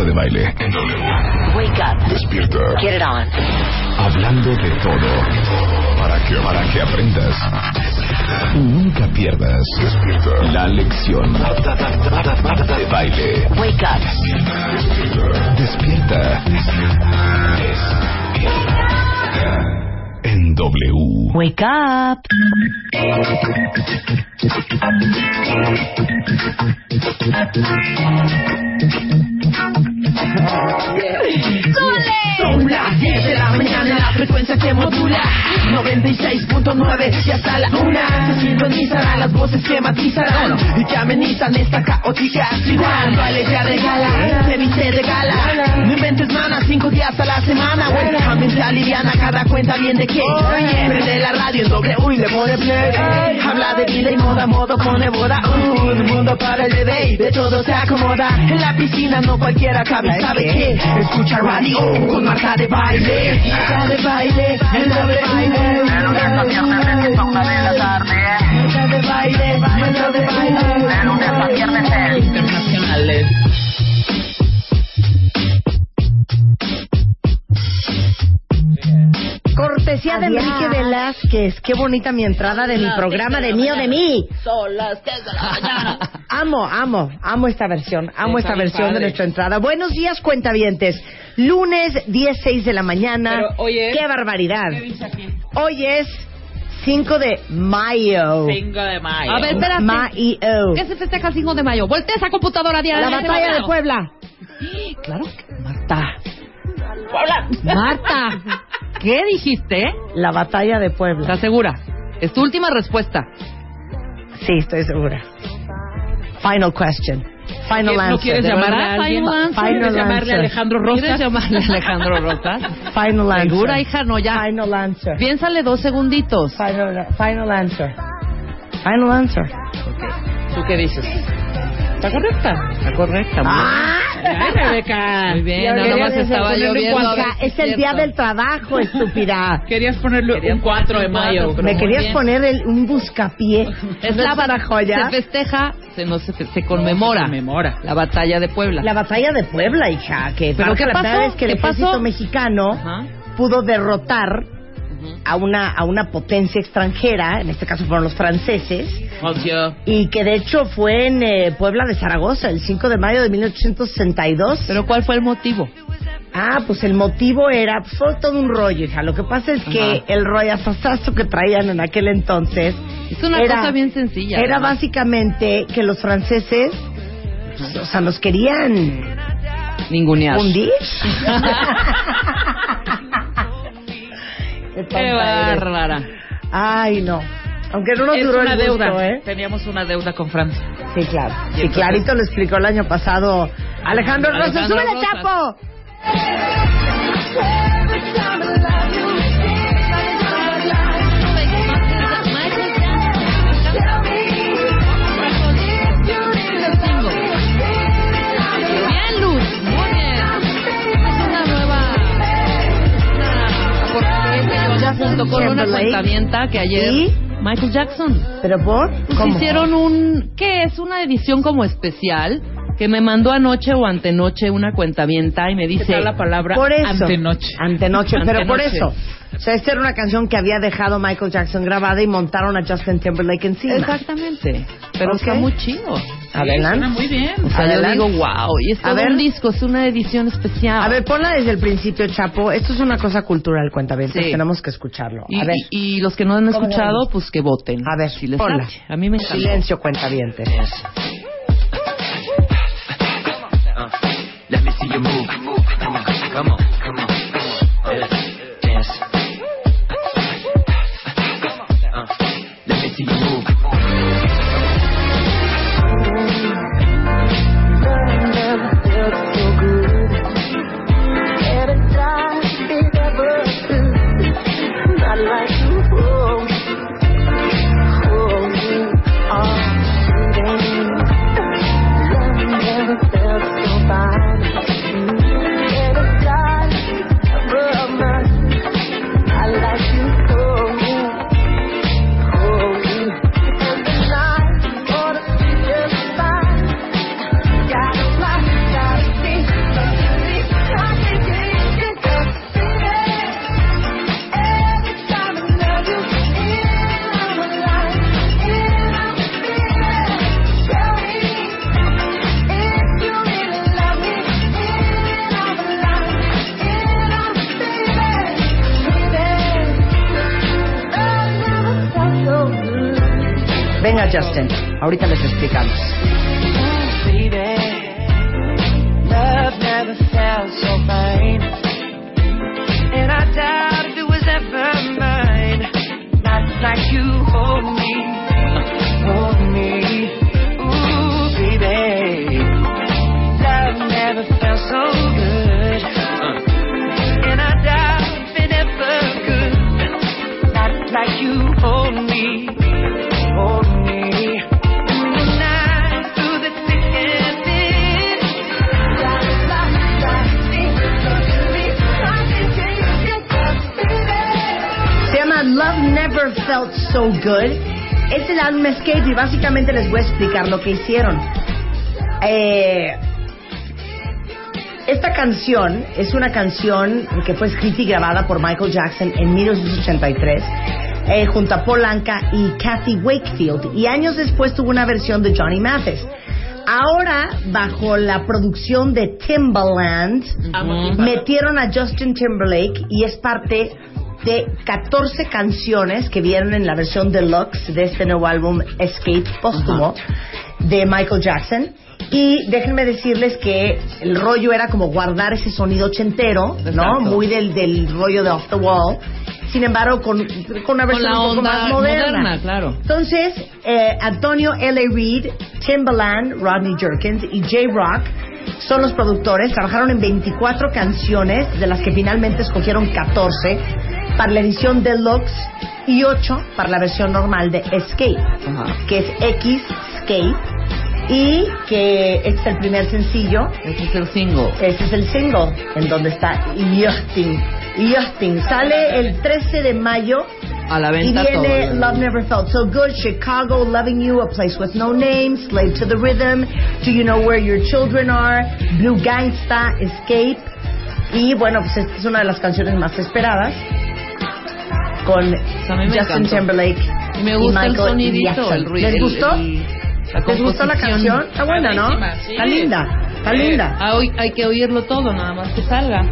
Marta de baile. En W. Wake up. Despierta. Get it on. Hablando de todo. Para que, para que aprendas. Y nunca pierdas. Despierta. La lección. Marta, Marta, Marta, Marta de baile. Wake up. Despierta. Despierta. En W. Wake up. Son las 10 de la mañana la frecuencia que modula. 96.9 y hasta la una. Se sintonizarán las voces que matizarán. Y que amenizan esta caótica ciudad. Baile ya de gala, se viste de gala. No inventes mana, cinco días a la semana. Güey, ambiente aliviana, cada cuenta bien de qué Prende la radio en doble y le pone play Habla de vida y moda, modo pone boda. Uh, El mundo para el bebé y de todo se acomoda. En la piscina no cualquiera cabe, ¿sabe qué? Escucha radio con Marta de baile. Marta de baile, el doble baile. Marta de baile, Marta de baile. Internacionales Cortesía de. Enrique Velázquez. Qué bonita mi entrada de mi programa de mío de mí. Son las 10 de la mañana. Amo, amo, amo esta versión. Amo esta versión de nuestra entrada. Buenos días, cuentavientes. Lunes 16 de la mañana. Pero ¡Qué barbaridad! ¿Qué dice aquí? Hoy es 5 de mayo. 5 de mayo. A ver, espérate. Mayo. ¿Qué se festeja el 5 de mayo? Voltea esa computadora, Diana. La batalla de. Puebla. Claro que... Marta. Puebla. Marta. ¿Qué dijiste? La batalla de Puebla. ¿Estás segura? Es tu última respuesta. Sí, estoy segura. Final question. Final ¿No answer. quieres ¿De llamarle a alguien? Final answer. Final ¿Quieres llamarle answer. a Alejandro Rosas? ¿Quieres llamarle a Alejandro Rosas? Final answer. ¿Segura, hija? No, ya. Final answer. Piénsale dos segunditos. Final, final answer. Final answer. ¿Tú qué dices? ¿Está correcta? Está correcta. muy bien. Ay, Rebeca. Muy bien, más estaba Hija, si es el día del trabajo, estúpida. Querías ponerle Querías un 4 de mayo. Me querías poner el- un buscapié. Es ¿No la para joya? Se festeja, se, no, se, se conmemora. Se conmemora. La batalla de Puebla. La batalla de Puebla, hija. Que ¿Pero qué la pasó? vez que el ¿Qué ejército pasó? mexicano Ajá. pudo derrotar. A una, a una potencia extranjera, en este caso fueron los franceses, Ocio. y que de hecho fue en eh, Puebla de Zaragoza, el 5 de mayo de 1862. Pero ¿cuál fue el motivo? Ah, pues el motivo era, pues, fue todo un rollo, hija. Lo que pasa es que Ajá. el rollazazazo que traían en aquel entonces Es una era, cosa bien sencilla. era además. básicamente que los franceses, pues, o sea, nos querían Ningunear. hundir. Qué, bárbara. Ay, no. Aunque no nos Es duró una el gusto, deuda. ¿eh? Teníamos una deuda con Francia. Sí, claro. Sí, clarito lo explicó el año pasado Alejandro Rosa. Alejandro ¡Súbele, Rosas. Chapo! Con una cuentavienta que ayer. ¿Y? Michael Jackson. ¿Pero por? Pues ¿Cómo? hicieron un. ¿Qué es? Una edición como especial que me mandó anoche o antenoche una cuentavienta y me ¿Qué dice. tal la palabra Por eso. antenoche? Antenoche, pero por eso. O sea, esta era una canción que había dejado Michael Jackson grabada y montaron a Justin Timberlake encima. Exactamente. Pero Ok. está muy chido. Adelante. Suena muy bien. O sea, Adelante. yo digo, wow. Y es A todo ver. un disco, es una edición especial. A ver, ponla desde el principio, Chapo. Esto es una cosa cultural, cuenta bien. Sí. Tenemos que escucharlo. Y, A ver, y- y los que no han ¿Cómo escuchado, pues que voten. a ver, si les ponla. A mí me encanta. Silencio, cuenta bien. Let me see you move. Come on, Justin. Ahorita les explicamos. like you hold me, Felt So Good. Es el álbum Escape y básicamente les voy a explicar lo que hicieron. Eh, esta canción es una canción que fue escrita y grabada por Michael Jackson en 1983 eh, junto a Paul Anka y Kathy Wakefield y años después tuvo una versión de Johnny Mathis. Ahora, bajo la producción de Timbaland, metieron a Justin Timberlake y es parte de 14 canciones que vienen en la versión deluxe de este nuevo álbum Escape póstumo de Michael Jackson. Y déjenme decirles que el rollo era como guardar ese sonido ochentero, ¿no? Muy del, del rollo de Off the Wall. Sin embargo, con, con una versión la un poco más moderna. moderna, claro. Entonces, eh, Antonio L. Reid, Timbaland, Rodney Jerkins y J-Rock son los productores. Trabajaron en 24 canciones, de las que finalmente escogieron 14 para la edición deluxe y 8 para la versión normal de Escape, que es X Escape. Y que este es el primer sencillo. Ese es el single. Ese es el single en donde está Justin. Justin sale el 13 de mayo A la y venta viene todo. Love Never Felt So Good, Chicago, Loving You, A Place With No Name, Slave to the Rhythm, Do You Know Where Your Children Are, Blue Gangsta, Escape. Y bueno, pues esta es una de las canciones más esperadas con Justin encantó. Timberlake Y me y el Michael sonidito, el ruido. ¿Les gustó? la ¿Les gustó la canción? Está buena, ¿no? Sí. Está linda, está linda. Ah, hoy hay que oírlo todo, nada más que salga.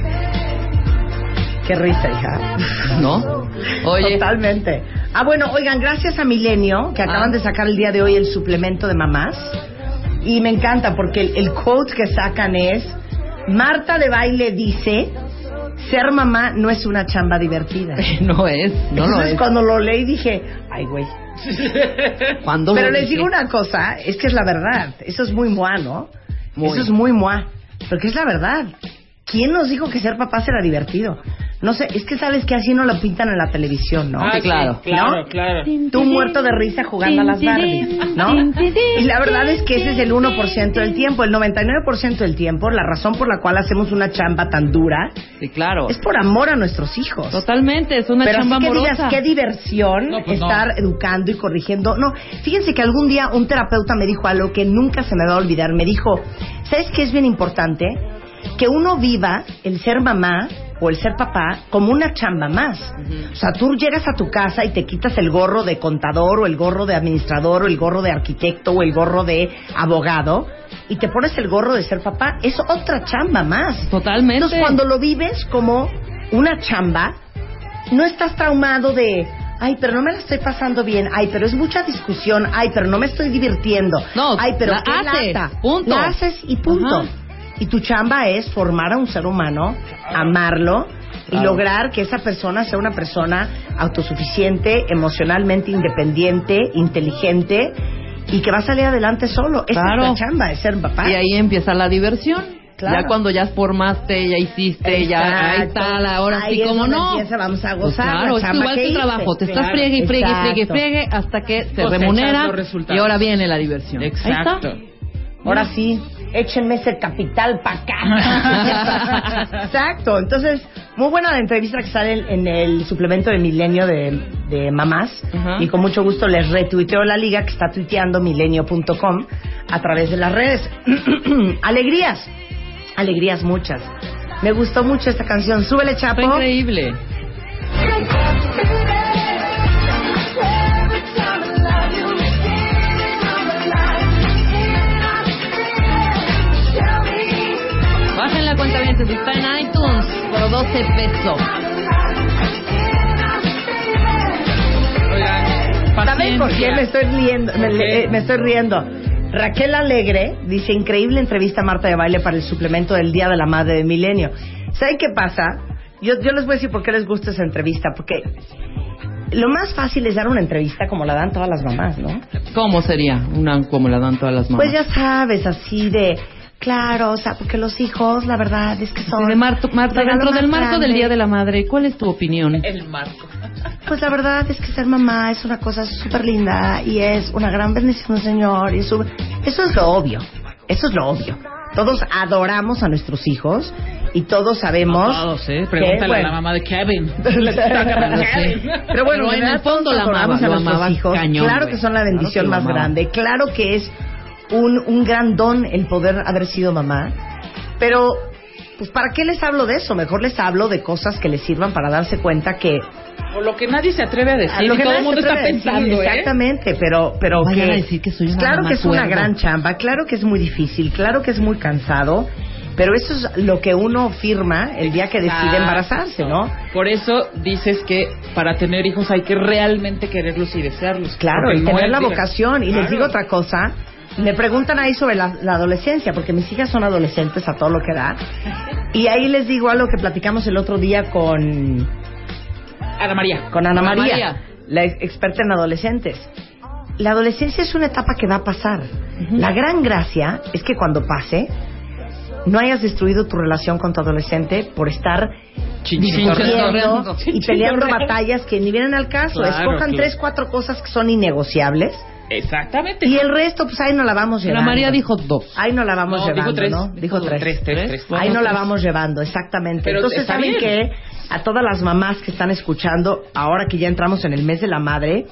Qué risa, hija. ¿No? Oye, Totalmente. Ah, bueno, oigan, gracias a Milenio, que acaban Ah. de sacar el día de hoy el suplemento de mamás. Y me encanta porque el, el quote que sacan es, Marta de baile dice, ser mamá no es una chamba divertida. no es, no lo Entonces es. cuando lo leí dije, ay güey. Cuando Pero lo les dije, digo una cosa, es que es la verdad. Eso es muy moa, ¿no? Muy. Eso es muy moa. Porque es la verdad. ¿Quién nos dijo que ser papá será divertido? No sé, es que sabes que así no lo pintan en la televisión, ¿no? Ah, sí, claro. claro, claro. Tú muerto de risa jugando a las Barbies, ¿no? Y la verdad es que ese es el 1% del tiempo. El 99% del tiempo, la razón por la cual hacemos una chamba tan dura Sí, claro. es por amor a nuestros hijos. Totalmente, es una Pero chamba así que amorosa. digas, qué diversión No, pues no. estar educando y corrigiendo. No, fíjense que algún día un terapeuta me dijo algo que nunca se me va a olvidar. Me dijo, ¿sabes qué es bien importante? Que uno viva el ser mamá o el ser papá como una chamba más. O sea, tú llegas a tu casa y te quitas el gorro de contador o el gorro de administrador o el gorro de arquitecto o el gorro de abogado y te pones el gorro de ser papá. Es otra chamba más. Totalmente. Entonces, cuando lo vives como una chamba, no estás traumado de, ay, pero no me la estoy pasando bien, ay, pero es mucha discusión, ay, pero no me estoy divirtiendo, No, ay, pero la qué haces, lata. punto. La haces y punto. Ajá. Y tu chamba es formar a un ser humano, amarlo y Claro. lograr que esa persona sea una persona autosuficiente, emocionalmente independiente, inteligente y que va a salir adelante solo. Esa Claro. es la chamba, es ser papá. Y ahí empieza la diversión. Claro. Ya cuando ya formaste, ya hiciste, ya ahí Exacto. está la ahora Ahí sí como no. empieza, vamos a Pues gozar claro, la es igual que el trabajo, te estás Claro. friegue y friegue, friegue, Exacto. friegue hasta que se remunera y ahora viene la diversión. Ahí está. Exacto. Ahora sí, échenme ese capital para acá. Exacto. Entonces, muy buena la entrevista que sale en el suplemento de Milenio de, de Mamás. Y con mucho gusto les retuiteo la liga que está tuiteando milenio.com a través de las redes. Alegrías. Alegrías muchas. Me gustó mucho esta canción. Súbele, Chapo. Fue increíble. Cuenta bien, está en iTunes por 12 pesos. Oigan, ¿Saben por qué me estoy riendo? Me, ¿Por qué? eh, me estoy riendo. Raquel Alegre dice, increíble entrevista a Marta de Baile para el suplemento del Día de la Madre de Milenio. ¿Saben qué pasa? Yo, yo les voy a decir por qué les gusta esa entrevista. Porque lo más fácil es dar una entrevista como la dan todas las mamás, ¿no? ¿Cómo sería una como la dan todas las mamás? Pues ya sabes, así de... Claro, o sea, porque los hijos, la verdad es que son... De Marto- Marta, regalo dentro del marco del. Día de la Madre, ¿cuál es tu opinión? El marco. Pues la verdad es que ser mamá es una cosa súper linda y es una gran bendición, Señor. Y eso, eso es lo obvio. Eso es lo obvio. Todos adoramos a nuestros hijos y todos sabemos. Todos, ¿eh? que, Pregúntale a la mamá de Kevin. Pero bueno, Pero en el fondo la amaba, a nuestros hijos. cañón, claro que son la bendición más grande. Claro que es un, un gran don el poder haber sido mamá. Pero, pues, ¿para qué les hablo de eso? Mejor les hablo de cosas que les sirvan para darse cuenta que O lo que nadie se atreve a a decir lo y que todo el mundo está a decir, pensando, ¿eh? Exactamente, pero, pero No que, a decir que soy una claro que es una gran chamba, claro que es muy difícil, claro que es muy cansado, pero eso es lo que uno firma el día que decide embarazarse, ¿no? Por eso dices que para tener hijos hay que realmente quererlos y desearlos. Claro, y no tener la vocación. Y les digo otra cosa. Me preguntan ahí sobre la, la adolescencia, porque mis hijas son adolescentes a todo lo que da. Y ahí les digo algo que platicamos el otro día con, Ana María. con Ana Ana María, María. la ex- experta en adolescentes. La adolescencia es una etapa que va a pasar. La gran gracia es que cuando pase, no hayas destruido tu relación con tu adolescente por estar Chinchorreando. y peleando batallas que ni vienen al caso. Claro, Escojan claro. tres, cuatro cosas que son innegociables Exactamente. y el resto, pues ahí no la vamos llevando. María dijo dos. Ahí no la vamos No, llevando, dijo tres. ¿no? Dijo tres. Tres, tres, tres. Ahí no la vamos llevando, exactamente. Pero Entonces, está ¿saben bien. qué? A todas las mamás que están escuchando, ahora que ya entramos en el mes de la madre,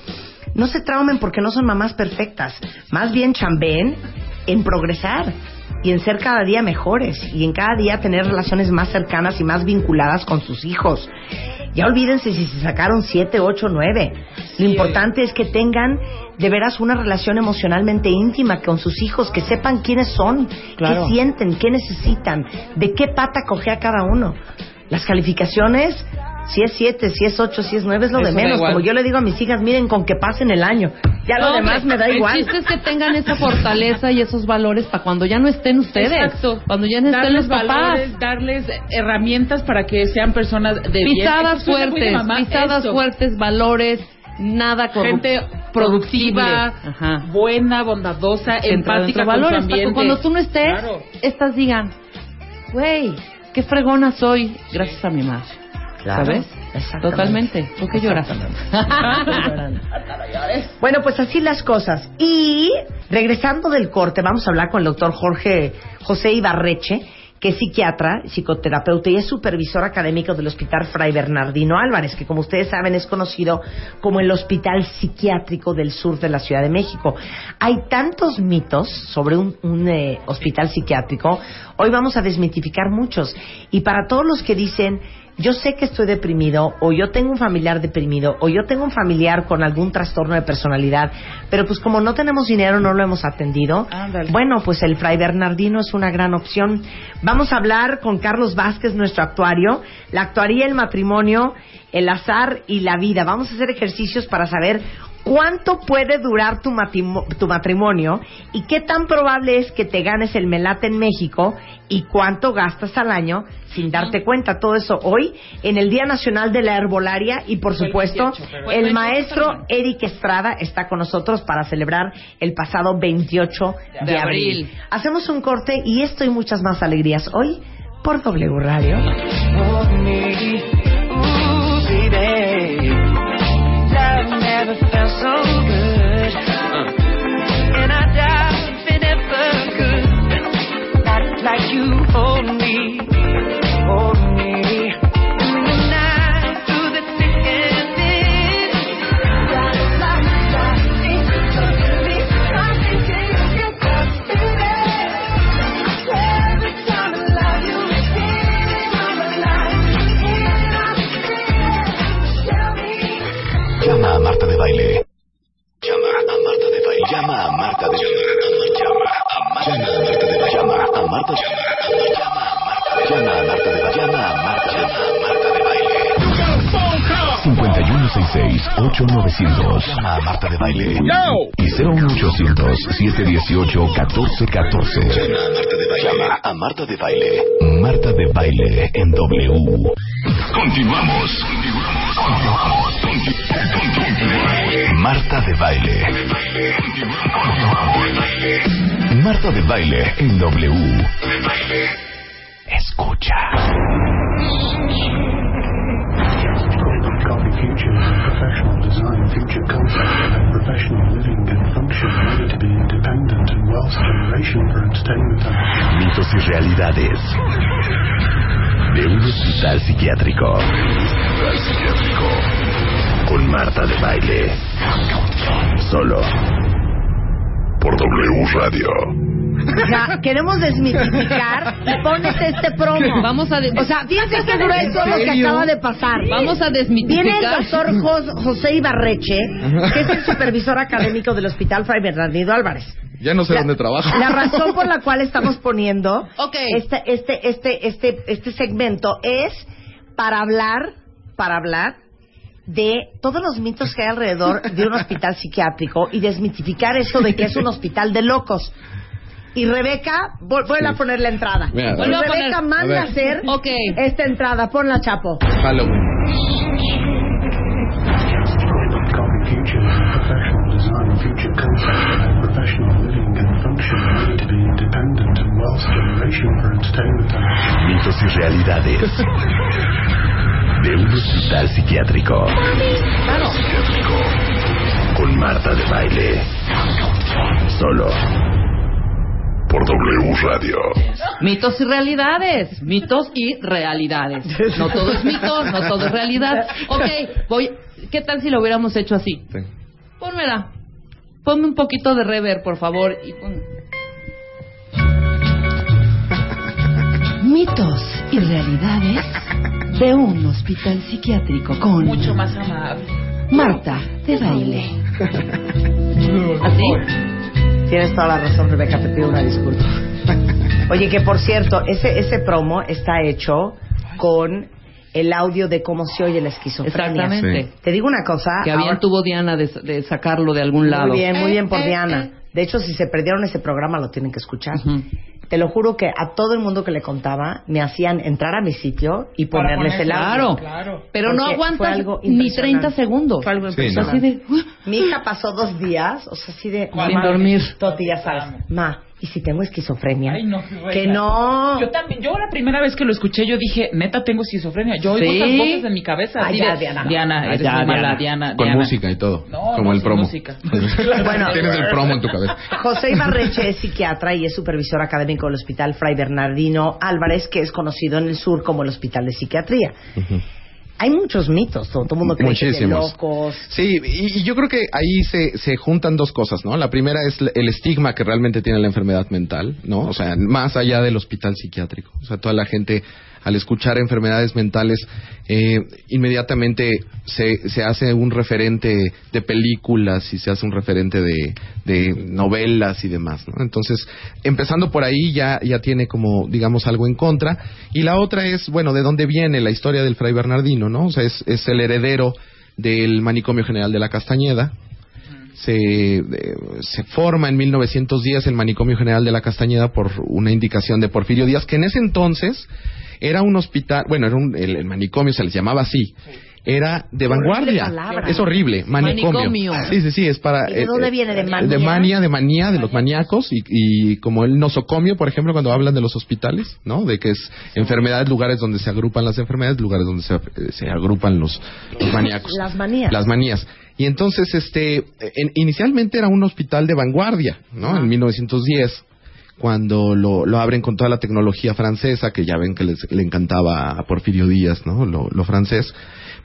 no se traumen porque no son mamás perfectas. Más bien chambeen en progresar y en ser cada día mejores y en cada día tener relaciones más cercanas y más vinculadas con sus hijos. Ya olvídense si se sacaron siete, ocho, nueve. Lo importante es que tengan de veras una relación emocionalmente íntima con sus hijos, que sepan quiénes son, Claro. qué sienten, qué necesitan, de qué pata cogea cada uno. Las calificaciones, si es siete, si es ocho, si es nueve, es lo Eso de menos. Como yo le digo a mis hijas, miren con que pasen el año. Ya lo No, demás hombre, me da igual. El chiste es que tengan esa fortaleza y esos valores para cuando ya no estén ustedes. Exacto. Cuando ya no estén darles los papás. valores, darles herramientas para que sean personas de bien. Pisadas de fuertes, mamá, pisadas eso. fuertes, valores, nada Gente productiva, Ajá. buena, bondadosa, empática con valores, su ambiente. cuando tú no estés, Claro. estas digan, güey, qué fregona soy gracias a mi madre. Claro, ¿Sabes? Totalmente. ¿Por qué lloras? Bueno, pues así las cosas. Y regresando del corte, vamos a hablar con el doctor Jorge José Ibarreche, que es psiquiatra, psicoterapeuta y es supervisor académico del Hospital Fray Bernardino Álvarez, que como ustedes saben es conocido como el Hospital Psiquiátrico del Sur de la Ciudad de México. Hay tantos mitos sobre un, un, eh, hospital psiquiátrico, hoy vamos a desmitificar muchos. Y para todos los que dicen, yo sé que estoy deprimido o yo tengo un familiar deprimido o yo tengo un familiar con algún trastorno de personalidad, pero pues como no tenemos dinero no lo hemos atendido. Ándale. Bueno, pues el Fray Bernardino es una gran opción. Vamos a hablar con Carlos Vázquez, nuestro actuario, la actuaría, el matrimonio, el azar y la vida. Vamos a hacer ejercicios para saber cuánto puede durar tu, tu matrimonio y qué tan probable es que te ganes el melate en México y cuánto gastas al año sin darte cuenta. Todo eso hoy en el Día Nacional de la Herbolaria y por supuesto 28, pero- Fue el el 28 maestro. Eric Estrada está con nosotros para celebrar el pasado 28 de, abril. Hacemos un corte y esto y muchas más alegrías hoy por W Radio. Baile. Llama a Marta de Baile. Llama a Marta de Baile. Llama a Marta de Baile. Llama a Marta de Baile. Llama a Marta de Baile. Llama a Marta de Baile. Llama a Marta de Baile. 51 166-8900. Llama a Marta de Baile. Y 01800-718-1414. Llama a Marta de Baile. Marta de Baile en W. Continuamos. Continuamos. Marta de Baile. Marta de Baile en W. Escucha. Future is professional design future concept and professional living and function made to be independent and wealth generation for entertainment Mitos y realidades de un hospital psiquiátrico. Psiquiátrico. Con Marta de Baile. Solo. Por W Radio. O sea, queremos desmitificar y pones este promo. Vamos a O sea, fíjense qué grueso lo que acaba de pasar. Vamos a Viene el desmitificar. doctor Jos- José Ibarreche, que es el supervisor académico del Hospital Fray Bernardino Álvarez. Ya no sé La- dónde trabaja. La razón por la cual estamos poniendo este, este, este, este, este segmento es para hablar, para hablar de todos los mitos que hay alrededor de un hospital psiquiátrico y desmitificar eso de que es un hospital de locos. Y Rebeca, vu- vuelve a poner la entrada. Mira, a Rebeca poner. manda A a hacer Ok. esta entrada. Ponla, Chapo. Halloween. Copy Future is a professional design future concept and professional living and function made to be independent and wealth generation for entertainment and Mitos y realidades de un hospital psiquiátrico. Psiquiátrico. Con Marta de Baile. Solo. Por W Radio. Mitos y realidades. Mitos y realidades. No todo es mito, no todo es realidad. Ok, voy. ¿Qué tal si lo hubiéramos hecho así? Sí. Pónmela. Ponme un poquito de rever, por favor. Y pon- Mitos y realidades de un hospital psiquiátrico con Mucho más amable. Marta de baile. ¿Así? Tienes toda la razón, Rebeca, te pido una disculpa. Oye, que por cierto, ese, ese promo está hecho con el audio de cómo se oye la esquizofrenia. Exactamente. Te digo una cosa. Que bien ahora- tuvo Diana de, de sacarlo de algún lado. Muy bien, muy bien por Eh, eh, Diana. De hecho, si se perdieron ese programa, lo tienen que escuchar. Te lo juro que a todo el mundo que le contaba, me hacían entrar a mi sitio y Para ponerles el audio. Claro. Claro. Pero no aguantas algo ni impresionante. 30 segundos. Fue algo Sí, impresionante. Así de... Mi hija pasó dos días, o sea, así de... Sin dormir. Toti, ya sabes. Ma, ¿y si tengo esquizofrenia? Ay, no, que no. Yo también, yo la primera vez que lo escuché, yo dije, neta, tengo esquizofrenia. Yo oigo Sí. esas voces en mi cabeza. Ay, ya, de, Diana. Diana, Ay, eres ya, muy mala, Diana. Diana. Con Diana. música y todo. No, como no, el promo. música. Bueno. Tienes el promo en tu cabeza. José Ibarreche es psiquiatra y es supervisor académico del Hospital Fray Bernardino Álvarez, que es conocido en el sur como el Hospital de Psiquiatría. Hay muchos mitos, todo, el mundo cree que Muchísimos. locos. Sí, y, y yo creo que ahí se, se juntan dos cosas, ¿no? La primera es el estigma que realmente tiene la enfermedad mental, ¿no? O sea, más allá del hospital psiquiátrico. O sea, toda la gente al escuchar enfermedades mentales eh, inmediatamente se, se hace un referente de películas y se hace un referente de, de novelas y demás, ¿no? Entonces, empezando por ahí ya, ya tiene como, digamos, algo en contra. Y la otra es, bueno, de dónde viene la historia del Fray Bernardino, ¿no? O sea, es, es el heredero del manicomio general de la Castañeda. Se, eh, se forma en 1910 el manicomio general de la Castañeda por una indicación de Porfirio Díaz, que en ese entonces era un hospital, bueno, era un, el, el manicomio se les llamaba así, era de vanguardia. palabra. Es horrible, manicomio. Manicomio. Sí, sí, sí, es para... ¿Y de dónde viene? ¿De manía? De manía, de manía, de los maníacos y, y como el nosocomio, por ejemplo, cuando hablan de los hospitales, ¿no? De que es enfermedades, lugares donde se agrupan las enfermedades, lugares donde se, eh, se agrupan los, los maníacos. Las manías. Las manías. Y entonces, este, en- inicialmente era un hospital de vanguardia, ¿no? En 1910 cuando lo, lo abren con toda la tecnología francesa, que ya ven que les, le encantaba a Porfirio Díaz, ¿no? Lo, lo francés.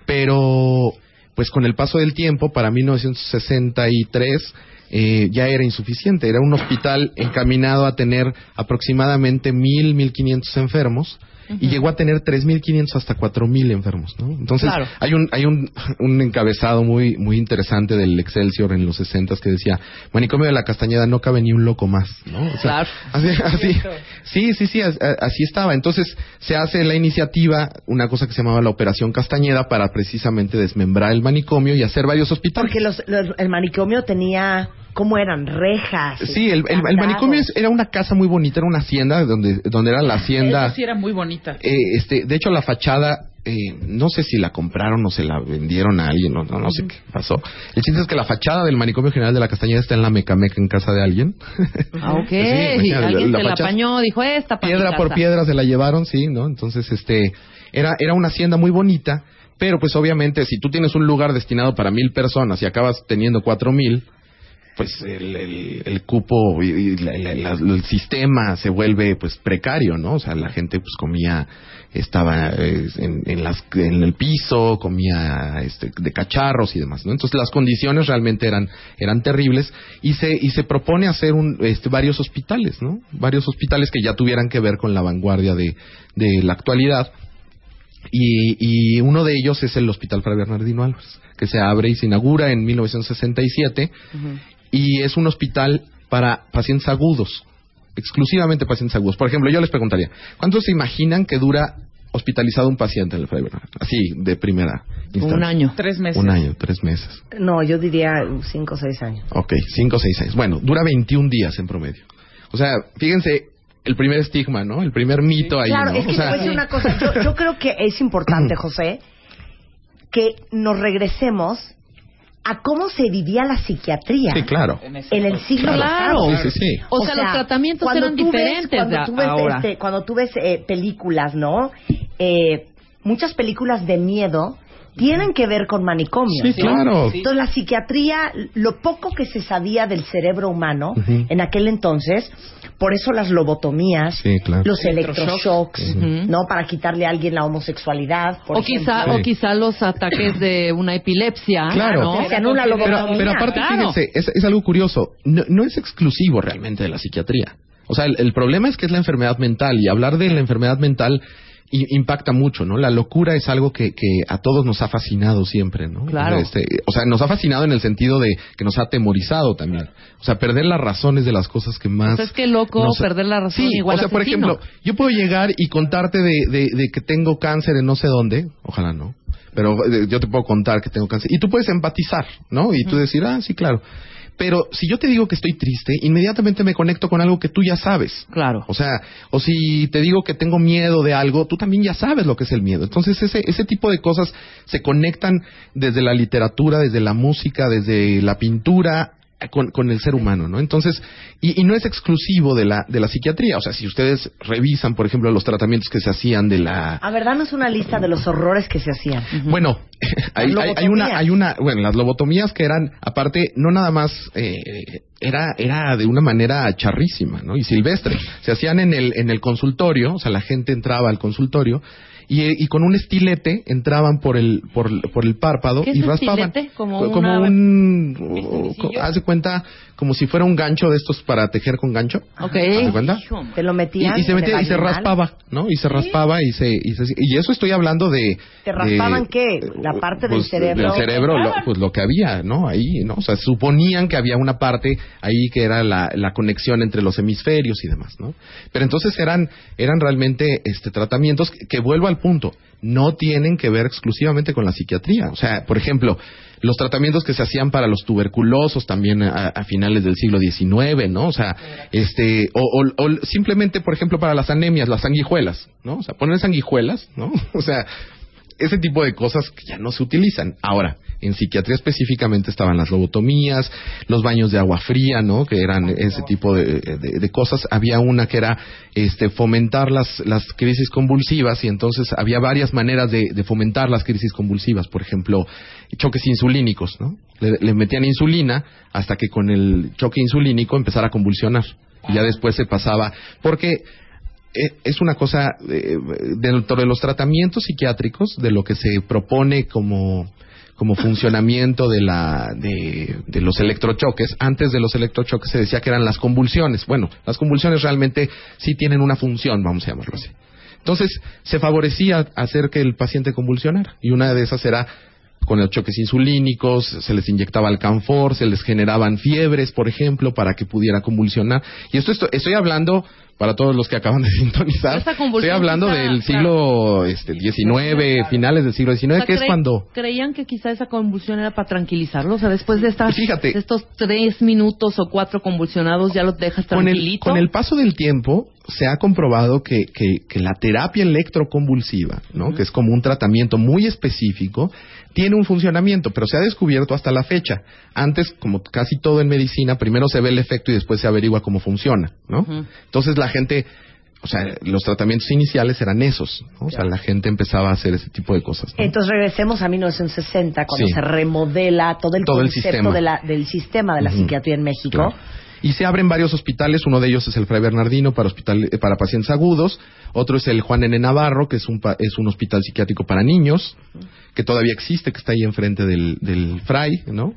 Pero, pues con el paso del tiempo, para 1963, eh, ya era insuficiente. Era un hospital encaminado a tener aproximadamente mil, mil quinientos enfermos. Y llegó a tener 3.500 hasta 4.000 enfermos, ¿no? Entonces, Claro. hay un hay un, un encabezado muy muy interesante del Excelsior en los 60 que decía, manicomio de la Castañeda no cabe ni un loco más, ¿no? O sea, Claro. así, así- sí, sí, sí, así estaba. Entonces, se hace la iniciativa, una cosa que se llamaba la Operación Castañeda, para precisamente desmembrar el manicomio y hacer varios hospitales. Porque los, los- el manicomio tenía, ¿cómo eran? Rejas. Sí, el, el- el candados. manicomio es- era una casa muy bonita, era una hacienda donde, donde era la hacienda. Esa sí era muy bonita. Eh, este, de hecho, la fachada, eh, no sé si la compraron o se la vendieron a alguien, no, no, no sé qué pasó. El chiste es que la fachada del manicomio general de la Castañeda está en la Mecameca en casa de alguien. Ah, ok. Sí, Alguien la se la apañó, dijo esta para piedra por casa". piedra se la llevaron, sí, ¿no? Entonces, este, era, era una hacienda muy bonita, pero pues obviamente si tú tienes un lugar destinado para mil personas y acabas teniendo cuatro mil, pues el, el, cupo y, el sistema se vuelve pues precario, ¿no? O sea, la gente pues comía, estaba en, en, las, en el piso, comía este, de cacharros y demás, ¿no? Entonces las condiciones realmente eran, eran terribles y se, y se propone hacer un, este, varios hospitales, ¿no? Varios hospitales que ya tuvieran que ver con la vanguardia de, de la actualidad. Y, y uno de ellos es el Hospital Fray Bernardino Álvarez, que se abre y se inaugura en 1967 y es un hospital para pacientes agudos, exclusivamente pacientes agudos. Por ejemplo, yo les preguntaría, ¿cuántos se imaginan que dura hospitalizado un paciente en el Fray? Así, de primera instancia. Un año. Tres meses. Un año, tres meses. No, yo diría cinco o seis años. Ok, cinco o seis años. Bueno, dura 21 días en promedio. O sea, fíjense el primer estigma, ¿no? El primer mito ahí, Claro, ¿no? es que O te sea, voy a decir una cosa. Yo, yo creo que es importante, José, que nos regresemos a cómo se vivía la psiquiatría Sí, claro. en el siglo Claro. pasado. Sí, sí, sí. O sea, los tratamientos cuando eran tú ves- diferentes cuando tú ves, ahora. este, cuando tú ves eh, películas, ¿no? Eh, muchas películas de miedo tienen que ver con manicomios. Sí, claro. Entonces, la psiquiatría, lo poco que se sabía del cerebro humano en aquel entonces, por eso las lobotomías, Sí, claro. los electroshocks, Ujú. ¿no? Para quitarle a alguien la homosexualidad, por O quizá, o quizá los ataques de una epilepsia. Claro. ¿no? Se anula la Pero, lobotomía. pero aparte, Claro. fíjense, es, es algo curioso. No, no es exclusivo realmente de la psiquiatría. O sea, el, el problema es que es la enfermedad mental y hablar de la enfermedad mental impacta mucho, ¿no? La locura es algo que, que a todos nos ha fascinado siempre, ¿no? Claro. Este, o sea, nos ha fascinado en el sentido de que nos ha atemorizado también. O sea, perder las razones de las cosas que más... Pues es que loco, nos- perder la razón Sí, igual o sea, por ejemplo, yo puedo llegar y contarte de, de, de que tengo cáncer en no sé dónde, ojalá no, pero eh, yo te puedo contar que tengo cáncer y tú puedes empatizar, ¿no? Y tú decir, ah, sí, claro. Pero si yo te digo que estoy triste, inmediatamente me conecto con algo que tú ya sabes. Claro. O sea, o si te digo que tengo miedo de algo, tú también ya sabes lo que es el miedo. Entonces, ese, ese tipo de cosas se conectan desde la literatura, desde la música, desde la pintura, con, con el ser humano, ¿no? Entonces, y, y no es exclusivo de la, de la psiquiatría. O sea, si ustedes revisan, por ejemplo, los tratamientos que se hacían de la, A ver, danos una lista de los horrores que se hacían. bueno, hay, hay- hay una, hay una, bueno, las lobotomías que eran, aparte, no nada más, eh, era, era de una manera charrísima, ¿no? Y silvestre. Se hacían en el, en el consultorio, o sea, la gente entraba al consultorio y, y con un estilete entraban por el, por, por el párpado ¿Qué es y un raspaban. estilete? Como Co- una- un, de cuenta, como si fuera un gancho de estos para tejer con gancho. Ok. ¿Haz de cuenta? Te lo Y, metían. y se metía y se raspaba, ¿no? Y se raspaba y se, y se- y eso estoy hablando de ¿Te raspaban de- qué? ¿La parte del pues, cerebro? Del cerebro, lo- pues lo que había, ¿no? Ahí, ¿no? O sea, suponían que había una parte ahí que era la, la conexión entre los hemisferios y demás, ¿no? Pero entonces eran, eran realmente este, tratamientos que, que vuelvo al punto, no tienen que ver exclusivamente con la psiquiatría. O sea, por ejemplo, los tratamientos que se hacían para los tuberculosos también a, finales del siglo XIX, ¿no? O sea, este, o, o- o simplemente, por ejemplo, para las anemias, las sanguijuelas, ¿no? O sea, poner sanguijuelas, ¿no? O sea, ese tipo de cosas que ya no se utilizan. Ahora, en psiquiatría específicamente estaban las lobotomías, los baños de agua fría, ¿no? Que eran ese tipo de, de- cosas. Había una que era este, fomentar las, las crisis convulsivas y entonces había varias maneras de, fomentar las crisis convulsivas. Por ejemplo, choques insulínicos, ¿no? Le, le metían insulina hasta que con el choque insulínico empezara a convulsionar. Y ya después se pasaba, porque es una cosa eh, dentro de los tratamientos psiquiátricos de lo que se propone como como funcionamiento de la de, de los electrochoques antes de los electrochoques se decía que eran las convulsiones bueno las convulsiones realmente sí tienen una función vamos a llamarlo así Entonces, se favorecía hacer que el paciente convulsionara. Y una de esas era con los choques insulínicos, se les inyectaba alcanfor, se les generaban fiebres, por ejemplo, para que pudiera convulsionar. Y esto, esto estoy hablando para todos los que acaban de sintonizar. Estoy hablando del claro. siglo este, XIX, finales del siglo XIX, O sea, que es cuando... Creían que quizá esa convulsión era para tranquilizarlo. O sea, después de, estas, Fíjate. de estos tres minutos o cuatro convulsionados, ya los dejas Con el, tranquilito. con el paso del tiempo se ha comprobado que, que, que la terapia electroconvulsiva, ¿no? que es como un tratamiento muy específico, tiene un funcionamiento, pero se ha descubierto hasta la fecha. Antes, como casi todo en medicina, primero se ve el efecto y después se averigua cómo funciona. ¿no? Entonces la gente, o sea, los tratamientos iniciales eran esos. ¿no? O sea, la gente empezaba a hacer ese tipo de cosas. ¿no? Entonces regresemos a 1960, cuando Sí. se remodela todo el Todo el concepto sistema. de la- del sistema de la psiquiatría en México. Claro. Y se abren varios hospitales, uno de ellos es el Fray Bernardino para, hospital, eh, para pacientes agudos, otro es el Juan N. Navarro, que es un, es un hospital psiquiátrico para niños, que todavía existe, que está ahí enfrente del, del Fray, ¿no?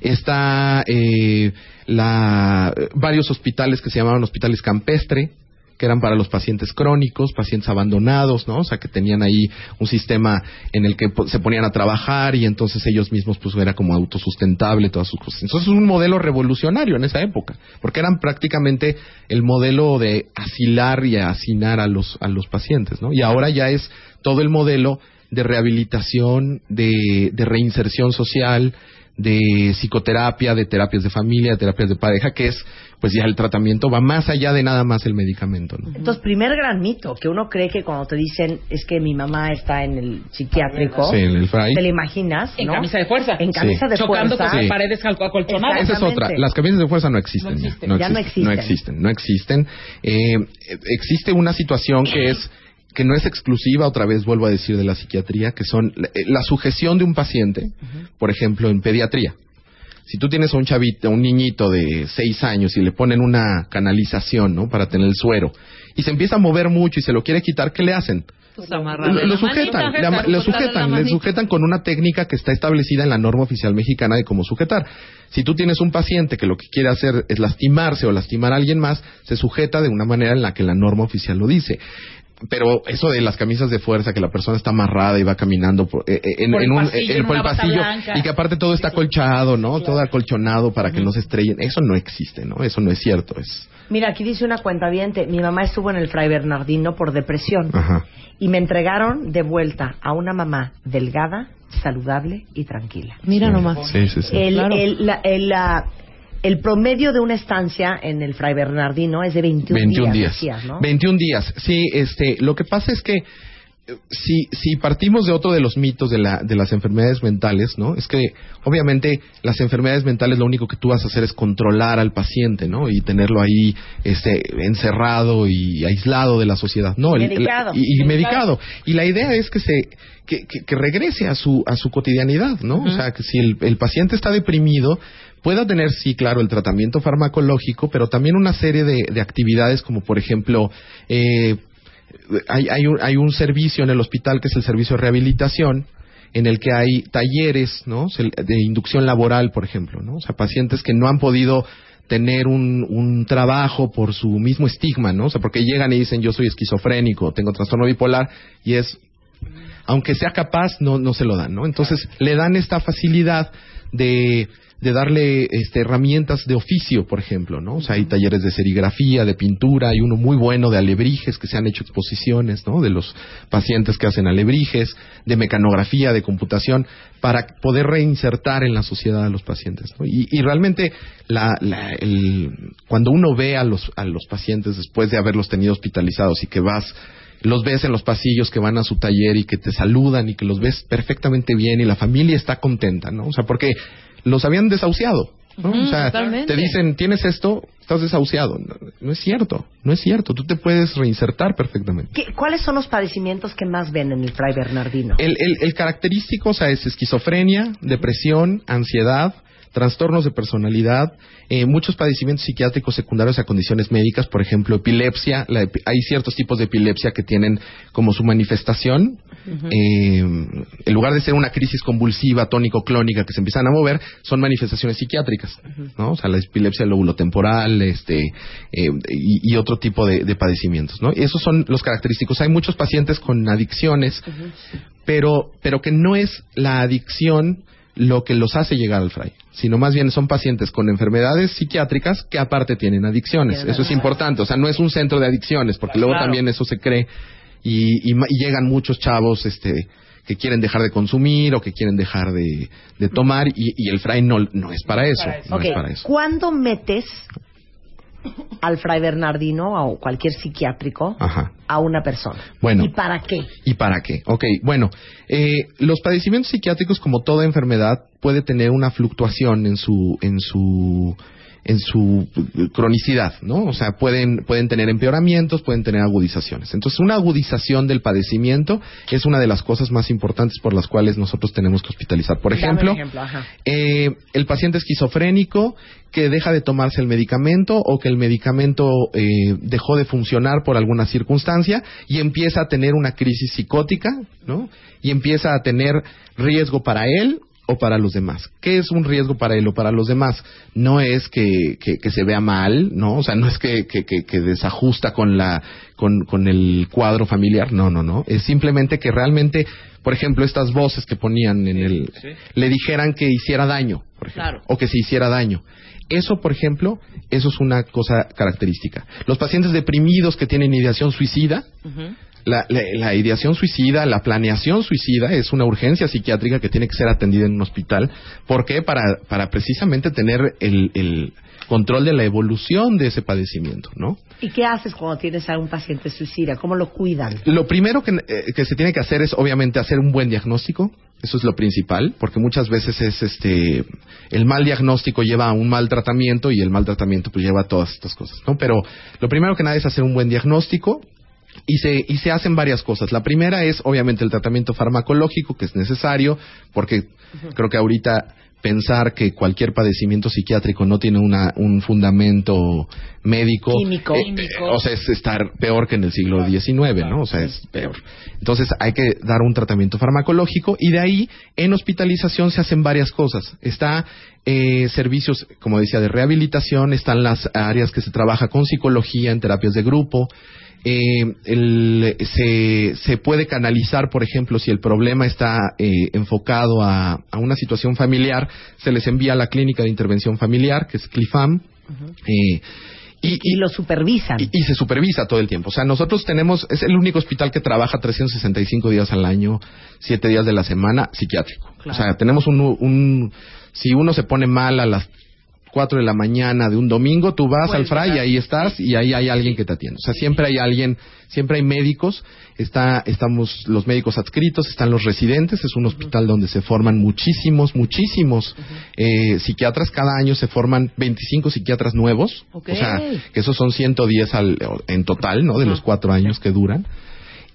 Está eh, la, varios hospitales que se llamaban hospitales campestre, que eran para los pacientes crónicos, pacientes abandonados, ¿no? O sea, que tenían ahí un sistema en el que se ponían a trabajar y entonces ellos mismos pues era como autosustentable todas sus cosas. Entonces es un modelo revolucionario en esa época, porque eran prácticamente el modelo de asilar y hacinar a los a los pacientes, ¿no? Y ahora ya es todo el modelo de rehabilitación, de, de reinserción social, de psicoterapia, de terapias de familia, de terapias de pareja, que es, pues ya el tratamiento va más allá de nada más el medicamento, ¿no? Entonces, primer gran mito, que uno cree que cuando te dicen es que mi mamá está en el psiquiátrico, Sí, en el fray. te la imaginas, En ¿no? camisa de fuerza. En camisa Sí. de Chocando fuerza. con Sí. paredes acolchonadas. Esa es otra. Las camisas de fuerza no existen. No ya. existen. No, Ya no existen, no existen. existen. No existen. Eh, existe una situación que es que no es exclusiva, otra vez vuelvo a decir, de la psiquiatría, que son la, eh, la sujeción de un paciente, por ejemplo, en pediatría. Si tú tienes a un chavito, un niñito de seis años y le ponen una canalización, ¿no? Para tener el suero, y se empieza a mover mucho y se lo quiere quitar, ¿qué le hacen? Pues Lo, lo sujetan, manita, le la sujetan, le sujetan con una técnica que está establecida en la norma oficial mexicana de cómo sujetar. Si tú tienes un paciente que lo que quiere hacer es lastimarse o lastimar a alguien más, se sujeta de una manera en la que la norma oficial lo dice. Pero eso de las camisas de fuerza, que la persona está amarrada y va caminando por, eh, eh, en, Por el en un, pasillo, eh, en por el una bata pasillo y que aparte todo está acolchado, ¿no? Todo acolchonado para que no se estrellen. Eso no existe, ¿no? Eso no es cierto. Es, Mira, aquí dice una cuenta mi mamá estuvo en el Fray Bernardino por depresión ajá. y me entregaron de vuelta a una mamá delgada, saludable y tranquila. Mira nomás. Sí, sí, sí. El, Claro. el, la- el, la- el promedio de una estancia en el Fray Bernardino es de 21, 21 días. ¿no? 21 días. Sí, este, lo que pasa es que eh, si, si partimos de otro de los mitos de, la, de las enfermedades mentales, ¿no? Es que obviamente las enfermedades mentales lo único que tú vas a hacer es controlar al paciente, ¿no? Y tenerlo ahí este, encerrado y aislado de la sociedad. No, el- el- Medicado. y, y medicado. Y la idea es que se que, que- que regrese a su a su cotidianidad, ¿no? O sea, que si el, el paciente está deprimido pueda tener sí, claro, el tratamiento farmacológico, pero también una serie de, de actividades como por ejemplo eh, hay, hay, un, hay un servicio en el hospital que es el servicio de rehabilitación en el que hay talleres ¿no? De inducción laboral, por ejemplo, ¿no? o sea, pacientes que no han podido tener un, un trabajo por su mismo estigma, ¿no? O sea, porque llegan y dicen yo soy esquizofrénico, tengo trastorno bipolar y es aunque sea capaz, no, no se lo dan, ¿no? Entonces le dan esta facilidad de, de darle este, herramientas de oficio, por ejemplo, ¿no? O sea, hay talleres de serigrafía, de pintura, hay uno muy bueno de alebrijes que se han hecho exposiciones, ¿no? De los pacientes que hacen alebrijes, de mecanografía, de computación, para poder reinsertar en la sociedad a los pacientes, ¿no? Y, y realmente la, la- el- cuando uno ve a los, a los pacientes después de haberlos tenido hospitalizados y que vas los ves en los pasillos que van a su taller y que te saludan y que los ves perfectamente bien y la familia está contenta, ¿no? O sea, porque los habían desahuciado, ¿no? O sea, totalmente. te dicen, tienes esto, estás desahuciado. No, no es cierto, no es cierto. Tú te puedes reinsertar perfectamente. ¿Qué- ¿Cuáles son los padecimientos que más ven en el Fray Bernardino? El, el, el característico, o sea, es esquizofrenia, depresión, ansiedad, trastornos de personalidad, eh, muchos padecimientos psiquiátricos secundarios a condiciones médicas, por ejemplo, epilepsia. La epi- hay ciertos tipos de epilepsia que tienen como su manifestación eh, en lugar de ser una crisis convulsiva, tónico-clónica que se empiezan a mover, son manifestaciones psiquiátricas, ¿no? O sea, la epilepsia lóbulo-temporal, este, eh, y, y otro tipo de, de padecimientos, ¿no? Y esos son los característicos. Hay muchos pacientes con adicciones, pero, pero que no es la adicción lo que los hace llegar al fray, sino más bien son pacientes con enfermedades psiquiátricas que aparte tienen adicciones. Eso es importante, o sea, no es un centro de adicciones, porque luego también eso se cree y, y y llegan muchos chavos este que quieren dejar de consumir o que quieren dejar de, de tomar y, y el fray no, no es para eso, no es para eso. ¿Cuándo metes al Fray Bernardino o cualquier psiquiátrico Ajá. a una persona? Bueno. ¿Y para qué? ¿Y para qué? Ok, bueno, eh, los padecimientos psiquiátricos, como toda enfermedad, puede tener una fluctuación en su, en su, en su eh, cronicidad, ¿no? O sea, pueden, pueden tener empeoramientos, pueden tener agudizaciones. Entonces, una agudización del padecimiento es una de las cosas más importantes por las cuales nosotros tenemos que hospitalizar. Por ejemplo, eh, el paciente esquizofrénico que deja de tomarse el medicamento o que el medicamento eh, dejó de funcionar por alguna circunstancia y empieza a tener una crisis psicótica, ¿no? Y empieza a tener riesgo para él o para los demás. ¿Qué es un riesgo para él o para los demás? No es que, que, que se vea mal, ¿no? O sea, no es que, que, desajusta con la con, con el cuadro familiar, no, no, no. Es simplemente que realmente, por ejemplo, estas voces que ponían en el le dijeran que hiciera daño, por ejemplo, Claro. o que se hiciera daño. Eso, por ejemplo, eso es una cosa característica. Los pacientes deprimidos que tienen ideación suicida, la, la- la ideación suicida, la planeación suicida es una urgencia psiquiátrica que tiene que ser atendida en un hospital. ¿Por qué? Para, para precisamente tener el, el control de la evolución de ese padecimiento, ¿no? ¿Y qué haces cuando tienes a un paciente suicida? ¿Cómo lo cuidan? Lo primero que, eh, que se tiene que hacer es obviamente hacer un buen diagnóstico. Eso es lo principal, porque muchas veces es este el mal diagnóstico lleva a un mal tratamiento y el mal tratamiento pues lleva a todas estas cosas, ¿no? Pero lo primero que nada es hacer un buen diagnóstico y se y se hacen varias cosas. La primera es obviamente el tratamiento farmacológico que es necesario porque creo que ahorita pensar que cualquier padecimiento psiquiátrico no tiene una, un fundamento médico, Químico. eh, eh, Químico. o sea, es estar peor que en el siglo XIX, ¿no? O sea, es peor. Entonces hay que dar un tratamiento farmacológico y de ahí en hospitalización se hacen varias cosas. Está eh, servicios, como decía, de rehabilitación, están las áreas que se trabaja con psicología, en terapias de grupo. Eh, el- se, se puede canalizar, por ejemplo, si el problema está eh, enfocado a, a una situación familiar, se les envía a la clínica de intervención familiar, que es CLIFAM. eh, y, y lo supervisan. Y, y se supervisa todo el tiempo. O sea, nosotros tenemos, es el único hospital que trabaja 365 días al año, 7 días de la semana, psiquiátrico. O sea, tenemos un, un, si uno se pone mal a las 4 de la mañana de un domingo, tú vas al FRAI y ahí estás y ahí hay alguien que te atiende. O sea, siempre hay alguien, siempre hay médicos, está, estamos los médicos adscritos, están los residentes, es un hospital donde se forman muchísimos, muchísimos eh, psiquiatras, cada año se forman 25 psiquiatras nuevos, o sea, que esos son 110 al, en total, ¿no? De los cuatro años que duran.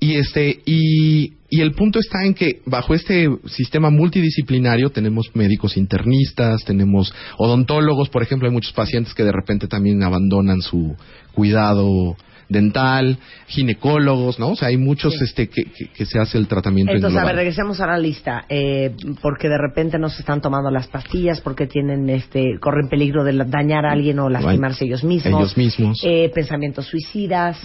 Y este y, y el punto está en que bajo este sistema multidisciplinario tenemos médicos internistas, tenemos odontólogos, por ejemplo, hay muchos pacientes que de repente también abandonan su cuidado dental, ginecólogos, ¿no? O sea, hay muchos este que, que, que se hace el tratamiento en Entonces, a ver, regresemos a la lista. Eh, porque de repente no se están tomando las pastillas, porque tienen, este, corren peligro de dañar a alguien o lastimarse ellos mismos. Ellos mismos. Eh, pensamientos suicidas.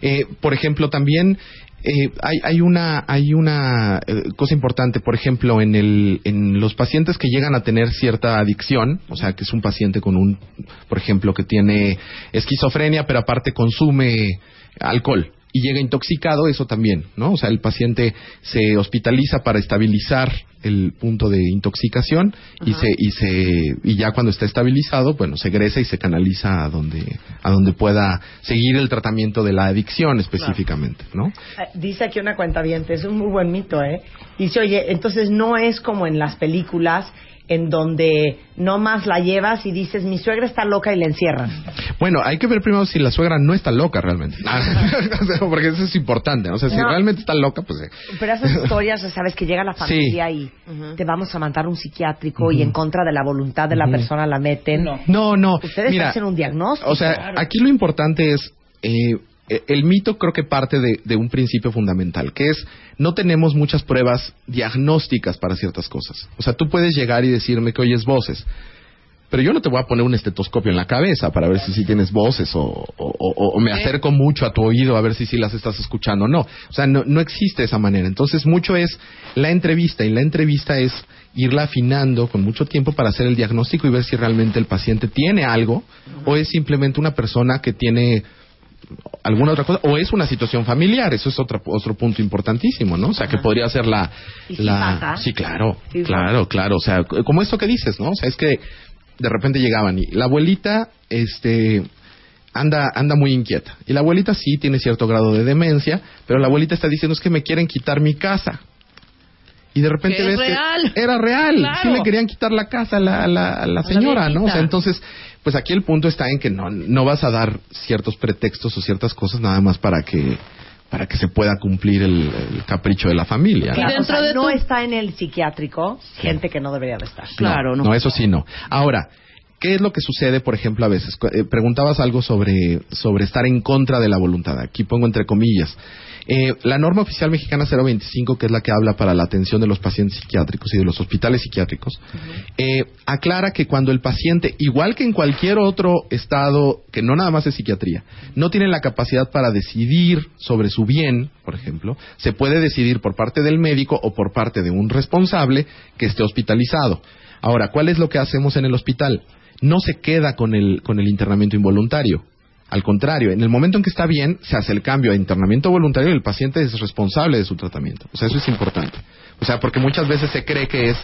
Eh, por ejemplo, también eh, hay, hay una, hay una eh, cosa importante, por ejemplo, en, el, en los pacientes que llegan a tener cierta adicción, o sea, que es un paciente con un, por ejemplo, que tiene esquizofrenia, pero aparte consume alcohol y llega intoxicado, eso también, ¿no? O sea, el paciente se hospitaliza para estabilizar el punto de intoxicación y se y se y ya cuando está estabilizado, bueno, se egresa y se canaliza a donde a donde pueda seguir el tratamiento de la adicción específicamente, ¿no? Eh, Dice aquí una cuenta es un muy buen mito, ¿eh? Dice, oye, entonces no es como en las películas en donde no más la llevas y dices, mi suegra está loca y la encierran. Bueno, hay que ver primero si la suegra no está loca realmente. O sea, Porque eso es importante. O sea, si No. realmente está loca, pues... eh, Pero esas historias, sabes, que llega la familia y te vamos a mandar un psiquiátrico y en contra de la voluntad de la persona la meten. No, no. Ustedes Mira, hacen un diagnóstico. O sea, aquí lo importante es, eh, el mito creo que parte de, de un principio fundamental, que es no tenemos muchas pruebas diagnósticas para ciertas cosas. O sea, tú puedes llegar y decirme que oyes voces, pero yo no te voy a poner un estetoscopio en la cabeza para ver si sí tienes voces o, o- o- o me acerco mucho a tu oído a ver si sí las estás escuchando o no. O sea, no, no existe esa manera. Entonces, mucho es la entrevista y la entrevista es irla afinando con mucho tiempo para hacer el diagnóstico y ver si realmente el paciente tiene algo o es simplemente una persona que tiene alguna otra cosa o es una situación familiar eso es otro otro punto importantísimo no o sea que podría ser la ¿Y si la sí claro Sí, claro claro o sea como esto que dices no o sea es que de repente llegaban y la abuelita este anda anda muy inquieta. Y la abuelita sí tiene cierto grado de demencia pero la abuelita está diciendo es que me quieren quitar mi casa y de repente Que ves real. que era real Claro. sí le querían quitar la casa a la, a la, a la señora no o sea entonces pues aquí el punto está en que no no vas a dar ciertos pretextos o ciertas cosas nada más para que para que se pueda cumplir el, el capricho de la familia Claro, dentro o sea, de no tu- está en el psiquiátrico gente que no debería de estar. Claro, no. No, eso sí no. Ahora, ¿qué es lo que sucede, por ejemplo, a veces? Eh, preguntabas algo sobre, sobre estar en contra de la voluntad. Aquí pongo entre comillas. Eh, la norma oficial mexicana 025, que es la que habla para la atención de los pacientes psiquiátricos y de los hospitales psiquiátricos, eh, aclara que cuando el paciente, igual que en cualquier otro estado, que no nada más es psiquiatría, no tiene la capacidad para decidir sobre su bien, por ejemplo, se puede decidir por parte del médico o por parte de un responsable que esté hospitalizado. Ahora, ¿cuál es lo que hacemos en el hospital? No se queda con el, con el internamiento involuntario. Al contrario, en el momento en que está bien, se hace el cambio a internamiento voluntario y el paciente es responsable de su tratamiento. O sea, eso es importante. O sea, porque muchas veces se cree que es,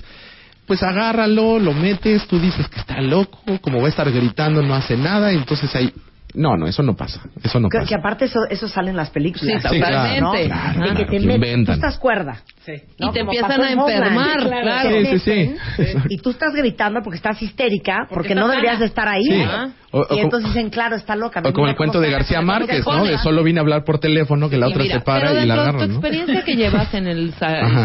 pues agárralo, lo metes, tú dices que está loco, como va a estar gritando, no hace nada, y entonces ahí... No, no, eso no pasa. Eso no Que, pasa. que aparte eso, eso sale en las películas. Sí, totalmente. ¿no? claro, que claro, te que met- inventan. tú estás cuerda. Y te Como empiezan a en Homeland. enfermar, claro. Te Sí, sí, meten, sí. Y tú estás gritando porque estás histérica, porque, estás no deberías de estar ahí. Sí. O- o y entonces dicen, claro, está loca. O como el cuento de García Márquez, ¿no? De solo vine a hablar por teléfono, que la otra mira, se para pero y la agarra, tu ¿no? experiencia que llevas en el.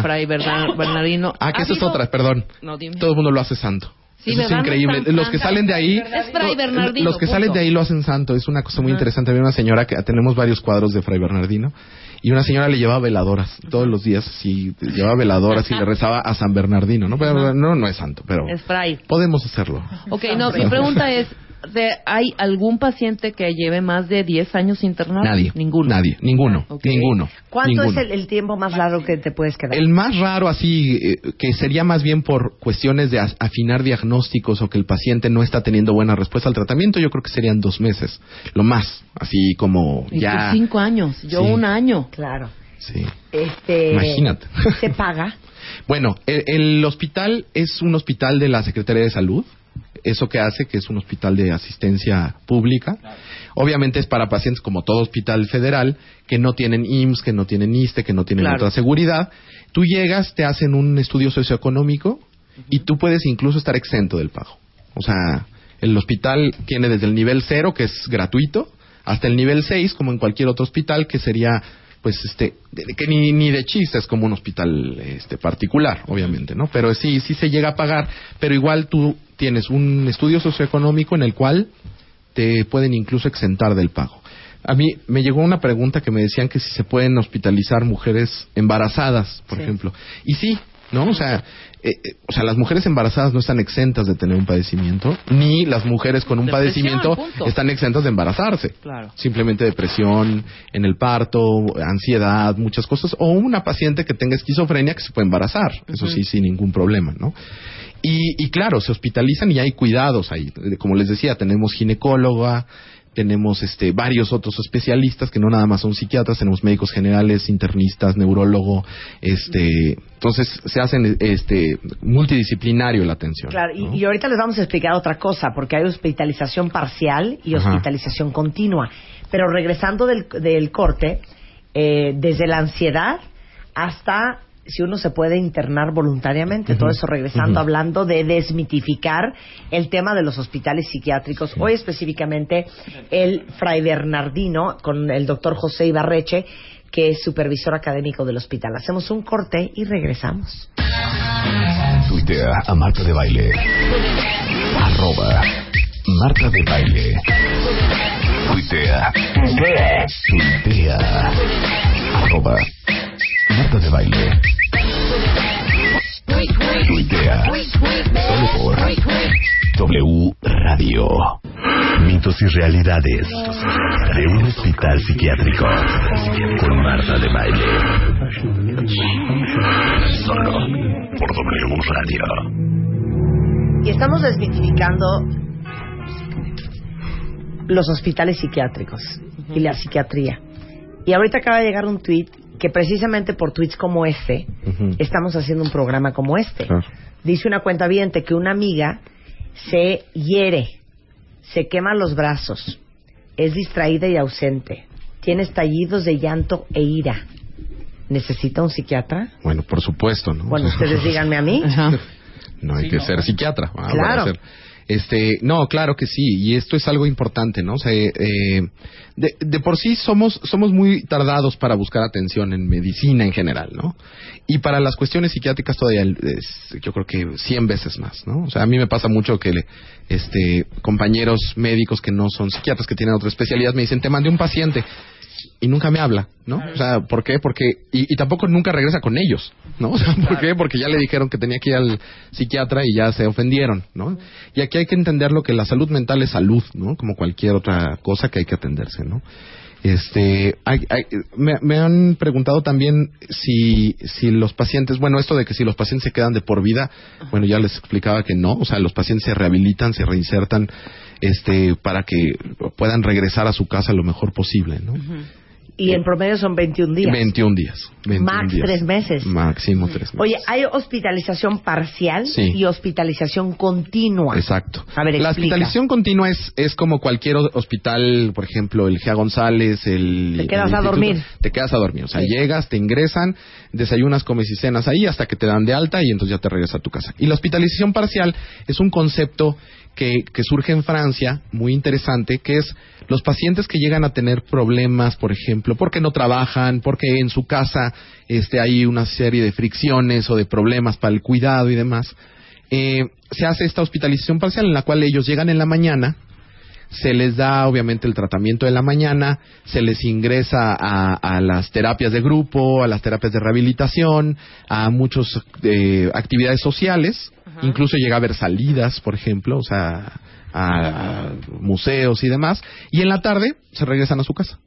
Fray Berna- Bernardino. Ah, que ¿ha eso es otra, perdón. No, dime. Todo el mundo lo hace santo. Sí, Eso es increíble. los que salen de ahí, Es Fray lo- Bernardino, los que punto. salen de ahí lo hacen santo. Es una cosa muy interesante. Había una señora que tenemos varios cuadros de Fray Bernardino y una señora le llevaba veladoras todos los días. Sí, llevaba veladoras y le rezaba a San Bernardino. No, Pero no, no es santo, pero Es Fray. podemos hacerlo. Ok, no, mi pregunta es, de- ¿hay algún paciente que lleve más de 10 años internado? Nadie. Ninguno. Nadie. Ninguno. Ninguno. ¿Cuánto ninguno. es el, el tiempo más largo que te puedes quedar? El más raro así, eh, que sería más bien por cuestiones de afinar diagnósticos o que el paciente no está teniendo buena respuesta al tratamiento, yo creo que serían dos meses, lo más, así como Y ya... tú cinco años, yo Sí. un año. Claro. Sí. Este, Imagínate. ¿Se paga? Bueno, el, el hospital es un hospital de la Secretaría de Salud. Eso que hace que es un hospital de asistencia pública. Obviamente es para pacientes como todo hospital federal que no tienen IMSS, que no tienen ISTE, que no tienen Claro. otra seguridad. Tú llegas, te hacen un estudio socioeconómico y tú puedes incluso estar exento del pago. O sea, el hospital tiene desde el nivel cero, que es gratuito, hasta el nivel 6, como en cualquier otro hospital, que sería pues este que ni, ni de chiste es como un hospital este particular obviamente no pero sí sí se llega a pagar pero igual tú tienes un estudio socioeconómico en el cual te pueden incluso exentar del pago a mí me llegó una pregunta que me decían que si se pueden hospitalizar mujeres embarazadas por Sí. ejemplo y sí no o sea eh, eh, o sea las mujeres embarazadas no están exentas de tener un padecimiento ni las mujeres con un Depresión, padecimiento punto. están exentas de embarazarse Claro. simplemente depresión en el parto, ansiedad, muchas cosas, o una paciente que tenga esquizofrenia que se puede embarazar, eso sí, sin ningún problema, ¿no? Y, y claro, se hospitalizan y hay cuidados ahí. Como les decía, tenemos ginecóloga, tenemos este varios otros especialistas que no nada más son psiquiatras, tenemos médicos generales, internistas, neurólogo, este, entonces se hacen este multidisciplinario la atención. Claro, y, ¿no? y ahorita les vamos a explicar otra cosa, porque hay hospitalización parcial y Ajá. hospitalización continua. Pero regresando del, del corte, eh, desde la ansiedad hasta si uno se puede internar voluntariamente, todo eso regresando, hablando de desmitificar el tema de los hospitales psiquiátricos, hoy específicamente el Fray Bernardino con el doctor José Ibarreche, que es supervisor académico del hospital. Hacemos un corte y regresamos. Tuitea a Marta de Baile. Arroba Marta de Baile. Tuitea. Tuitea. Arroba. Marta de Baile. Tuitea. Solo por W Radio. Mitos y realidades de un hospital psiquiátrico. Con Marta de Baile. Solo por W Radio. Y estamos desmitificando los hospitales psiquiátricos y la psiquiatría. Y ahorita acaba de llegar un tweet que precisamente por tweets como este estamos haciendo un programa como este. Dice una cuenta que una amiga se hiere, se quema los brazos, es distraída y ausente, tiene estallidos de llanto e ira. ¿Necesita un psiquiatra? Bueno, por supuesto, ¿no? Bueno, ustedes díganme a mí. No hay Sí, que no. ser psiquiatra. ah, Claro. Este, no, claro que sí, y esto es algo importante, ¿no? O sea, eh, de, de por sí somos somos muy tardados para buscar atención en medicina en general, ¿no? Y para las cuestiones psiquiátricas todavía es, yo creo que 100 veces más, ¿no? O sea, a mí me pasa mucho que este compañeros médicos que no son psiquiatras que tienen otra especialidad me dicen, "Te mandé un paciente." Y nunca me habla, ¿no? O sea, ¿por qué? Porque y, y tampoco nunca regresa con ellos, ¿no? O sea, ¿por qué? Porque ya le dijeron que tenía que ir al psiquiatra y ya se ofendieron, ¿no? Y aquí hay que entender lo que la salud mental es salud, ¿no? Como cualquier otra cosa que hay que atenderse, ¿no? Este, hay- hay- me, me han preguntado también si, si los pacientes, bueno, esto de que si los pacientes se quedan de por vida, bueno, ya les explicaba que no, o sea, los pacientes se rehabilitan, se reinsertan, este, para que puedan regresar a su casa lo mejor posible, ¿no? Y en promedio son 21 días. 21 días. 21 Max días. tres meses. Máximo tres meses. Oye, hay hospitalización parcial Sí. y hospitalización continua. Exacto. A ver, la explica. hospitalización continua es, es como cualquier ho- hospital, por ejemplo, el Gea González, el... Te quedas el a dormir. Te quedas a dormir. O sea, llegas, te ingresan, desayunas, comes y cenas ahí hasta que te dan de alta y entonces ya te regresas a tu casa. Y la hospitalización parcial es un concepto que, surge en Francia, muy interesante, que es los pacientes que llegan a tener problemas, por ejemplo, porque no trabajan, porque en su casa este, hay una serie de fricciones o de problemas para el cuidado y demás, eh, se hace esta hospitalización parcial en la cual ellos llegan en la mañana, se les da obviamente el tratamiento de la mañana, se les ingresa a, las terapias de grupo, a las terapias de rehabilitación, a muchas actividades sociales, incluso llega a haber salidas, por ejemplo, o sea, a, a museos y demás, y en la tarde se regresan a su casa.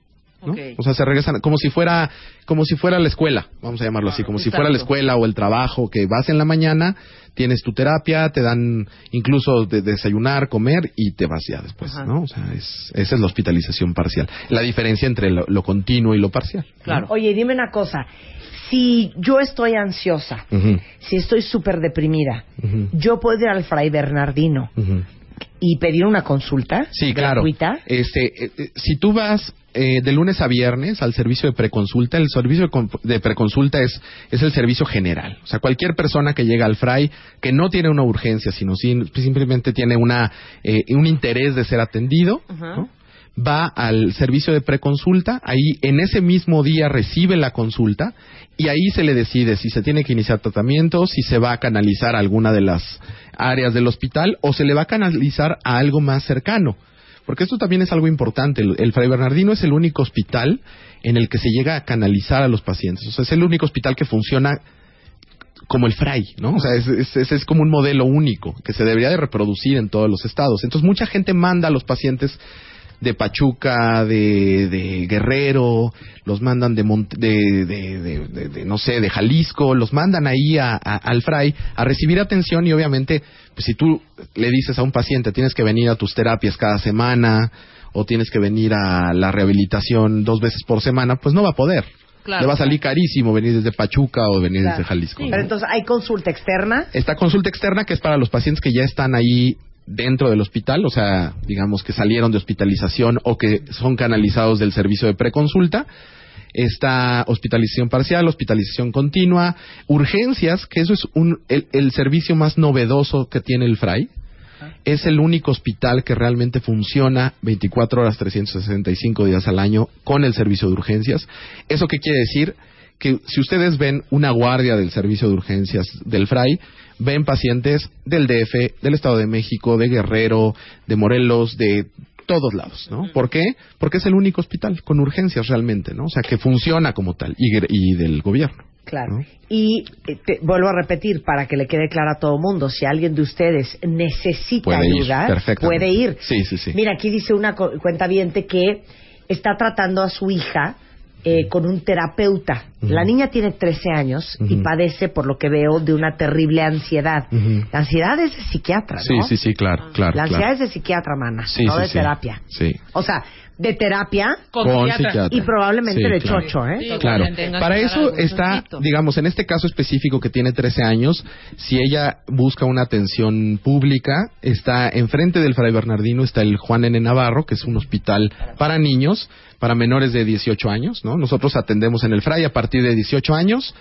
¿No? O sea, se regresan como si fuera como si fuera la escuela, vamos a llamarlo así, como si fuera la escuela o el trabajo que vas en la mañana, tienes tu terapia, te dan incluso de desayunar, comer y te vas ya después, Ajá. ¿no? O sea, es, esa es la hospitalización parcial. La diferencia entre lo, lo continuo y lo parcial. Claro. Oye, dime una cosa. Si yo estoy ansiosa, si estoy súper deprimida, ¿yo puedo ir al Fray Bernardino. Y pedir una consulta Sí, claro. gratuita? Este, eh, eh, si tú vas eh, de lunes a viernes al servicio de preconsulta, el servicio de, con- de preconsulta es, es el servicio general. O sea, cualquier persona que llega al FRAI que no tiene una urgencia, sino sin- simplemente tiene una, eh, un interés de ser atendido, ¿no? Va al servicio de preconsulta, ahí en ese mismo día recibe la consulta y ahí se le decide si se tiene que iniciar tratamiento, si se va a canalizar a alguna de las áreas del hospital o se le va a canalizar a algo más cercano. Porque esto también es algo importante. El, Fray Bernardino es el único hospital en el que se llega a canalizar a los pacientes. O sea, es el único hospital que funciona como el Fray, ¿no? O sea, es- es como un modelo único que se debería de reproducir en todos los estados. Entonces, mucha gente manda a los pacientes de Pachuca, de, de Guerrero, los mandan de, Mont- de, de- de- de- de, no sé, de Jalisco, los mandan ahí a- a- al Fray a recibir atención y obviamente, pues si tú le dices a un paciente tienes que venir a tus terapias cada semana o tienes que venir a la rehabilitación dos veces por semana, pues no va a poder. Claro. Le va a salir carísimo venir desde Pachuca o venir Claro. desde Jalisco. Pero ¿no? entonces, ¿hay consulta externa? Esta consulta externa que es para los pacientes que ya están ahí dentro del hospital, o sea, digamos que salieron de hospitalización o que son canalizados del servicio de preconsulta. Está hospitalización parcial, hospitalización continua, urgencias, que eso es un, el, el servicio más novedoso que tiene el FRAI. Es el único hospital que realmente funciona 24 horas 365 días al año con el servicio de urgencias. ¿Eso qué quiere decir? Que si ustedes ven una guardia del servicio de urgencias del FRAI, ven pacientes del DF, del Estado de México, de Guerrero, de Morelos, de todos lados, ¿no? ¿Por qué? Porque es el único hospital con urgencias realmente, ¿no? O sea, que funciona como tal y, y del gobierno. Claro. Y eh, te- vuelvo a repetir para que le quede claro a todo mundo, si alguien de ustedes necesita Puede ir, puede ir. Sí, sí, sí. Mira, aquí dice una cuenta que está tratando a su hija eh, con un terapeuta. La niña tiene 13 años y padece, por lo que veo, de una terrible ansiedad. La ansiedad es de psiquiatra, Sí, ¿no? sí, sí, claro, claro. La ansiedad claro. es de psiquiatra, mana, Sí, no sí, de sí. terapia. Sí. O sea, de terapia Con psiquiatra. y probablemente Sí, de claro. chocho, ¿eh? Sí, Claro, para eso está, digamos, en este caso específico que tiene 13 años, si ella busca una atención pública, está enfrente del Fray Bernardino, está el Juan N. Navarro, que es un hospital para niños, para menores de 18 años, ¿no? Nosotros atendemos en el Fray a partir de 18 años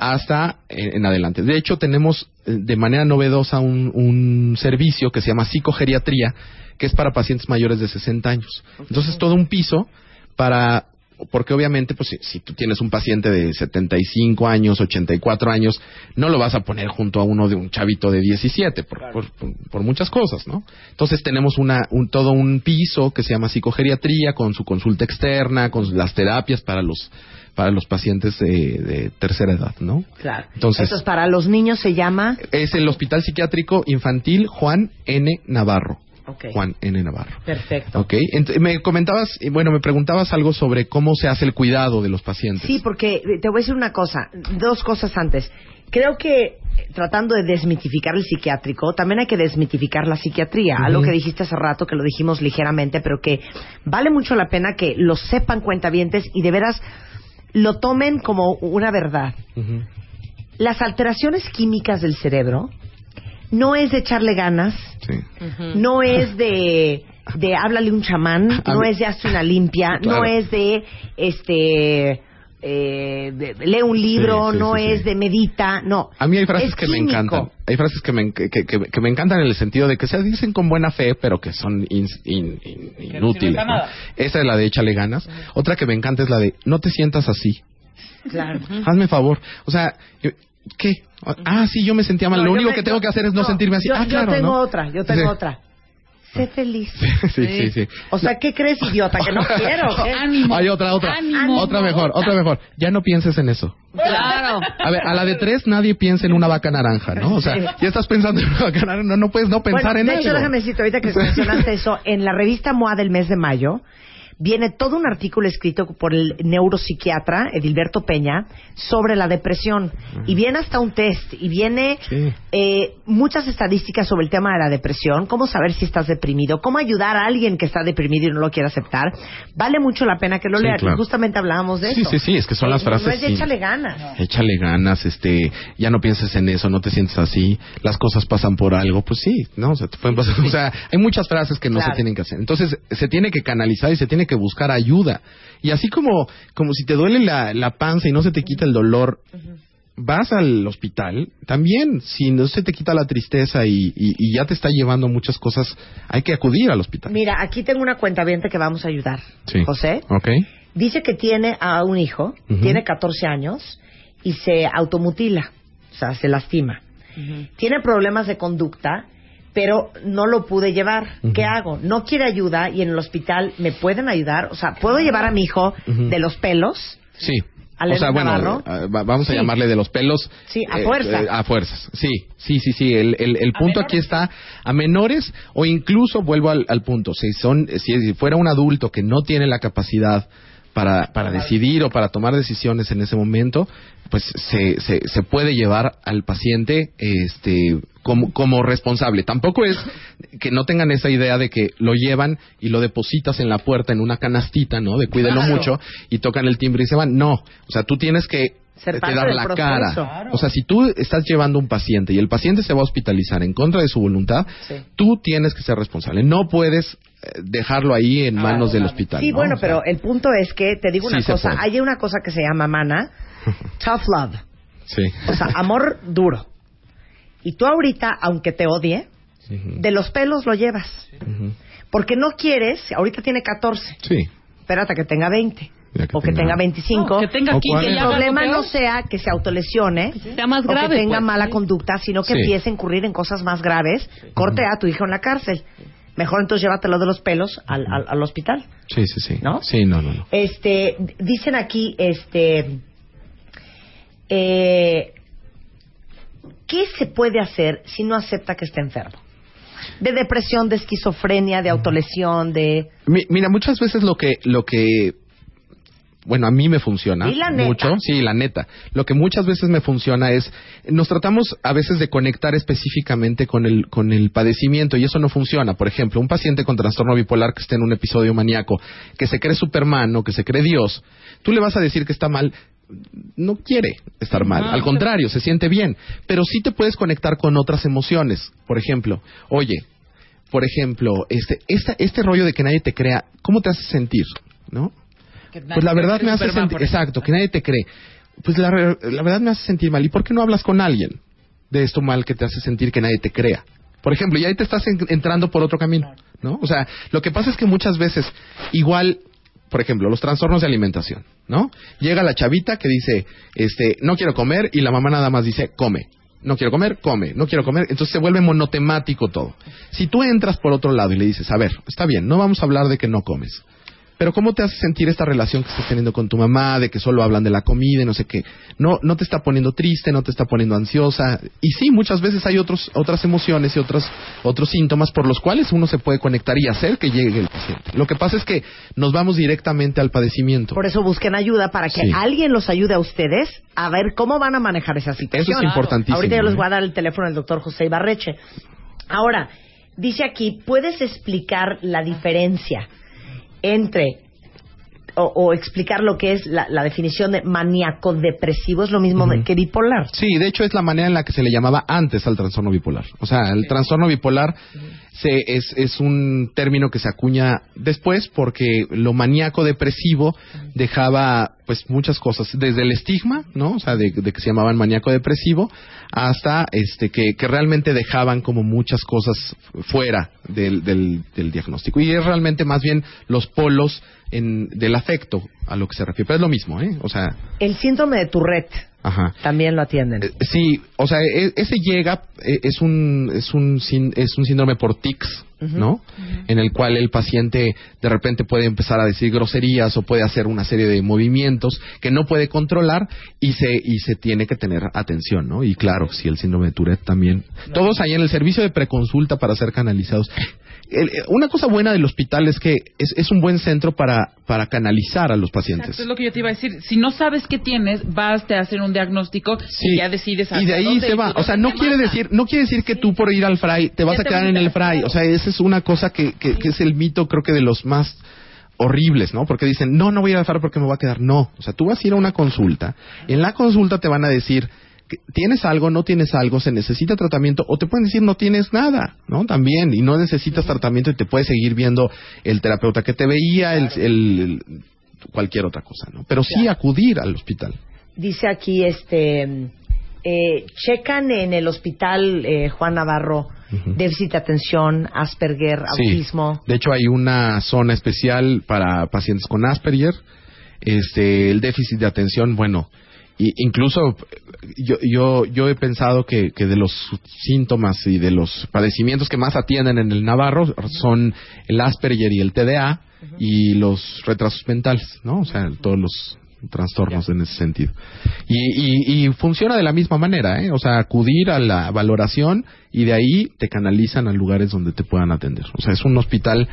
hasta eh, en adelante. De hecho, tenemos eh, de manera novedosa un, un servicio que se llama psicogeriatría, que es para pacientes mayores de 60 años. Entonces, todo un piso para porque obviamente pues si, si tú tienes un paciente de 75 años, 84 años, no lo vas a poner junto a uno de un chavito de 17 por, por, por- por muchas cosas, ¿no? Entonces tenemos una un, todo un piso que se llama psicogeriatría con su consulta externa, con las terapias para los para los pacientes de, de tercera edad, ¿no? Claro. Entonces- Entonces, para los niños se llama... Es el Hospital Psiquiátrico Infantil Juan N. Navarro. Ok. Juan N. Navarro. Perfecto. Ok, Ent- me comentabas, y bueno, me preguntabas algo sobre cómo se hace el cuidado de los pacientes. Sí, porque eh, te voy a decir una cosa, dos cosas antes. Creo que eh, tratando de desmitificar el psiquiátrico, también hay que desmitificar la psiquiatría. Algo que dijiste hace rato, que lo dijimos ligeramente, pero que vale mucho la pena que lo sepan cuentavientes y de veras lo tomen como una verdad. Las alteraciones químicas del cerebro no es de echarle ganas, Sí. no es de de háblale un chamán, no es de hazte una limpia, Claro. no es de este eh, de- lee un libro, Sí, sí, no sí, es sí. de medita, no. A mí hay frases Es que me encantan. Hay frases que me, que, que- que me encantan en el sentido de que se dicen con buena fe, pero que son in- in- inútiles. Esa es la de échale ganas. Otra que me encanta es la de no te sientas así. Claro. Hazme favor. O sea, yo- ¿qué? Ah, sí, yo me sentía mal. No, Lo yo único me- que tengo yo- que hacer es no, sentirme así. Yo, ah, yo claro, tengo ¿no? otra, yo tengo Sí. otra. Sé feliz. sí, sí, sí. O sea, ¿qué crees, idiota? Que no quiero. ¿qué? Ánimo. Hay otra, otra. Ánimo. Otra mejor, otra mejor. Ya no pienses en eso. Claro. A ver, a la de tres nadie piensa en una vaca naranja, ¿no? O sea, ya estás pensando en una vaca naranja, no, no puedes no pensar bueno, en de hecho, algo. déjame decirte ahorita que mencionaste eso, en la revista MOA del mes de mayo viene todo un artículo escrito por el neuropsiquiatra Edilberto Peña sobre la depresión y viene hasta un test y viene Sí. eh, muchas estadísticas sobre el tema de la depresión, cómo saber si estás deprimido, cómo ayudar a alguien que está deprimido y no lo quiere aceptar. Vale mucho la pena que lo Sí, leas. claro. Justamente hablábamos de Sí, eso. sí, sí, es que son Eh, las no- frases No es de échale ganas. Échale ganas, este, ya no pienses en eso, no te sientes así, las cosas pasan por algo, pues sí, no, o sea, te pueden pasar, o sea, hay muchas frases que no Claro. se tienen que hacer. Entonces, se tiene que canalizar y se tiene que buscar ayuda. Y así como, como si te duele la, la panza y no se te quita el dolor, vas al hospital, también, si no se te quita la tristeza y, y- y ya te está llevando muchas cosas, hay que acudir al hospital. Mira, aquí tengo una cuenta que vamos a ayudar. Sí. José. ¿Ok? Dice que tiene a un hijo, tiene 14 años y se automutila, o sea, se lastima. Tiene problemas de conducta, pero no lo pude llevar. ¿Qué hago? No quiere ayuda y en el hospital me pueden ayudar. O sea, ¿puedo llevar a mi hijo de los pelos? Sí. ¿Al o sea, bueno, Navarro? eh, va- vamos a Sí. llamarle de los pelos. Sí, a fuerza. a fuerzas. Sí, sí, sí, sí. El, el, el punto aquí está a menores o incluso, vuelvo al, al punto, si, son, si fuera un adulto que no tiene la capacidad para, para decidir o para tomar decisiones en ese momento, pues se, se, se puede llevar al paciente este como, como responsable. Tampoco es que no tengan esa idea de que lo llevan y lo depositas en la puerta en una canastita, ¿no? De cuídelo Claro. mucho y tocan el timbre y se van. No, o sea, tú tienes que Ser te parte dar del la proceso. cara. Claro. O sea, si tú estás llevando un paciente y el paciente se va a hospitalizar en contra de su voluntad, Sí. tú tienes que ser responsable. No puedes eh, dejarlo ahí en manos del hospital. Sí, ¿no? bueno, O sea, pero el punto es que, te digo una Sí cosa, hay una cosa que se llama, mana, tough love. Sí. O sea, amor duro. Y tú ahorita, aunque te odie, Ujú. de los pelos lo llevas. Ujú. Porque no quieres, ahorita tiene 14, Sí. espérate que tenga 20. Ya que o que tenga- tenga 25. No, que tenga O 15 que el problema no sea que se autolesione Sea más o grave, que tenga pues, mala sí. conducta, sino que Sí. empiece a incurrir en cosas más graves. Corte a tu hijo en la cárcel. mejor entonces llévatelo de los pelos al, al, al hospital. Sí, sí, sí. ¿No? Sí, no, no, no. Este, dicen aquí, este, eh, ¿qué se puede hacer si no acepta que está enfermo? De depresión, de esquizofrenia, de autolesión, de... Mi- Mira, muchas veces lo que, lo que, bueno, a mí me funciona Di la neta. mucho, sí, la neta. Lo que muchas veces me funciona es, nos tratamos a veces de conectar específicamente con el, con el padecimiento y eso no funciona. Por ejemplo, un paciente con trastorno bipolar que esté en un episodio maníaco, que se cree Superman o que se cree Dios, tú le vas a decir que está mal. No quiere estar mal, No, al contrario, se siente bien, pero sí te puedes conectar con otras emociones. Por ejemplo, oye, por ejemplo, este, esta- este rollo de que nadie te crea, ¿cómo te hace sentir? ¿No? Pues la verdad me hace sentir, exacto, que nadie te cree. Pues la, la verdad me hace sentir mal. ¿Y por qué no hablas con alguien de esto mal que te hace sentir que nadie te crea? Por ejemplo, y ahí te estás en- entrando por otro camino, ¿no? O sea, lo que pasa es que muchas veces, igual, por ejemplo, los trastornos de alimentación, ¿no? Llega la chavita que dice, este, no quiero comer, y la mamá nada más dice, come. No quiero comer, come. No quiero comer. Entonces se vuelve monotemático todo. Si tú entras por otro lado y le dices, a ver, está bien, no vamos a hablar de que no comes. Pero ¿cómo te hace sentir esta relación que estás teniendo con tu mamá, de que solo hablan de la comida y no sé qué? No, no te está poniendo triste, no te está poniendo ansiosa. Y sí, muchas veces hay otros, otras emociones y otros, otros síntomas por los cuales uno se puede conectar y hacer que llegue el paciente. Lo que pasa es que nos vamos directamente al padecimiento. Por eso busquen ayuda para que Sí. alguien los ayude a ustedes a ver cómo van a manejar esa situación. Eso es importantísimo, Ahorita yo les ¿eh? voy a dar el teléfono del doctor José Ibarreche. Ahora, dice aquí, ¿puedes explicar la diferencia entre o, o explicar lo que es la, la definición de maníaco depresivo? Es lo mismo que bipolar. Sí, de hecho es la manera en la que se le llamaba antes al trastorno bipolar. O sea, el trastorno bipolar se, es, es un término que se acuña después porque lo maníaco depresivo dejaba pues muchas cosas, desde el estigma, ¿no? O sea, de, de que se llamaban maníaco depresivo, hasta este que, que realmente dejaban como muchas cosas fuera del, del, del diagnóstico. Y es realmente más bien los polos en, del afecto a lo que se refiere. Pero es lo mismo, ¿eh? O sea, El síndrome de Tourette ajá. también lo atienden. Eh, Sí, o sea, e- ese llega, eh, es un, es un, es un síndrome por tics, ¿no? En el cual el paciente de repente puede empezar a decir groserías o puede hacer una serie de movimientos que no puede controlar y se, y se tiene que tener atención, ¿no? Y claro, si el síndrome de Tourette también. Todos ahí en el servicio de preconsulta para ser canalizados. El- eh, una cosa buena del hospital es que es, es un buen centro para, para canalizar a los pacientes. Exacto, es lo que yo te iba a decir. Si no sabes qué tienes, vas, te hacen un diagnóstico y ya decides y de ahí dónde se va. O sea, no quiere manda. decir, no quiere decir que tú por ir al fray te vas a quedar en el fray. O sea, esa es una cosa que, que, que es el mito, creo que de los más horribles, ¿no? Porque dicen, no, no voy a ir al fray porque me voy a quedar. No. O sea, tú vas a ir a una consulta. En la consulta te van a decir, tienes algo, no tienes algo, se necesita tratamiento, o te pueden decir no tienes nada, ¿no? También, y no necesitas tratamiento y te puede seguir viendo el terapeuta que te veía, el, el- el- cualquier otra cosa, ¿no? Pero sí acudir al hospital. Dice aquí, este, eh, checan en el hospital eh, Juan Navarro déficit de atención, Asperger, Sí. autismo. De hecho, hay una zona especial para pacientes con Asperger. Este, el déficit de atención, bueno, y incluso yo, yo, yo he pensado que, que de los síntomas y de los padecimientos que más atienden en el Navarro son el Asperger y el TDA y los retrasos mentales, ¿no? O sea, todos los trastornos en ese sentido. Y, y, y funciona de la misma manera, ¿eh? O sea, acudir a la valoración y de ahí te canalizan a lugares donde te puedan atender. O sea, es un hospital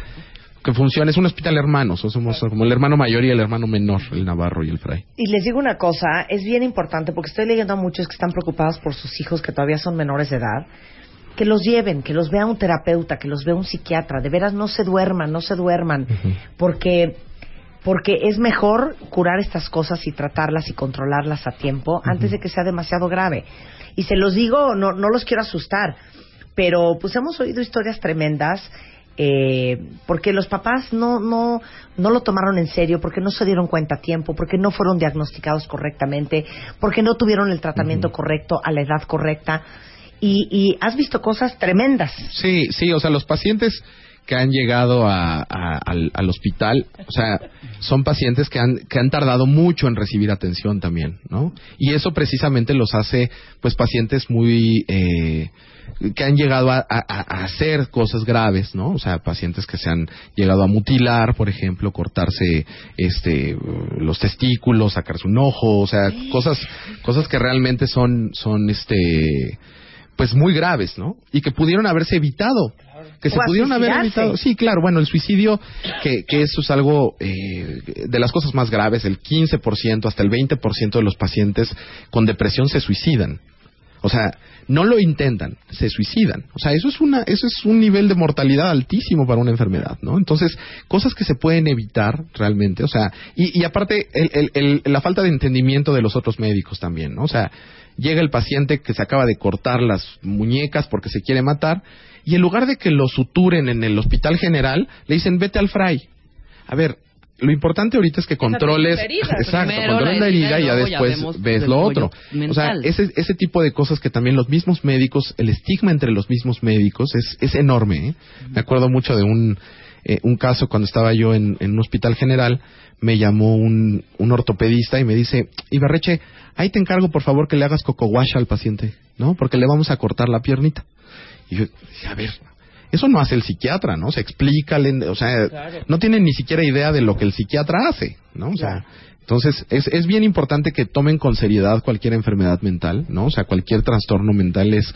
que funciona, es un hospital hermanos, o somos como el hermano mayor y el hermano menor, el Navarro y el Fray. Y les digo una cosa, es bien importante porque estoy leyendo a muchos que están preocupados por sus hijos que todavía son menores de edad, que los lleven, que los vea un terapeuta, que los vea un psiquiatra, de veras no se duerman, no se duerman, porque porque es mejor curar estas cosas y tratarlas y controlarlas a tiempo antes de que sea demasiado grave. Y se los digo, no, no los quiero asustar, pero pues hemos oído historias tremendas eh, porque los papás no, no, no lo tomaron en serio, porque no se dieron cuenta a tiempo, porque no fueron diagnosticados correctamente, porque no tuvieron el tratamiento correcto a la edad correcta. Y, y has visto cosas tremendas. Sí, sí, o sea, los pacientes que han llegado a- a- al, al hospital, o sea, son pacientes que han, que han tardado mucho en recibir atención también, ¿no? Y eso precisamente los hace, pues, pacientes muy, eh, que han llegado a, a- a hacer cosas graves, ¿no? O sea, pacientes que se han llegado a mutilar, por ejemplo, cortarse, este, los testículos, sacarse un ojo, o sea, cosas, cosas que realmente son, son, este, pues muy graves, ¿no? Y que pudieron haberse evitado. Que se pudieron haber evitado. Sí, claro, bueno, el suicidio, que, que eso es algo eh, de las cosas más graves, el 15% hasta el 20% de los pacientes con depresión se suicidan. O sea, no lo intentan, se suicidan. O sea, eso es una, eso es un nivel de mortalidad altísimo para una enfermedad, ¿no? Entonces, cosas que se pueden evitar realmente, o sea, y, y aparte el- el- el- la falta de entendimiento de los otros médicos también, ¿no? O sea, llega el paciente que se acaba de cortar las muñecas porque se quiere matar y en lugar de que lo suturen en el hospital general, le dicen vete al fray. A ver, lo importante ahorita es que controles, heridas. exacto, controles la herida y ya después ves lo otro. O sea, ese, ese tipo de cosas que también los mismos médicos, el estigma entre los mismos médicos es, es enorme. ¿eh? Me acuerdo mucho de un, eh, un caso cuando estaba yo en, en un hospital general, me llamó un, un ortopedista y me dice, Ibarreche, ahí te encargo por favor que le hagas coco wash al paciente, ¿no? Porque le vamos a cortar la piernita. Y yo, a ver, eso no hace el psiquiatra, ¿no? Se explícale, o sea, no tienen ni siquiera idea de lo que el psiquiatra hace, ¿no? O sea, entonces es, es bien importante que tomen con seriedad cualquier enfermedad mental, ¿no? O sea, cualquier trastorno mental es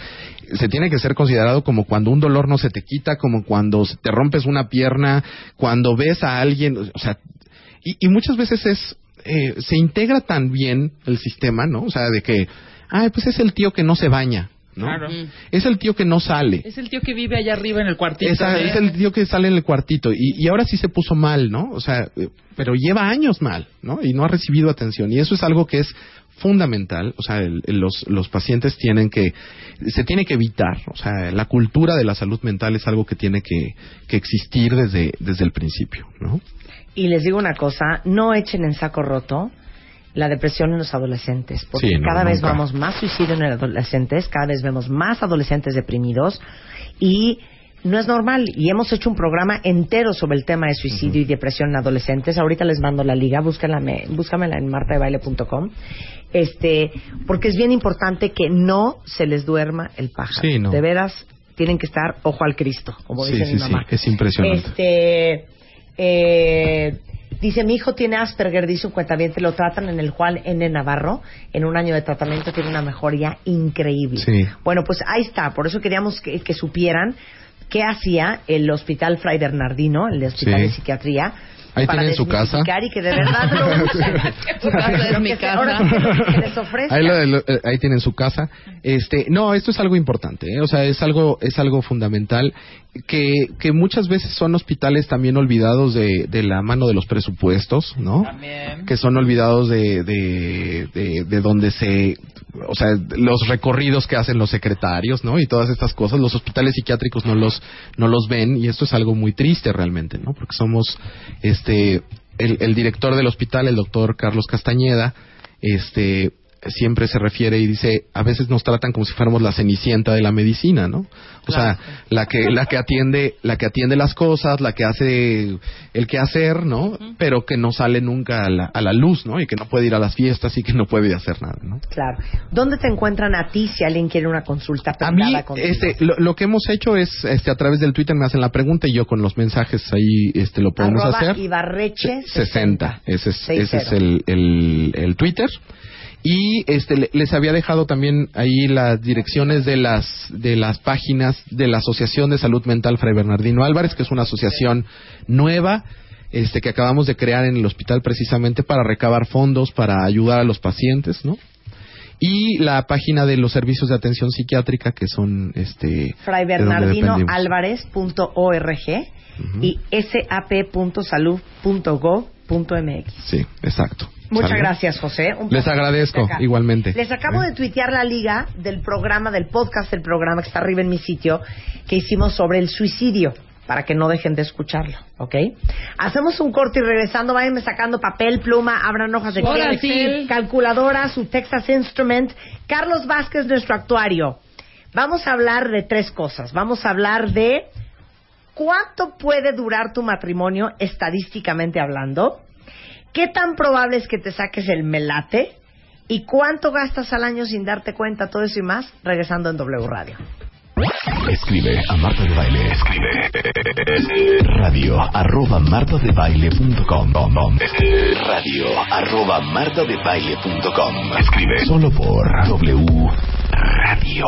se tiene que ser considerado como cuando un dolor no se te quita, como cuando te rompes una pierna, cuando ves a alguien, o sea, y, y muchas veces es eh, se integra tan bien el sistema, ¿no? O sea, de que, ay, pues es el tío que no se baña, ¿no? Claro. Es el tío que no sale. Es el tío que vive allá arriba en el cuartito. De- es el tío que sale en el cuartito y, y ahora sí se puso mal, ¿no? O sea, eh, pero lleva años mal, ¿no? Y no ha recibido atención y eso es algo que es fundamental, o sea, el- el- los, los pacientes tienen que, se tiene que evitar, o sea, la cultura de la salud mental es algo que tiene que, que existir desde, desde el principio, ¿no? Y les digo una cosa, no echen en saco roto la depresión en los adolescentes, porque Sí, no, cada vez vamos más suicidio en adolescentes, cada vez vemos más adolescentes deprimidos y no es normal. Y hemos hecho un programa entero sobre el tema de suicidio y depresión en adolescentes. Ahorita les mando la liga, búscala, me- búscamela en martadebaile.com. Este, porque es bien importante que no se les duerma el pájaro. Sí, no. De veras, tienen que estar ojo al Cristo, como Sí, dice sí, mi sí, mamá. es impresionante. Este, eh, dice, mi hijo tiene Asperger, dice un cuentaviente, lo tratan en el Juan N. Navarro, en un año de tratamiento tiene una mejoría increíble. Sí. Bueno, pues ahí está, por eso queríamos que, que supieran qué hacía el Hospital Fray Bernardino, el Hospital Sí. de Psiquiatría, Ahí para tienen su casa. y que de verdad lo usen. Su casa es Lo mi que se- casa. ahora sí que, que les ofrezca. Ahí, lo- lo- ahí tienen su casa. Este, no, esto es algo importante, ¿eh? o sea, es algo, es algo fundamental que, que muchas veces son hospitales también olvidados de, de la mano de los presupuestos, ¿no? También. Que son olvidados de, de, de, de donde se, o sea, los recorridos que hacen los secretarios, ¿no? Y todas estas cosas, los hospitales psiquiátricos no los, no los ven y esto es algo muy triste realmente, ¿no? Porque somos, este, el, el director del hospital, el doctor Carlos Castañeda, este siempre se refiere y dice a veces nos tratan como si fuéramos la cenicienta de la medicina no o sea la que la que atiende la que atiende las cosas la que hace el que hacer no pero que no sale nunca a la, a la luz no y que no puede ir a las fiestas y que no puede hacer nada no Claro. ¿Dónde te encuentran a ti si alguien quiere una consulta a mí este lo, lo que hemos hecho es este a través del Twitter me hacen la pregunta y yo con los mensajes ahí este lo podemos Arroba hacer. Ibarreche 60. Ese es, ese es el, el Twitter. Y este le- les había dejado también ahí las direcciones de las de las páginas de la Asociación de Salud Mental Fray Bernardino Álvarez, que es una asociación nueva este que acabamos de crear en el hospital precisamente para recabar fondos para ayudar a los pacientes, ¿no? Y la página de los servicios de atención psiquiátrica que son este Fray de donde Bernardino dependemos. Álvarez.org y sap.salud.gov.mx. Sí, exacto. Muchas ¿Sale? gracias, José. Un Les agradezco igualmente. Les acabo de tuitear la liga del programa, del podcast del programa que está arriba en mi sitio, que hicimos sobre el suicidio, para que no dejen de escucharlo, ¿ok? Hacemos un corte y regresando, váyanme sacando papel, pluma, abran hojas de Excel, sí. calculadora, su Texas Instrument. Carlos Vázquez, nuestro actuario. Vamos a hablar de tres cosas. Vamos a hablar de ¿cuánto puede durar tu matrimonio estadísticamente hablando? ¿Qué tan probable es que te saques el melate? ¿Y cuánto gastas al año sin darte cuenta? Todo eso y más, regresando en W Radio. Escribe a Marta de Baile. Escribe radio arroba martadebaile.com radio arroba martadebaile.com Escribe solo por W Radio.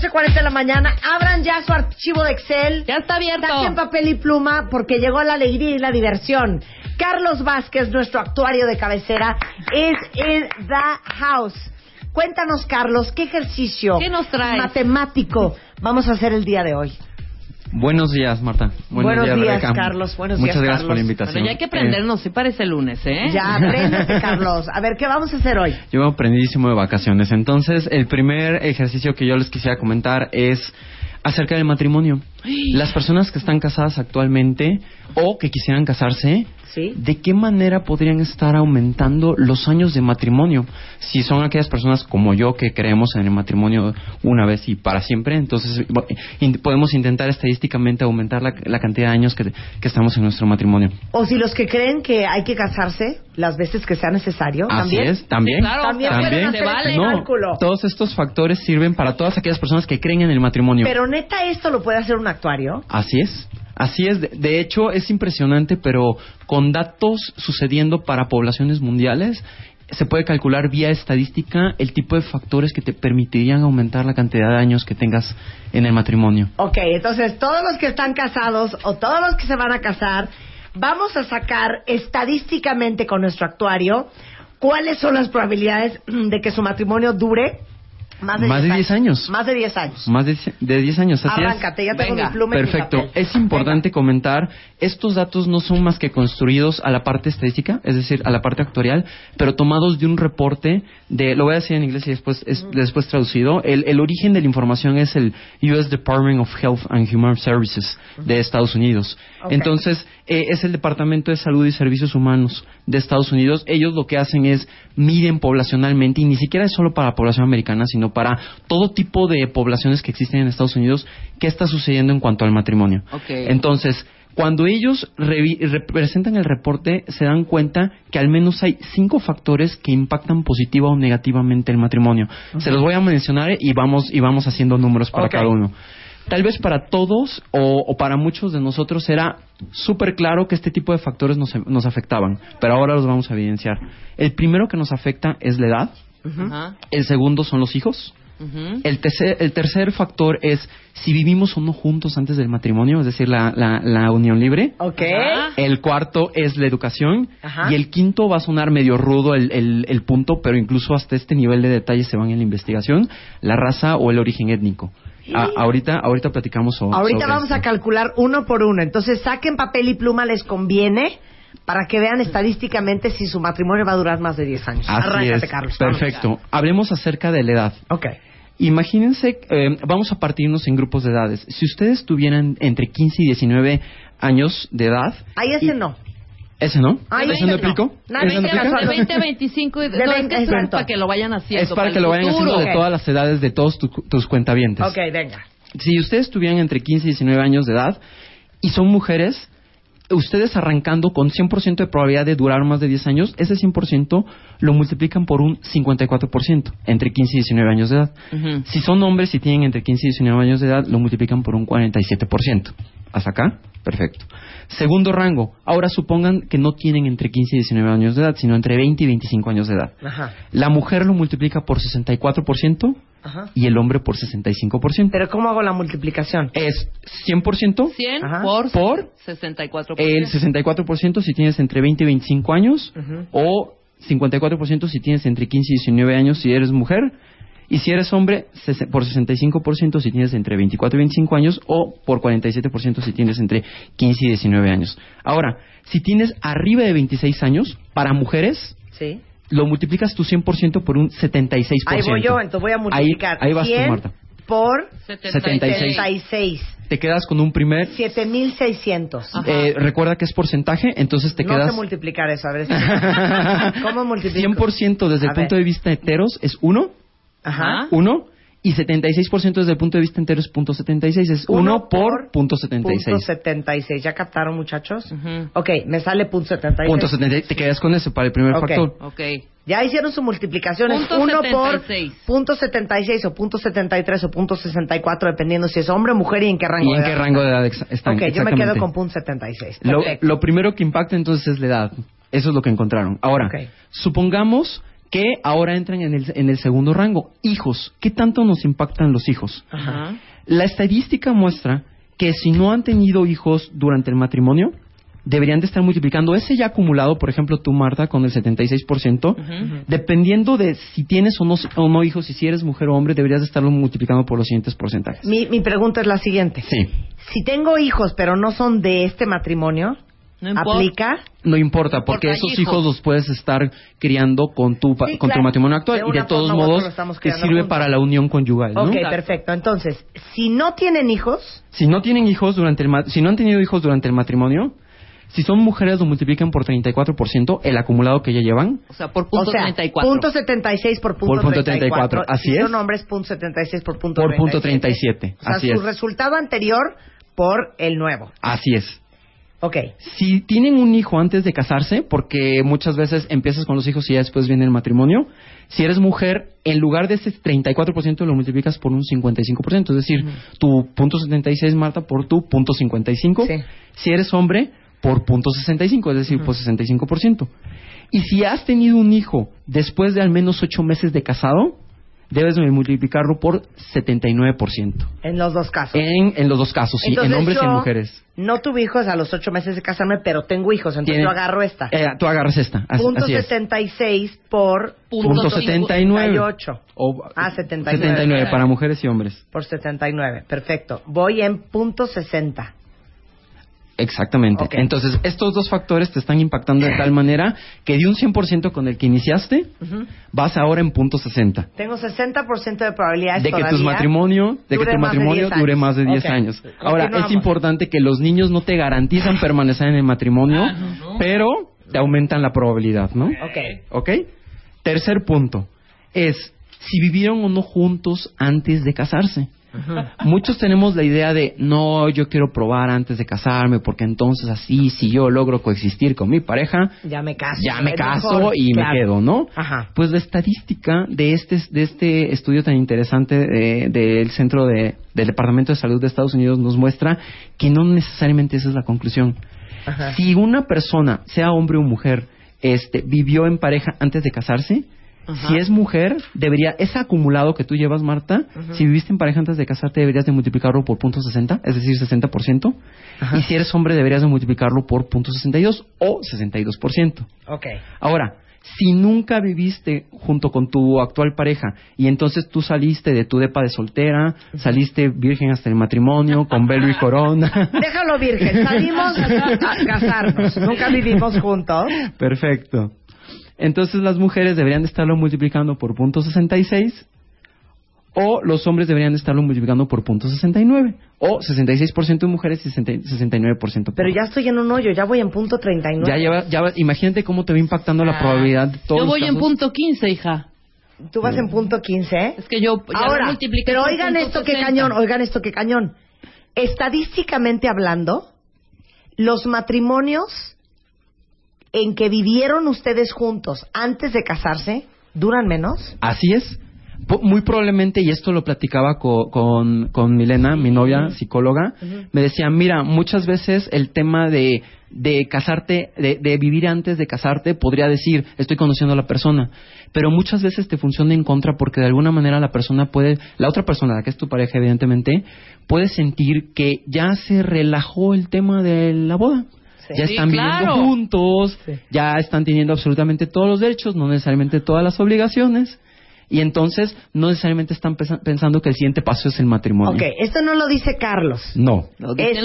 11.40 de la mañana. Abran ya su archivo de Excel. Ya está abierto. Saquen papel y pluma porque llegó la alegría y la diversión. Carlos Vázquez, nuestro actuario de cabecera, is in the house. Cuéntanos, Carlos, ¿qué ejercicio ¿Qué nos traes? matemático vamos a hacer el día de hoy? Buenos días, Marta. Buenos días, Rebeca. Carlos. Buenos Muchas días, gracias por la invitación. Bueno, ya hay que aprendernos, sí parece lunes, ¿eh? Ya, apréndete, Carlos. A ver, ¿qué vamos a hacer hoy? Yo aprendidísimo de vacaciones. Entonces, el primer ejercicio que yo les quisiera comentar es acerca del matrimonio. Las personas que están casadas actualmente o que quisieran casarse, ¿Sí? ¿de qué manera podrían estar aumentando los años de matrimonio? Si son aquellas personas como yo que creemos en el matrimonio una vez y para siempre, entonces podemos intentar estadísticamente aumentar la, la cantidad de años que, que estamos en nuestro matrimonio. O si los que creen que hay que casarse las veces que sea necesario, Así ¿también? es, también. Claro, También también, vale. No, cálculo. todos estos factores sirven para todas aquellas personas que creen en el matrimonio. Pero neta, esto lo puede hacer un actuario. Así es. Así es. De, de hecho, es impresionante, pero con datos sucediendo para poblaciones mundiales, se puede calcular vía estadística el tipo de factores que te permitirían aumentar la cantidad de años que tengas en el matrimonio. Ok, entonces todos los que están casados o todos los que se van a casar, vamos a sacar estadísticamente con nuestro actuario cuáles son las probabilidades de que su matrimonio dure más de, Más de 10 años. Más de 10 años. Más de, de 10 años, así. Arráncate, ya tengo Venga, mi pluma y mi Perfecto. papel. Es importante comentar, estos datos no son más que construidos a la parte estadística, es decir, a la parte actuarial, pero tomados de un reporte de, lo voy a decir en inglés y después, es, después traducido, el, el origen de la información es el US Department of Health and Human Services de Estados Unidos. Entonces, eh, es el Departamento de Salud y Servicios Humanos de Estados Unidos. Ellos lo que hacen es miden poblacionalmente, y ni siquiera es solo para la población americana, sino para todo tipo de poblaciones que existen en Estados Unidos, qué está sucediendo en cuanto al matrimonio. Entonces, cuando ellos representan el reporte, se dan cuenta que al menos hay cinco factores que impactan positiva o negativamente el matrimonio. Se los voy a mencionar y vamos, y vamos haciendo números para cada uno. Tal vez para todos o, o para muchos de nosotros era súper claro que este tipo de factores nos, nos afectaban, pero ahora los vamos a evidenciar. El primero que nos afecta es la edad, el segundo son los hijos, el tercer, el tercer factor es si vivimos o no juntos antes del matrimonio, es decir, la, la, la unión libre. Ok. Ajá. El cuarto es la educación. Ajá. Y el quinto va a sonar medio rudo el, el, el punto, pero incluso hasta este nivel de detalle se van en la investigación, la raza o el origen étnico. A- ahorita, ahorita platicamos so- sobre Ahorita vamos a calcular uno por uno. Entonces saquen papel y pluma, les conviene para que vean estadísticamente si su matrimonio va a durar más de 10 años. Así Arráncate, es. Carlos. Perfecto. Hablemos acerca de la edad. Ok. Imagínense, eh, vamos a partirnos en grupos de edades. Si ustedes tuvieran entre 15 y 19 años de edad. Ahí ese y- no. ¿Ese no? Ahí ¿Ese no ese no. De 20 a 25. y- De no, es 20, que es para que lo vayan haciendo. Es para el que lo vayan futuro. haciendo de Ok. todas las edades de todos tu- tus cuentavientes. Ok, venga. Si ustedes tuvieran entre 15 y 19 años de edad y son mujeres, ustedes arrancando con 100% de probabilidad de durar más de 10 años, ese 100% lo multiplican por un 54% entre 15 y 19 años de edad. Ujú. Si son hombres y tienen entre 15 y 19 años de edad, lo multiplican por un 47%. ¿Hasta acá? Perfecto. Segundo rango. Ahora supongan que no tienen entre 15 y 19 años de edad, sino entre 20 y 25 años de edad. Ajá. La mujer lo multiplica por 64% Ajá. y el hombre por 65%. Pero ¿cómo hago la multiplicación? Es 100% 100 Ajá. por, por 64%. el 64% si tienes entre 20 y 25 años o 54% si tienes entre 15 y 19 años si eres mujer Y si eres hombre, por 65% si tienes entre 24 y 25 años o por 47% si tienes entre 15 y 19 años. Ahora, si tienes arriba de 26 años, para mujeres, Sí. lo multiplicas tu 100% por un 76%. Ahí voy yo, entonces voy a multiplicar Ahí, ahí vas tú, 100 Marta. por 76. 76. Te quedas con un primer... 7600. eh, recuerda que es porcentaje, entonces te no quedas... sé multiplicar eso, a ver si... ¿Cómo multiplico? 100% desde A el punto ver. de vista heteros es 1, Ajá. 1, y 76% desde el punto de vista entero es punto 76, es 1 por punto 76. Punto 76. ¿Ya captaron, muchachos? Ok, me sale punto 76. Punto 76, te quedas con eso para el primer Ok. factor. Ok. Ya hicieron su multiplicación. Es Punto 1 por 76. punto 76 o punto 73 o punto 64, dependiendo si es hombre o mujer y en qué rango ¿Y en de qué edad. rango de edad están? Ok, yo me quedo con punto 76. Lo, Perfecto. lo primero que impacta entonces es la edad. Eso es lo que encontraron. Ahora, Ok. supongamos que ahora entran en el, en el segundo rango. Hijos. ¿Qué tanto nos impactan los hijos? Ajá. La estadística muestra que si no han tenido hijos durante el matrimonio, deberían de estar multiplicando ese ya acumulado, por ejemplo, tú, Marta, con el 76%, dependiendo de si tienes o no, o no hijos y si eres mujer o hombre, deberías de estarlo multiplicando por los siguientes porcentajes. Mi, mi pregunta es la siguiente. Sí. Si tengo hijos pero no son de este matrimonio, No importa. ¿aplica? No importa, porque esos hijos. hijos los puedes estar criando con tu, Sí, con tu claro. matrimonio actual De y de todos modos te sirve juntos. para la unión conyugal, ¿no? Ok, perfecto. Entonces, si no tienen hijos, Si no tienen hijos durante el ma- si no han tenido hijos durante el matrimonio, si son mujeres lo multiplican por 34% el acumulado que ya llevan. O sea, por punto o sea, 34. punto 76 por punto, Por punto 34. 34, así si es. son hombres, punto 76 por punto Por punto 37. 37, O sea, así su es. resultado anterior por el nuevo. Así es. Ok. Si tienen un hijo antes de casarse, porque muchas veces empiezas con los hijos y ya después viene el matrimonio, si eres mujer, en lugar de ese 34% lo multiplicas por un 55%, es decir, tu punto 76, Marta, por tu punto 55. Sí. Si eres hombre, por punto 65, es decir, por 65%. Y si has tenido un hijo después de al menos 8 meses de casado, debes de multiplicarlo por 79%. En los dos casos. En, en los dos casos, sí, Entonces, en hombres y en yo mujeres. No tuve hijos a los ocho meses de casarme, pero tengo hijos, entonces Tiene- yo agarro esta. Eh, tú agarras esta. Así, punto así es. 76 por Punto 79. 78. O- Ah, 79. 79 para mujeres y hombres. Por 79. Perfecto. Voy en punto 60. Exactamente. Entonces, estos dos factores te están impactando de tal manera que de un 100% con el que iniciaste, vas ahora en punto 60. Tengo 60% de probabilidades De que tu matrimonio, de que tu matrimonio 10 años. dure más de 10 Ok. años. Ahora, es importante que los niños no te garantizan permanecer en el matrimonio, pero te aumentan la probabilidad, ¿no? Ok. ¿Ok? Tercer punto es si vivieron o no juntos antes de casarse. Muchos tenemos la idea de, no, yo quiero probar antes de casarme, porque entonces así, si yo logro coexistir con mi pareja, Ya me caso. ya me caso mejor. y Claro. me quedo, ¿no? Ajá. Pues la estadística de este, de este estudio tan interesante eh, del Centro de, del Departamento de Salud de Estados Unidos nos muestra que no necesariamente esa es la conclusión. Ajá. Si una persona, sea hombre o mujer, este, vivió en pareja antes de casarse, si es mujer, debería, ese acumulado que tú llevas, Marta, si viviste en pareja antes de casarte, deberías de multiplicarlo por punto .60, es decir, 60%. Y si eres hombre, deberías de multiplicarlo por punto .62 o 62%. Ok. Ahora, si nunca viviste junto con tu actual pareja y entonces tú saliste de tu depa de soltera, saliste virgen hasta el matrimonio, con velo y corona. Déjalo virgen. Salimos a casarnos. Nunca vivimos juntos. Perfecto. Entonces las mujeres deberían de estarlo multiplicando por punto 66 o los hombres deberían de estarlo multiplicando por punto 69 o 66% de mujeres y 60 69% por Pero ya estoy en un hoyo. Ya voy en punto 39. ya lleva, ya va- imagínate cómo te va impactando la probabilidad de todos Yo voy en punto 15, hija. Tú vas en punto 15, ¿eh? Es que yo ya Ahora, multipliqué pero oigan esto que 60. cañón, oigan esto que cañón. Estadísticamente hablando, los matrimonios en que vivieron ustedes juntos antes de casarse duran menos. Así es. Muy probablemente, y esto lo platicaba co- con, con Milena, mi novia psicóloga, me decía, mira, muchas veces el tema de, de casarte, de, de vivir antes de casarte, podría decir, estoy conociendo a la persona, pero muchas veces te funciona en contra porque de alguna manera la persona puede, la otra persona, la que es tu pareja evidentemente, puede sentir que ya se relajó el tema de la boda. Sí. Ya Sí, están claro. viviendo juntos, ya están teniendo absolutamente todos los derechos, no necesariamente todas las obligaciones. Y entonces no necesariamente están pensando que el siguiente paso es el matrimonio. Ok, esto no lo dice Carlos. No. Es-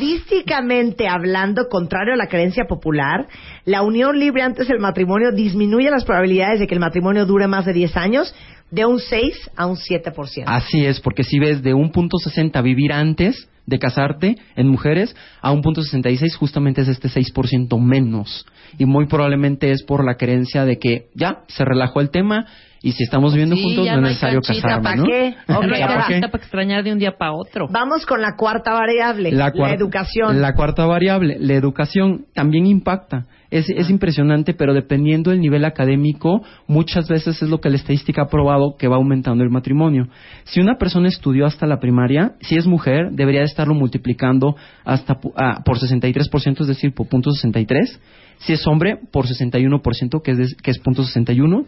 Estadísticamente hablando, contrario a la creencia popular, la unión libre antes del matrimonio disminuye las probabilidades de que el matrimonio dure más de 10 años de un 6 a un 7%. Así es, porque si ves de un punto 60 vivir antes de casarte en mujeres a un punto 66 justamente es este 6% menos. Y muy probablemente es por la creencia de que ya se relajó el tema y si estamos viviendo Sí, juntos no es necesario ¿pa' ¿no? qué? Ok, no hay ¿Ya pa' qué? para extrañar de un día para otro. Vamos con la cuarta variable, la, cuarta- educación. La cuarta variable, la educación, también impacta. Es, es impresionante, pero dependiendo del nivel académico, muchas veces es lo que la estadística ha probado que va aumentando el matrimonio. Si una persona estudió hasta la primaria, si es mujer, debería de estarlo multiplicando hasta ah, por 63%, es decir, por punto 63. Si es hombre, por 61%, que es, de- que es punto 61.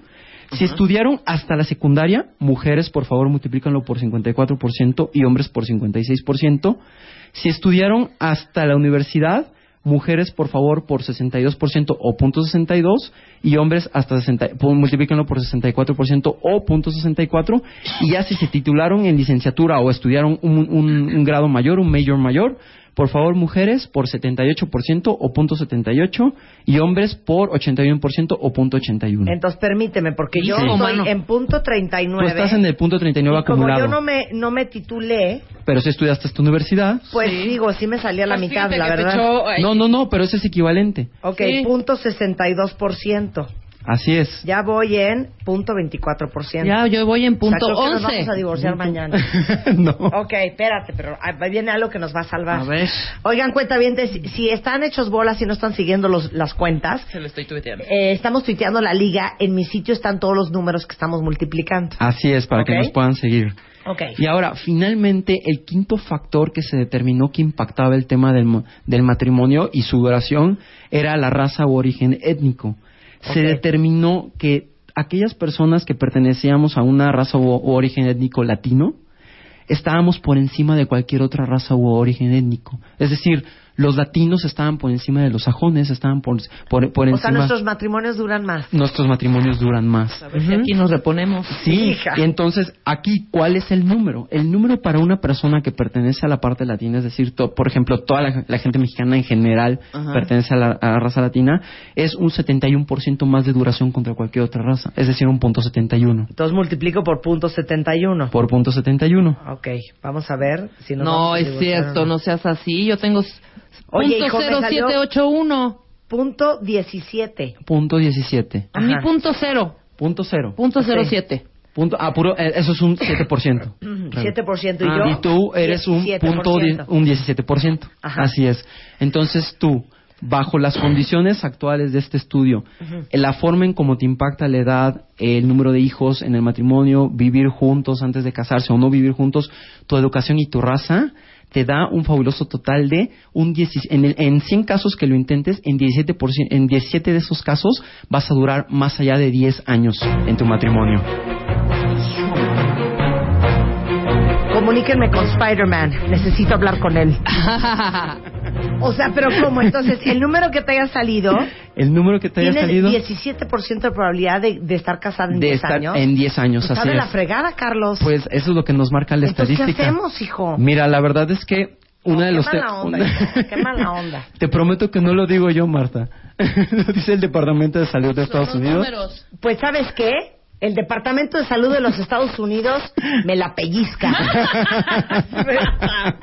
Si estudiaron hasta la secundaria, mujeres, por favor, multiplícanlo por 54% y hombres por 56%. Si estudiaron hasta la universidad, mujeres, por favor, por 62% o punto 62 y hombres hasta 60, pu- multiplíquenlo por 64% o punto 64 y ya si se titularon en licenciatura o estudiaron un, un- un grado mayor, un major mayor, por favor, mujeres por 78% o punto 78 y hombres por 81% o punto 81. Entonces permíteme, porque yo Sí. estoy Mano. en punto Tú 39. estás en el punto 39 y como acumulado, yo no me, no me titulé, pero si estudiaste esta universidad. pues digo, sí me salía la Pues mitad, la que te verdad. echó. No, no, no, pero eso es equivalente. Ok, Sí. punto 62%. Así es. Ya voy en punto 24%. Ya, yo voy en punto O sea, creo que 11. Nos vamos a divorciar mañana. no. Ok, espérate, pero viene algo que nos va a salvar. A ver. Oigan, cuenta bien, si, si están hechos bolas y no están siguiendo los, las cuentas, Se lo estoy tuiteando. eh, estamos tuiteando la liga. En mi sitio están todos los números que estamos multiplicando. Así es, para que nos puedan seguir. Ok. Y ahora, finalmente, el quinto factor que se determinó que impactaba el tema del, mo- del matrimonio y su duración era la raza u origen étnico. Se determinó que aquellas personas que pertenecíamos a una raza u origen étnico latino, estábamos por encima de cualquier otra raza u origen étnico. Es decir, los latinos estaban por encima de los sajones, estaban por, por, por O encima... sea, nuestros matrimonios duran más. nuestros matrimonios duran más. A ver si aquí nos reponemos. Sí, Hija. y entonces aquí, ¿cuál es el número? El número para una persona que pertenece a la parte latina, es decir, to- por ejemplo, toda la, la gente mexicana en general pertenece a la, a la raza latina, es un 71% más de duración contra cualquier otra raza, es decir, un punto 71 Entonces multiplico por punto 71. por punto 71. Ok, vamos a ver si nos No, es o cierto, no. no seas así. Yo tengo Oye, punto hijo, me salió- 0781. Punto 17. Punto 17. A mí Ajá. punto cero. Punto cero. Punto Ok. 07. Punto, ah, puro, eh, eso es un 7%. 7% y Ah, yo. y tú eres un 17%. punto die- un 17%. Ajá. Así es. Entonces tú, bajo las condiciones actuales de este estudio, la forma en cómo te impacta la edad, el número de hijos en el matrimonio, vivir juntos antes de casarse o no vivir juntos, tu educación y tu raza, te da un fabuloso total de un 10 en, el- en 100 casos que lo intentes, en 17%, en 17 de esos casos vas a durar más allá de 10 años en tu matrimonio. Comuníquenme con Spider-Man. Necesito hablar con él. O sea, pero ¿cómo? Entonces, el número que te haya salido, El número que te haya tienes salido 17% de probabilidad de, de estar casado en de 10 estar años. en 10 años, Está así de la fregada, Carlos. Pues eso es lo que nos marca la Entonces, ¿qué estadística. hacemos, hijo? Mira, la verdad es que una No, de qué los te- mala onda, una- qué mala onda. Te prometo que no lo digo yo, Marta. lo dice el Departamento de Salud de Estados Unidos. Pues, ¿sabes qué? El Departamento de Salud de los Estados Unidos me la pellizca.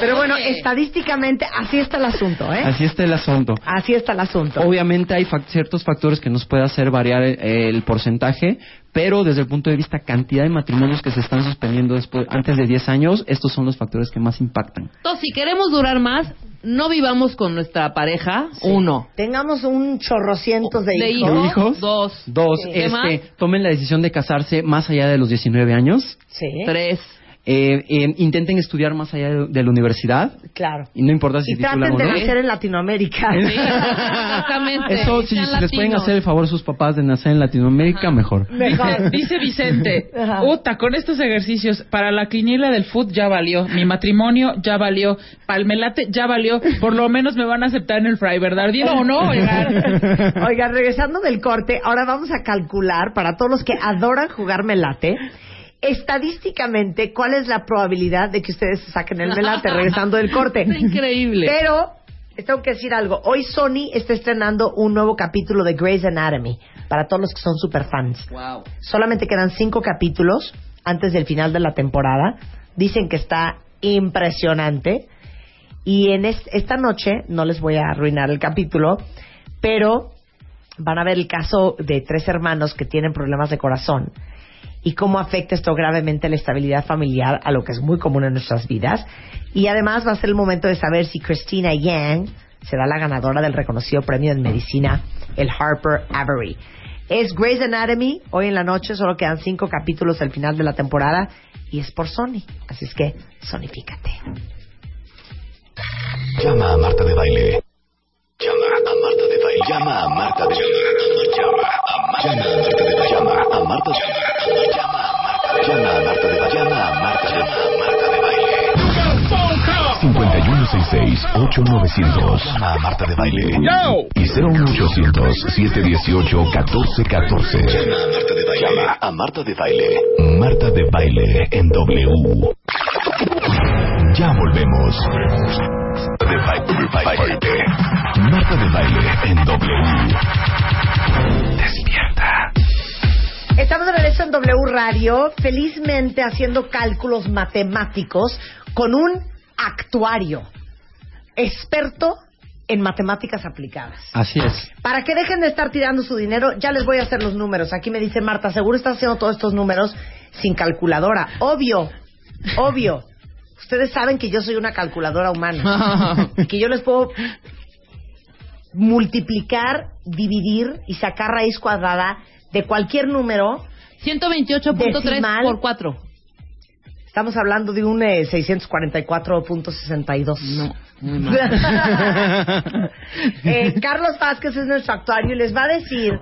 Pero bueno, estadísticamente así está el asunto, ¿eh? Así está el asunto. Así está el asunto. Obviamente hay fac- ciertos factores que nos puede hacer variar el, el porcentaje, pero desde el punto de vista cantidad de matrimonios que se están suspendiendo después antes de 10 años, estos son los factores que más impactan. Entonces, si queremos durar más, no vivamos con nuestra pareja. Uno. Tengamos un chorrocientos de, De hijos. ¿De hijos? Dos. Dos, Sí. Este, tomen la decisión de casarse más allá de los 19 años. Sí. Tres. Eh, eh, intenten estudiar más allá de, de la universidad. Claro. Y no importa si Y titulan traten de nacer en Latinoamérica. Exactamente. Eso, si, les pueden hacer el favor a sus papás de nacer en Latinoamérica, mejor. Dice, dice Vicente. Uta, con estos ejercicios, para la quiniela del foot ya valió, mi matrimonio ya valió, palmelate ya valió, por lo menos me van a aceptar en el fry, ¿verdad? Dilo o no, oigan. Oigan, regresando del corte, ahora vamos a calcular para todos los que adoran jugar melate. Estadísticamente, ¿cuál es la probabilidad de que ustedes se saquen el melate regresando del corte? Está increíble. Pero les tengo que decir algo. Hoy Sony está estrenando un nuevo capítulo de Grey's Anatomy para todos los que son super fans. Wow. Solamente quedan cinco capítulos antes del final de la temporada. Dicen que está impresionante. Y en es- esta noche, no les voy a arruinar el capítulo, pero van a ver el caso de tres hermanos que tienen problemas de corazón y cómo afecta esto gravemente la estabilidad familiar, a lo que es muy común en nuestras vidas. Y además va a ser el momento de saber si Christina Yang será la ganadora del reconocido premio en medicina, el Harper Avery. Es Grey's Anatomy, hoy en la noche, solo quedan cinco capítulos al final de la temporada y es por Sony. Así es que, sonifícate. Llama a Marta de Baile. Llama a Marta de Baile. Llama a Marta de Baile. Llama a Marta de Baile. Llama a Marta de Baile. Llama a Marta de Baile. Llama a Marta de Baile. Llama a Marta de Baile. 5166-8900. Llama a Marta de Baile. Y 01800-718-1414. Llama a Marta de Baile. Marta de Baile en W. Ya volvemos. De baile, de baile. Marta de baile en W. Despierta. Estamos de regreso en W Radio, felizmente haciendo cálculos matemáticos con un actuario experto en matemáticas aplicadas. Así es. Para que dejen de estar tirando su dinero, ya les voy a hacer los números. Aquí me dice Marta, seguro estás haciendo todos estos números sin calculadora. Obvio, obvio. Ustedes saben que yo soy una calculadora humana y que yo les puedo multiplicar, dividir y sacar raíz cuadrada de cualquier número. 128.3 decimal. por 4. Estamos hablando de un eh, 644.62. No, muy Eh, Carlos Vázquez es nuestro actuario y les va a decir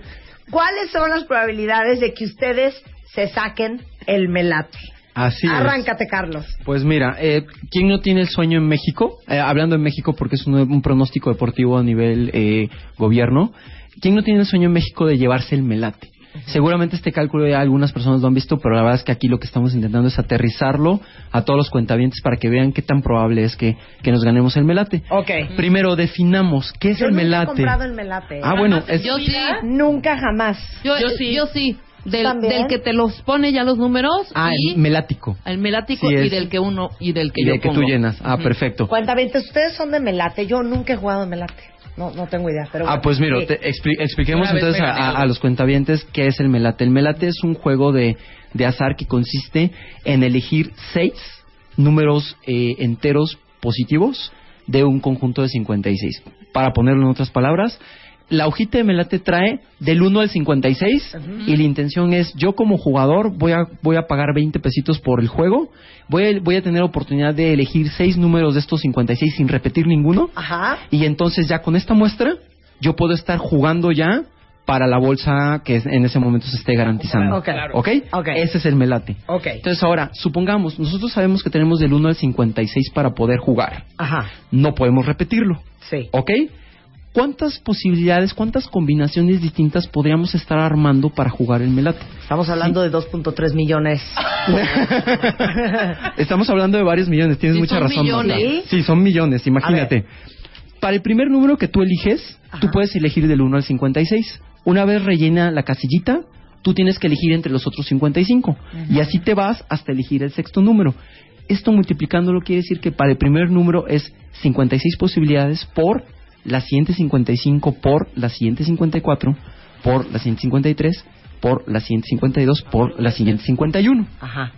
cuáles son las probabilidades de que ustedes se saquen el melate. Así es. Arráncate, Carlos. Pues mira, eh, ¿quién no tiene el sueño en México? Eh, hablando en México porque es un, un pronóstico deportivo a nivel eh, gobierno. ¿Quién no tiene el sueño en México de llevarse el melate? Seguramente este cálculo ya algunas personas lo han visto, pero la verdad es que aquí lo que estamos intentando es aterrizarlo a todos los cuentavientes para que vean qué tan probable es que, que nos ganemos el melate. Ok. Primero, definamos qué es Yo el nunca he melate. comprado el melate. Ah, bueno, es- Yo sí. Nunca jamás. Yo, Yo yo sí. Yo sí. Del, del que te los pone ya los números Ah, y el melático. el melático Sí, y del que uno y del que Y yo de que tú pongo. llenas. Ah, perfecto. Cuentavientes, ustedes son de melate. Yo nunca he jugado melate. No, no tengo idea. Pero Ah, pues mira, Sí. te expli- expliquemos Una entonces a los cuentavientes qué es el melate. El melate es un juego de, de azar que consiste en elegir seis números eh, enteros positivos de un conjunto de 56. Para ponerlo en otras palabras, la hojita de melate trae del 1 al 56 y la intención es yo como jugador voy a voy a pagar 20 pesitos por el juego, voy a, voy a tener oportunidad de elegir seis números de estos 56 sin repetir ninguno. Ajá. Y entonces ya con esta muestra yo puedo estar jugando ya para la bolsa que en ese momento se esté garantizando. Ok. ¿Ok? Ok. Ese es el melate. Ok. Entonces ahora, supongamos, nosotros sabemos que tenemos del 1 al 56 para poder jugar. Ajá. No podemos repetirlo. Sí. ¿Ok? ¿Cuántas posibilidades, cuántas combinaciones distintas podríamos estar armando para jugar el melate? Estamos hablando de 2.3 millones. Estamos hablando de varios millones, tienes Sí, mucha son razón. millones. Sí, son millones, imagínate. Para el primer número que tú eliges, tú puedes elegir del 1 al 56. Una vez rellena la casillita, tú tienes que elegir entre los otros 55. Y así te vas hasta elegir el sexto número. Esto multiplicándolo quiere decir que para el primer número es 56 posibilidades por la siguiente 55, por la siguiente 54, por la siguiente 53, por la siguiente 52, por la siguiente 51. Ajá.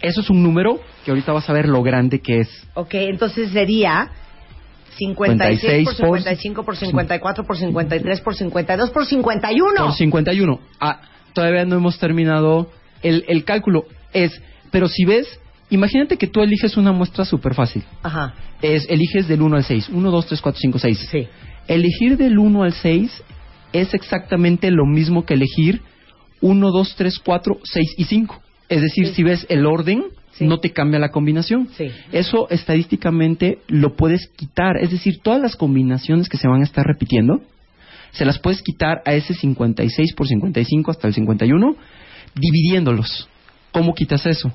Eso es un número que ahorita vas a ver lo grande que es. Ok, entonces sería 56 por 56 por- 55 por 54 por 53 por 52 por 51. Por 51. Ah, todavía no hemos terminado el, el cálculo. Es, pero si ves Imagínate que tú eliges una muestra súper fácil. Ajá. Es, eliges del 1 al 6. 1, 2, 3, 4, 5, 6. Sí. Elegir del 1 al 6 es exactamente lo mismo que elegir 1, 2, 3, 4, 6 y 5. Es decir, si ves el orden, no te cambia la combinación. Sí. Eso estadísticamente lo puedes quitar. Es decir, todas las combinaciones que se van a estar repitiendo, se las puedes quitar a ese 56 por 55 hasta el 51, dividiéndolos. ¿Cómo quitas eso?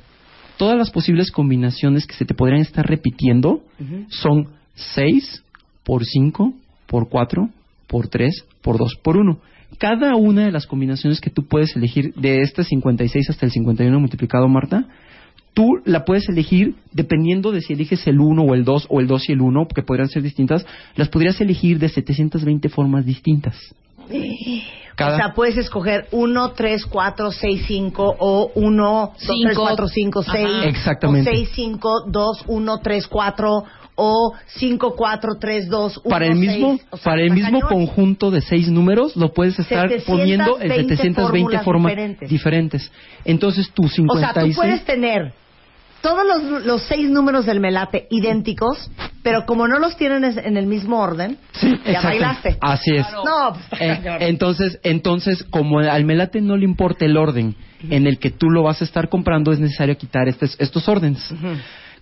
Todas las posibles combinaciones que se te podrían estar repitiendo son 6 por 5 por 4 por 3 por 2 por 1. Cada una de las combinaciones que tú puedes elegir de este 56 hasta el 51 multiplicado, Marta, tú la puedes elegir dependiendo de si eliges el 1 o el 2 o el 2 y el 1, porque podrían ser distintas, las podrías elegir de 720 formas distintas. Cada- O sea, puedes escoger 1, 3, 4, 6, 5 o 1, 2, 3, Cinco. 4, 5, 6. Ajá. Exactamente. O 6, 5, 2, 1, 3, 4 o 5, 4, 3, 2, 1, para el mismo, 6. O sea, para el mismo cañón. conjunto de seis números lo puedes estar 720 poniendo en 720 fórmulas formas diferentes. diferentes. Entonces tu O sea, 56 tú puedes tener todos los, los seis números del melate idénticos, pero como no los tienen en el mismo orden, Sí, ya bailaste. Así es. No, pues, Eh, entonces, entonces, como al melate no le importa el orden en el que tú lo vas a estar comprando, es necesario quitar estos, estos órdenes.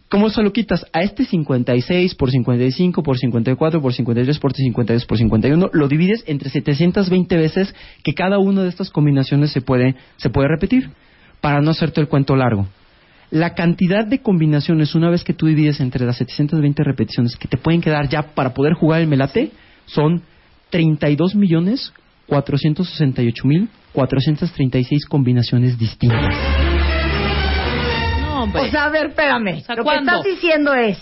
¿Cómo se lo quitas? A este 56 por 55 por 54 por 53 por 52 por 51 lo divides entre 720 veces que cada una de estas combinaciones se puede, se puede repetir para no hacerte el cuento largo. La cantidad de combinaciones una vez que tú divides entre las 720 repeticiones que te pueden quedar ya para poder jugar el melate son 32 millones 468 mil 436 combinaciones distintas. No, hombre. O sea, a ver, espérame. sea, Lo ¿cuándo? que estás diciendo es,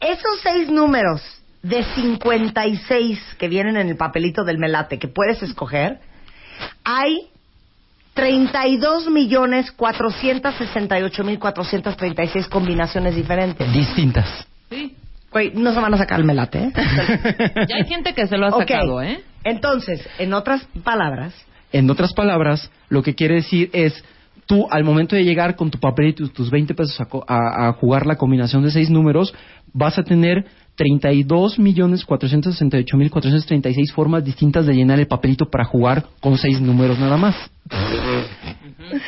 esos seis números de 56 que vienen en el papelito del melate que puedes escoger, hay 32 millones 468 mil 436 combinaciones diferentes. Distintas. Sí. Güey, no se van a sacar el melate, ¿eh? Ya hay gente que se lo ha sacado, ¿eh? Entonces, en otras palabras, En otras palabras, lo que quiere decir es, tú al momento de llegar con tu papelito y tus 20 pesos a, co- a- a jugar la combinación de seis números, vas a tener 32 millones 468 mil 436 formas distintas de llenar el papelito para jugar con seis números nada más.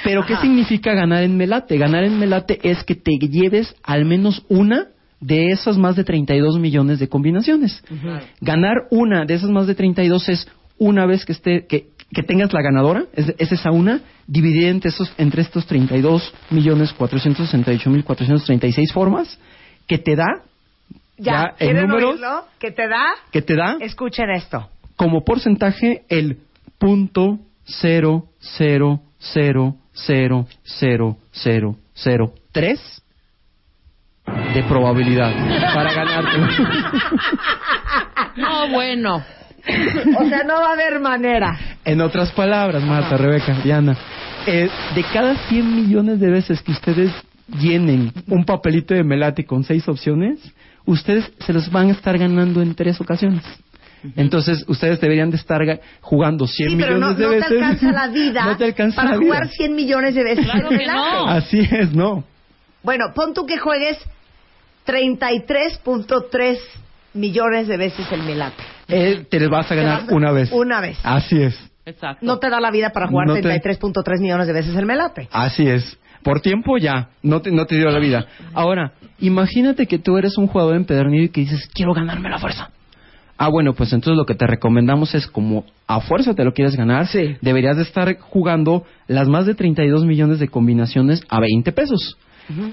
Pero ¿qué significa ganar en Melate? Ganar en Melate es que te lleves al menos una de esas más de 32 millones de combinaciones. Ganar una de esas más de 32 es una vez que esté que, que tengas la ganadora, es, es esa una, dividida entre, esos, entre estos 32 millones 468 mil 436 formas, que te da, ya, en ¿quieren números, oírlo? ¿Qué te da? que te da Escuchen esto. como porcentaje el punto cero cero cero cero cero cero cero tres de probabilidad para ganarte. No, bueno. O sea, no va a haber manera. En otras palabras, Marta, Rebeca, Diana, eh, de cada 100 millones de veces que ustedes llenen un papelito de melate con seis opciones, ustedes se los van a estar ganando en tres ocasiones. Entonces, ustedes deberían de estar ga- jugando 100 Sí, pero millones no, de no te veces. alcanza la vida no te alcanza para la vida. jugar 100 millones de veces. Claro el que melate. no. Así es, no. Bueno, pon tú que juegues 33.3 millones de veces el melate. Eh, te les vas a ganar Te vas a- una vez. Una vez. Así es. Exacto. No te da la vida para jugar No te- 33.3 millones de veces el melate. Así es. Por tiempo ya, no te, no te dio la vida. Ahora, imagínate que tú eres un jugador empedernido y que dices, quiero ganarme la fuerza. Ah, bueno, pues entonces lo que te recomendamos es como a fuerza te lo quieres ganar, Sí. deberías de estar jugando las más de 32 millones de combinaciones a 20 pesos.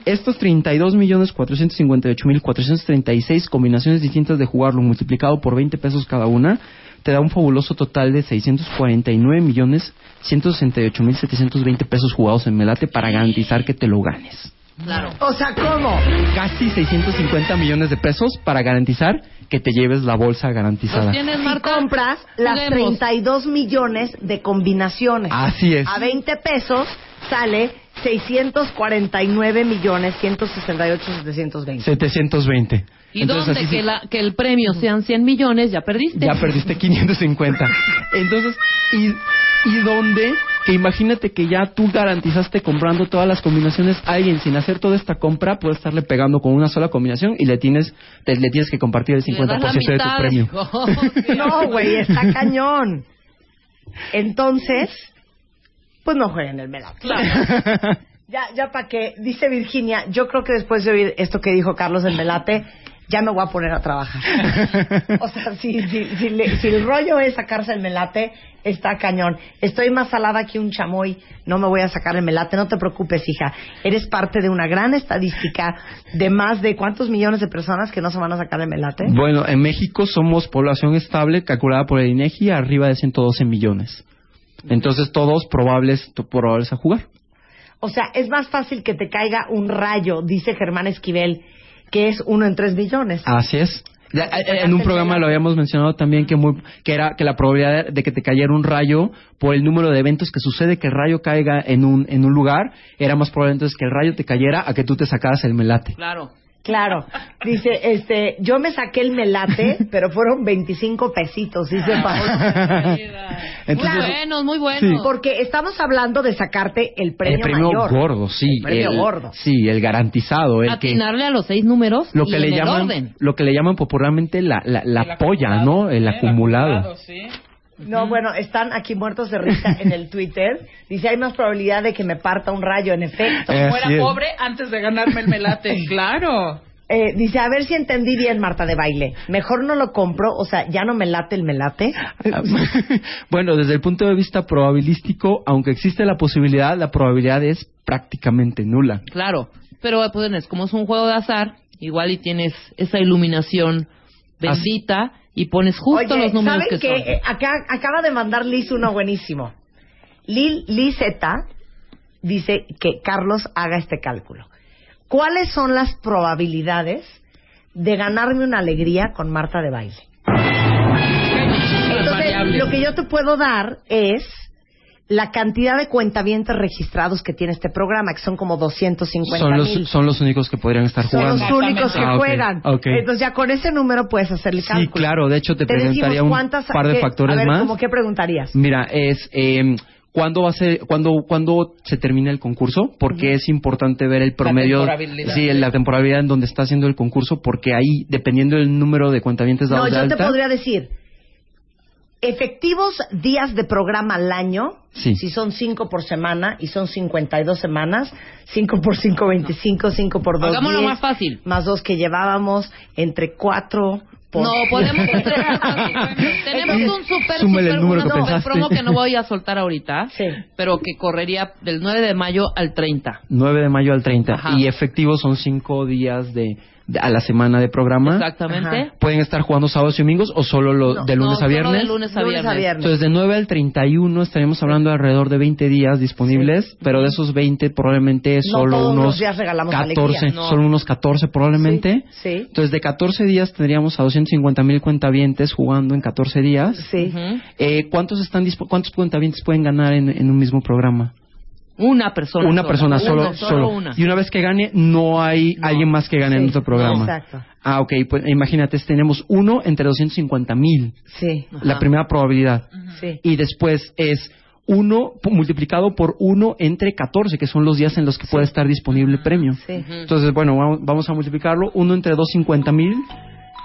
Estos 32 millones 458 mil 436 combinaciones distintas de jugarlo multiplicado por 20 pesos cada una te da un fabuloso total de 649 millones 168 mil 720 pesos jugados en Melate para garantizar que te lo ganes. Claro. O sea, ¿cómo? Casi 650 millones de pesos para garantizar que te lleves la bolsa garantizada. ¿Los tienes, Si Marta? compras las Juguemos. 32 millones de combinaciones. Así es. A 20 pesos sale 649 millones 168 720. 720. ¿Y Entonces, dónde así que, sí- la- que el premio sean 100 millones? Ya perdiste. Ya perdiste 550. Entonces, ¿y, y dónde que imagínate que ya tú garantizaste comprando todas las combinaciones, alguien sin hacer toda esta compra puede estarle pegando con una sola combinación y le tienes, te- le tienes que compartir el Le das la 50% de tu mitad. premio. No, güey, está cañón. Entonces, pues no jueguen el melate. Ya, ya para que, dice Virginia, yo creo que después de oír esto que dijo Carlos del melate, ya me voy a poner a trabajar. O sea, si, si, si, le- si el rollo es sacarse el melate, está cañón. Estoy más salada que un chamoy, no me voy a sacar el melate, no te preocupes, hija. Eres parte de una gran estadística de más de cuántos millones de personas que no se van a sacar el melate. Bueno, en México somos población estable calculada por el INEGI arriba de 112 millones. Entonces todos probables, probables a jugar. O sea, es más fácil que te caiga un rayo, dice Germán Esquivel, que es uno en tres millones. Así es. Ya, eh, En un programa lo habíamos mencionado también que muy que era que la probabilidad de que te cayera un rayo por el número de eventos que sucede que el rayo caiga en un en un lugar era más probable entonces que el rayo te cayera a que tú te sacaras el melate. Claro. Claro. Dice, este, yo me saqué el melate, pero fueron 25 pesitos, dice Paola. Entonces, muy buenos, muy buenos. Sí. Porque estamos hablando de sacarte el premio, el premio mayor. gordo, sí, El premio el- gordo. sí, el garantizado, el que Atinarle a los seis números lo y que en le el llaman orden. lo que le llaman popularmente la la, la polla, acumulado, ¿no? El ¿eh? acumulado. sí. No, bueno, están aquí muertos de risa en el Twitter. Dice, hay más probabilidad de que me parta un rayo, en efecto. Eh, Fuera pobre antes de ganarme el melate. claro. Eh, dice, a ver si entendí bien, Marta de baile. Mejor no lo compro, o sea, ya no me late el melate. bueno, desde el punto de vista probabilístico, aunque existe la posibilidad, la probabilidad es prácticamente nula. Claro. Pero pues, como es un juego de azar, igual y tienes esa iluminación bendita y pones justo Oye, los números ¿saben que qué? son. Eh, Acá, acaba de mandar Liz uno buenísimo. Lil, Liz Z dice que Carlos haga este cálculo. ¿Cuáles son las probabilidades de ganarme una alegría con Marta de baile? Entonces, lo que yo te puedo dar es la cantidad de cuentavientes registrados que tiene este programa, que son como 250 Son mil. los, son los únicos que podrían estar Son jugando. los únicos que Ah, juegan. Entonces ya con ese número puedes hacer el Sí, cálculo. claro, de hecho te, Te preguntaría un cuántas- par de factores a ver, más. ¿cómo qué preguntarías? Mira, es eh, ¿cuándo va a ser, cuándo, cuándo se termina el concurso? Porque es importante ver el promedio, temporalidad. sí, la temporalidad en donde está haciendo el concurso, porque ahí, dependiendo del número de cuentavientes No, dados de yo te podría decir, efectivos días de programa al año, Sí. si son 5 por semana y son 52 semanas, 5 por 5, 25, 5 por 2, Hagámoslo 10, más fácil. más dos que llevábamos, entre 4 por... No, podemos Tenemos un super, Súmele el número una que super pensaste. promo que no voy a soltar ahorita, Sí. pero que correría del 9 de mayo al 30. 9 de mayo al 30. Ajá. Y efectivos son 5 días de, de- a la semana de programa. Exactamente. Ajá. Pueden estar jugando sábados y domingos o solo lo- No, de lunes No, a solo viernes. de lunes a Lunes viernes. a viernes. Entonces, de 9 al 31 estaríamos hablando de alrededor de 20 días disponibles, pero de esos 20 probablemente No solo todos unos los días regalamos 14, alegría, no. solo unos 14 probablemente. Sí, sí. Entonces, de 14 días tendríamos a 250 mil cuentavientes jugando en 14 días. Sí. Eh, ¿cuántos, están dispo- ¿Cuántos cuentavientes pueden ganar en, en un mismo programa? Una persona. una sola. persona solo, Una, solo. una. Y una vez que gane, no hay alguien más que gane en otro programa. Exacto. Ah, ok. Pues imagínate, tenemos uno entre 250 mil, Sí, la primera probabilidad. sí. Y después es uno multiplicado por uno entre 14, que son los días en los que puede estar disponible el premio. Sí. Entonces, bueno, vamos, vamos a multiplicarlo. Uno entre 250 mil.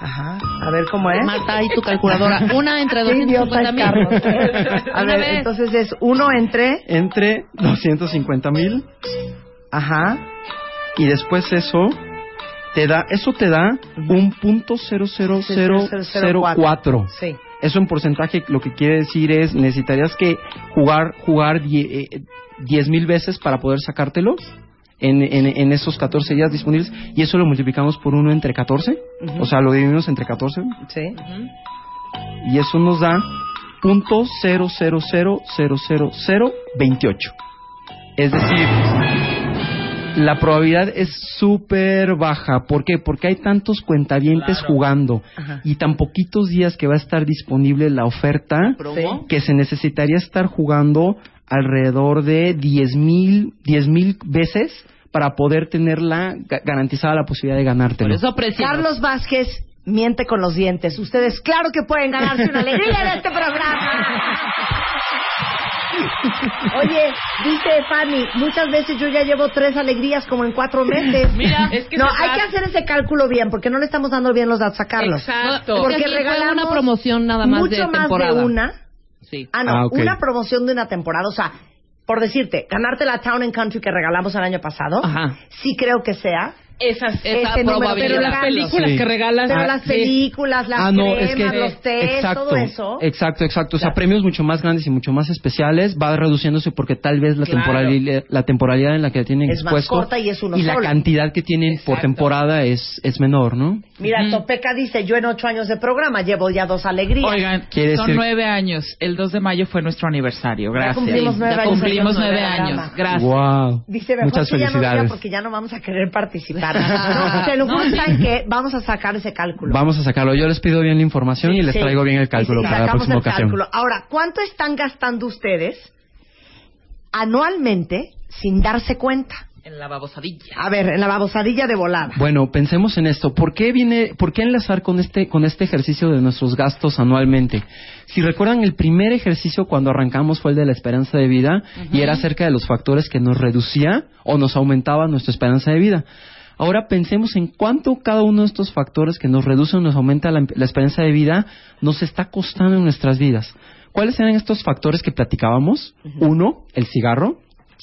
Ajá. A ver cómo es. Marta, ahí tu calculadora. Una entre Qué idiota 250 es mil. A ver, entonces es uno entre... Entre 250 mil. Ajá. Y después eso te da, eso te da un punto cero cero cero cero cuatro. Sí. Eso en porcentaje lo que quiere decir es necesitarías que jugar jugar die- eh, diez mil veces para poder sacártelo en, en, en esos 14 días disponibles y eso lo multiplicamos por uno entre 14, Ujú. o sea, lo dividimos entre 14 Sí. y eso nos da punto cero cero cero cero cero cero veintiocho. Es decir, la probabilidad es súper baja. ¿Por qué? Porque hay tantos cuentavientes Claro. jugando Ajá. y tan poquitos días que va a estar disponible la oferta que se necesitaría estar jugando alrededor de 10 mil veces para poder tenerla ga- garantizada la posibilidad de Por ganártelo. eso apreciamos. Carlos Vázquez miente con los dientes. Ustedes, claro que pueden ganarse una alegría en este programa. Oye, dice Fanny, muchas veces yo ya llevo tres alegrías como en cuatro meses. Mira, es que no, hay que hacer ese cálculo bien, porque no le estamos dando bien los datos a Carlos. Exacto. Porque regalamos una promoción nada más mucho de más temporada. de una. Sí. Ah, no, Ah, una promoción de una temporada. O sea, por decirte, ganarte la Town and Country que regalamos el año pasado, Ajá. sí creo que sea. Esas, Esa ese número, probabilidad. pero las películas Sí. que regalas. Pero las sí. películas, las ah, no, cremas, es que los test, exacto, todo eso. exacto, exacto. O sea, Claro. premios mucho más grandes y mucho más especiales va reduciéndose porque tal vez la Claro. temporalidad, la temporalidad en la que tienen Es más expuesto corta y es uno la solo. cantidad que tienen por Exacto. temporada es es menor, ¿no? Mira, Topeca dice, yo en ocho años de programa llevo ya dos alegrías. Oigan, Quiere son decir- nueve años. El 2 de mayo fue nuestro aniversario. Gracias. cumplimos nueve Ya años cumplimos nueve años. Gracias. Wow. Dice, mejor Muchas que ya no felicidades. porque ya no vamos a querer participar. no, te lo juro, ¿saben qué? Vamos a sacar ese cálculo. Vamos a sacarlo. Yo les pido bien la información y les Sí. traigo bien el cálculo para la próxima el ocasión. cálculo. Ahora, ¿cuánto están gastando ustedes anualmente sin darse cuenta? En la babosadilla. A ver, en la babosadilla de volada. Bueno, pensemos en esto. ¿Por qué viene, por qué enlazar con este, con este ejercicio de nuestros gastos anualmente? Si recuerdan, el primer ejercicio cuando arrancamos fue el de la esperanza de vida y era acerca de los factores que nos reducía o nos aumentaba nuestra esperanza de vida. Ahora pensemos en cuánto cada uno de estos factores que nos reducen o nos aumenta la, la esperanza de vida nos está costando en nuestras vidas. ¿Cuáles eran estos factores que platicábamos? Uno, el cigarro.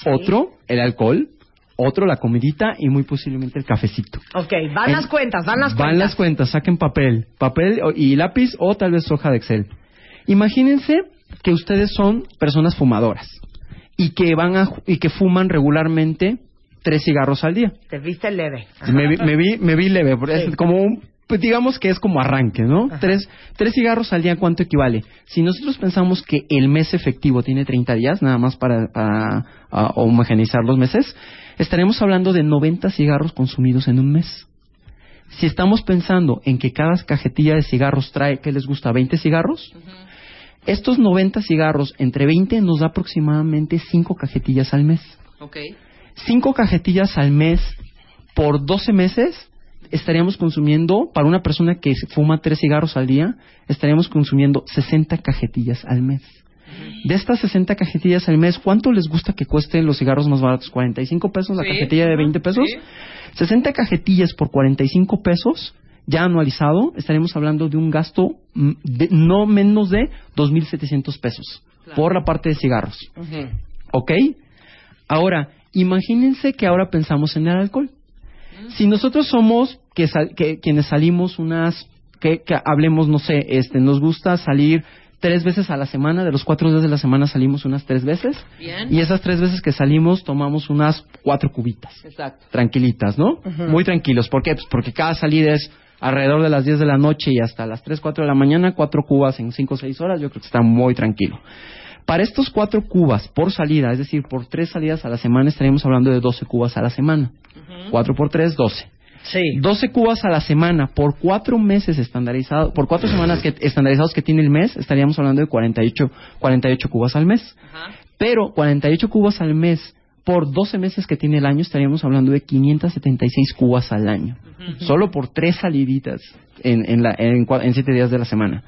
Otro, el alcohol. Otro, la comidita y muy posiblemente el cafecito. Ok, van En- las cuentas, van las Van cuentas. las cuentas, saquen papel, papel y lápiz o tal vez hoja de Excel. Imagínense que ustedes son personas fumadoras y que van a, y que fuman regularmente tres cigarros al día. Te viste leve. Me vi, me vi, me vi leve, porque es como un, pues digamos que es como arranque, ¿no? Tres, tres cigarros al día, ¿cuánto equivale? Si nosotros pensamos que el mes efectivo tiene 30 días, nada más para, para homogeneizar los meses, estaremos hablando de 90 cigarros consumidos en un mes. Si estamos pensando en que cada cajetilla de cigarros trae, ¿qué les gusta? ¿20 cigarros? Estos 90 cigarros entre 20 nos da aproximadamente 5 cajetillas al mes Ok. Cinco cajetillas al mes por 12 meses, estaríamos consumiendo, para una persona que fuma tres cigarros al día, estaríamos consumiendo 60 cajetillas al mes. De estas 60 cajetillas al mes, ¿cuánto les gusta que cuesten los cigarros más baratos? ¿45 pesos la Sí. cajetilla de 20 pesos? Sí. 60 cajetillas por 45 pesos, ya anualizado, estaremos hablando de un gasto de no menos de 2.700 pesos por la parte de cigarros. ¿Ok? Ahora, imagínense que ahora pensamos en el alcohol. Si nosotros somos que, sal- que- quienes salimos unas, que, que hablemos, no sé, este, nos gusta salir tres veces a la semana, de los cuatro días de la semana salimos unas tres veces, Bien. y esas tres veces que salimos tomamos unas cuatro cubitas, Exacto. tranquilitas, ¿no? Muy tranquilos. ¿Por qué? Pues porque cada salida es alrededor de las 10 de la noche y hasta las 3, 4 de la mañana, cuatro cubas en 5 o 6 horas, yo creo que está muy tranquilo. Para estos cuatro cubas por salida, es decir, por tres salidas a la semana, estaríamos hablando de 12 cubas a la semana. Cuatro por tres, 12. Sí. 12 cubas a la semana por cuatro meses estandarizados, por cuatro semanas que, estandarizados que tiene el mes, estaríamos hablando de 48, 48 cubas al mes. Ajá. Pero 48 cubas al mes por 12 meses que tiene el año, estaríamos hablando de 576 cubas al año. Solo por tres saliditas en, en, la, en, cua- en siete días de la semana.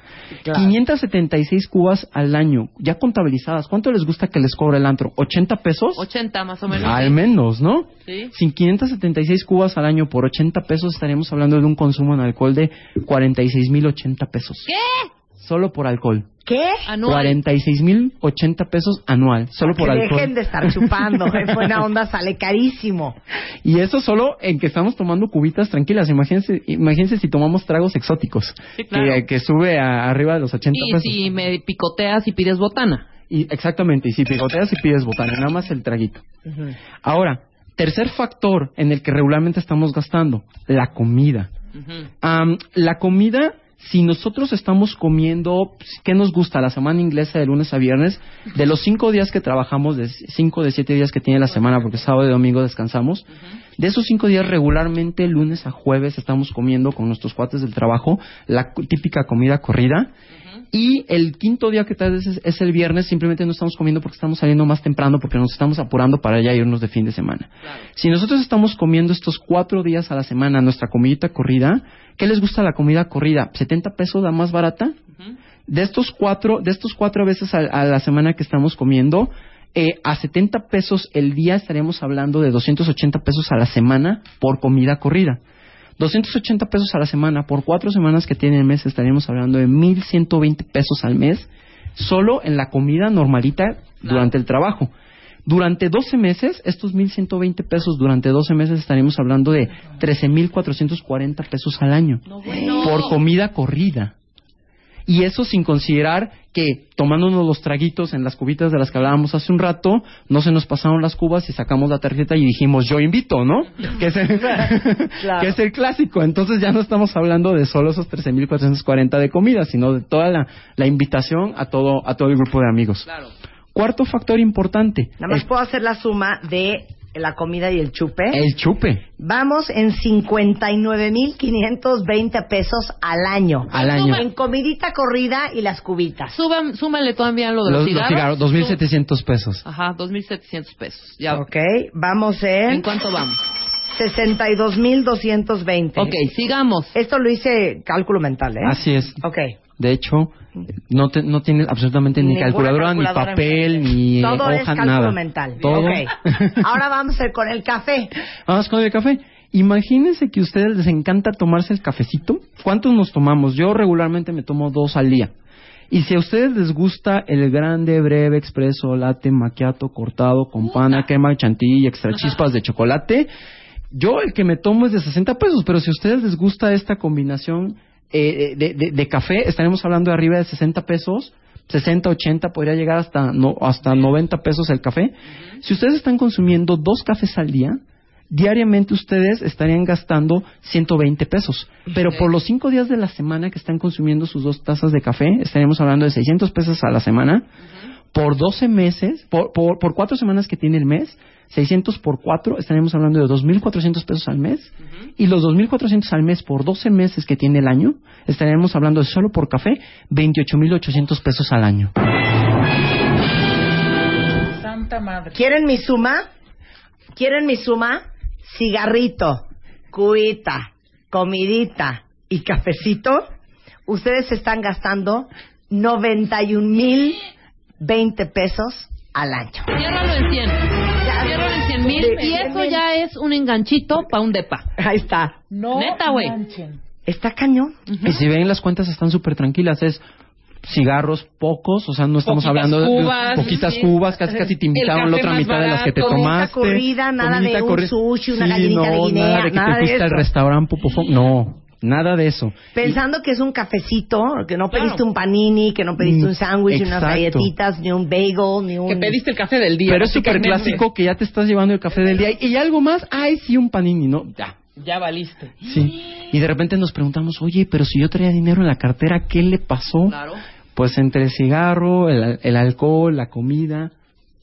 576 cubas al año, ya contabilizadas. ¿Cuánto les gusta que les cobre el antro? ¿80 pesos? 80 más o menos. Al menos, ¿no? Sí. Sin 576 cubas al año por 80 pesos estaríamos hablando de un consumo en alcohol de 46.080 pesos. ¿Qué? Solo por alcohol. ¿Qué? Anual. 46.080 pesos anual, solo por que alcohol. dejen de estar chupando. En buena onda sale carísimo. Y eso solo en que estamos tomando cubitas tranquilas. Imagínense, imagínense si tomamos tragos exóticos, Sí, claro. que, que sube a- arriba de los 80 Y pesos. si me picoteas y pides botana. Y exactamente, y si picoteas y pides botana, nada más el traguito. Ahora, tercer factor en el que regularmente estamos gastando, la comida. La comida, si nosotros estamos comiendo, ¿qué nos gusta? La semana inglesa de lunes a viernes, de los cinco días que trabajamos, de cinco de siete días que tiene la semana, porque sábado y domingo descansamos, de esos cinco días regularmente lunes a jueves estamos comiendo con nuestros cuates del trabajo la típica comida corrida. Y el quinto día que tal vez es, es el viernes, simplemente no estamos comiendo porque estamos saliendo más temprano, porque nos estamos apurando para ya irnos de fin de semana. Si nosotros estamos comiendo estos cuatro días a la semana nuestra comidita corrida, ¿qué les gusta la comida corrida? ¿70 pesos la más barata? de estos cuatro, de estos cuatro veces a, a la semana que estamos comiendo, eh, a 70 pesos el día estaríamos hablando de 280 pesos a la semana por comida corrida. 280 pesos a la semana por cuatro semanas que tiene el mes estaríamos hablando de 1.120 pesos al mes solo en la comida normalita durante el trabajo. Durante 12 meses, estos 1.120 pesos durante 12 meses estaríamos hablando de 13.440 pesos al año por comida corrida. Y eso sin considerar que tomándonos los traguitos en las cubitas de las que hablábamos hace un rato, no se nos pasaron las cubas y sacamos la tarjeta y dijimos yo invito, ¿no? Que es el, que es el clásico. Entonces ya no estamos hablando de solo esos 13.440 de comida, sino de toda la, la invitación a todo, a todo el grupo de amigos. Cuarto factor importante, Nada más el, puedo hacer la suma de la comida y el chupe. el chupe Vamos en 59.520 pesos al año. al año. En comidita corrida y las cubitas. Suban, súmale todavía lo de los, Los, los cigarros, 2.700 pesos. Ajá, 2.700 pesos. Ya. Ok, vamos en... ¿En cuánto vamos? 62.220. Ok, sigamos. Esto lo hice cálculo mental, ¿eh? Así es. Ok. De hecho, no, te, no tienes absolutamente ni calculadora, ni papel, ni Todo es cálculo nada. mental. Todo. Ok. Ahora vamos con el café. Vamos con el café. Imagínense que a ustedes les encanta tomarse el cafecito. ¿Cuántos nos tomamos? Yo regularmente me tomo dos al día. Y si a ustedes les gusta el grande, breve, expreso, latte, macchiato, cortado, con pana, crema, chantilly, extra chispas de chocolate, yo el que me tomo es de 60 pesos, pero si a ustedes les gusta esta combinación eh, de, de- de café, estaremos hablando de arriba de 60 pesos, 60, 80, podría llegar hasta, no, hasta 90 pesos el café. Si ustedes están consumiendo dos cafés al día, diariamente ustedes estarían gastando 120 pesos. Pero por los cinco días de la semana que están consumiendo sus dos tazas de café, estaríamos hablando de 600 pesos a la semana. Por 12 meses, por, por, por cuatro semanas que tiene el mes, 600 por cuatro, estaríamos hablando de 2.400 pesos al mes. Y los 2.400 al mes por 12 meses que tiene el año, estaríamos hablando de solo por café, 28.800 pesos al año. Santa madre. ¿Quieren mi suma? ¿Quieren mi suma? Cigarrito, cubita, comidita y cafecito. Ustedes están gastando 91 mil 20 pesos al año. Ciérralo en 100. Ciérralo en 100 mil. De- Y de- eso de- ya es un enganchito para un depa. Ahí está. No Neta, güey. Está cañón. Y si ven las cuentas están súper tranquilas, es cigarros pocos, o sea, no estamos Poquitas hablando de cubas, poquitas sí. cubas, casi casi te El invitaron la otra mitad de las que te tomaste. Corrida, nada de un corri- sushi, una Sí, gallinita no, de Guinea, nada de que nada te de fuiste al restaurante Popofón, no, nada de eso. Pensando que es un cafecito, que no pediste Claro. un panini, que no pediste Mm, un sándwich, unas galletitas, ni un bagel, ni un... Que pediste el café del día. Pero es súper clásico que ya te estás llevando el café del día y algo más, ay, sí, un panini, ¿no? Ya. Ya valiste. Sí. Y de repente nos preguntamos, oye, pero si yo traía dinero en la cartera, ¿qué le pasó? Claro. Pues entre el cigarro, el, el alcohol, la comida,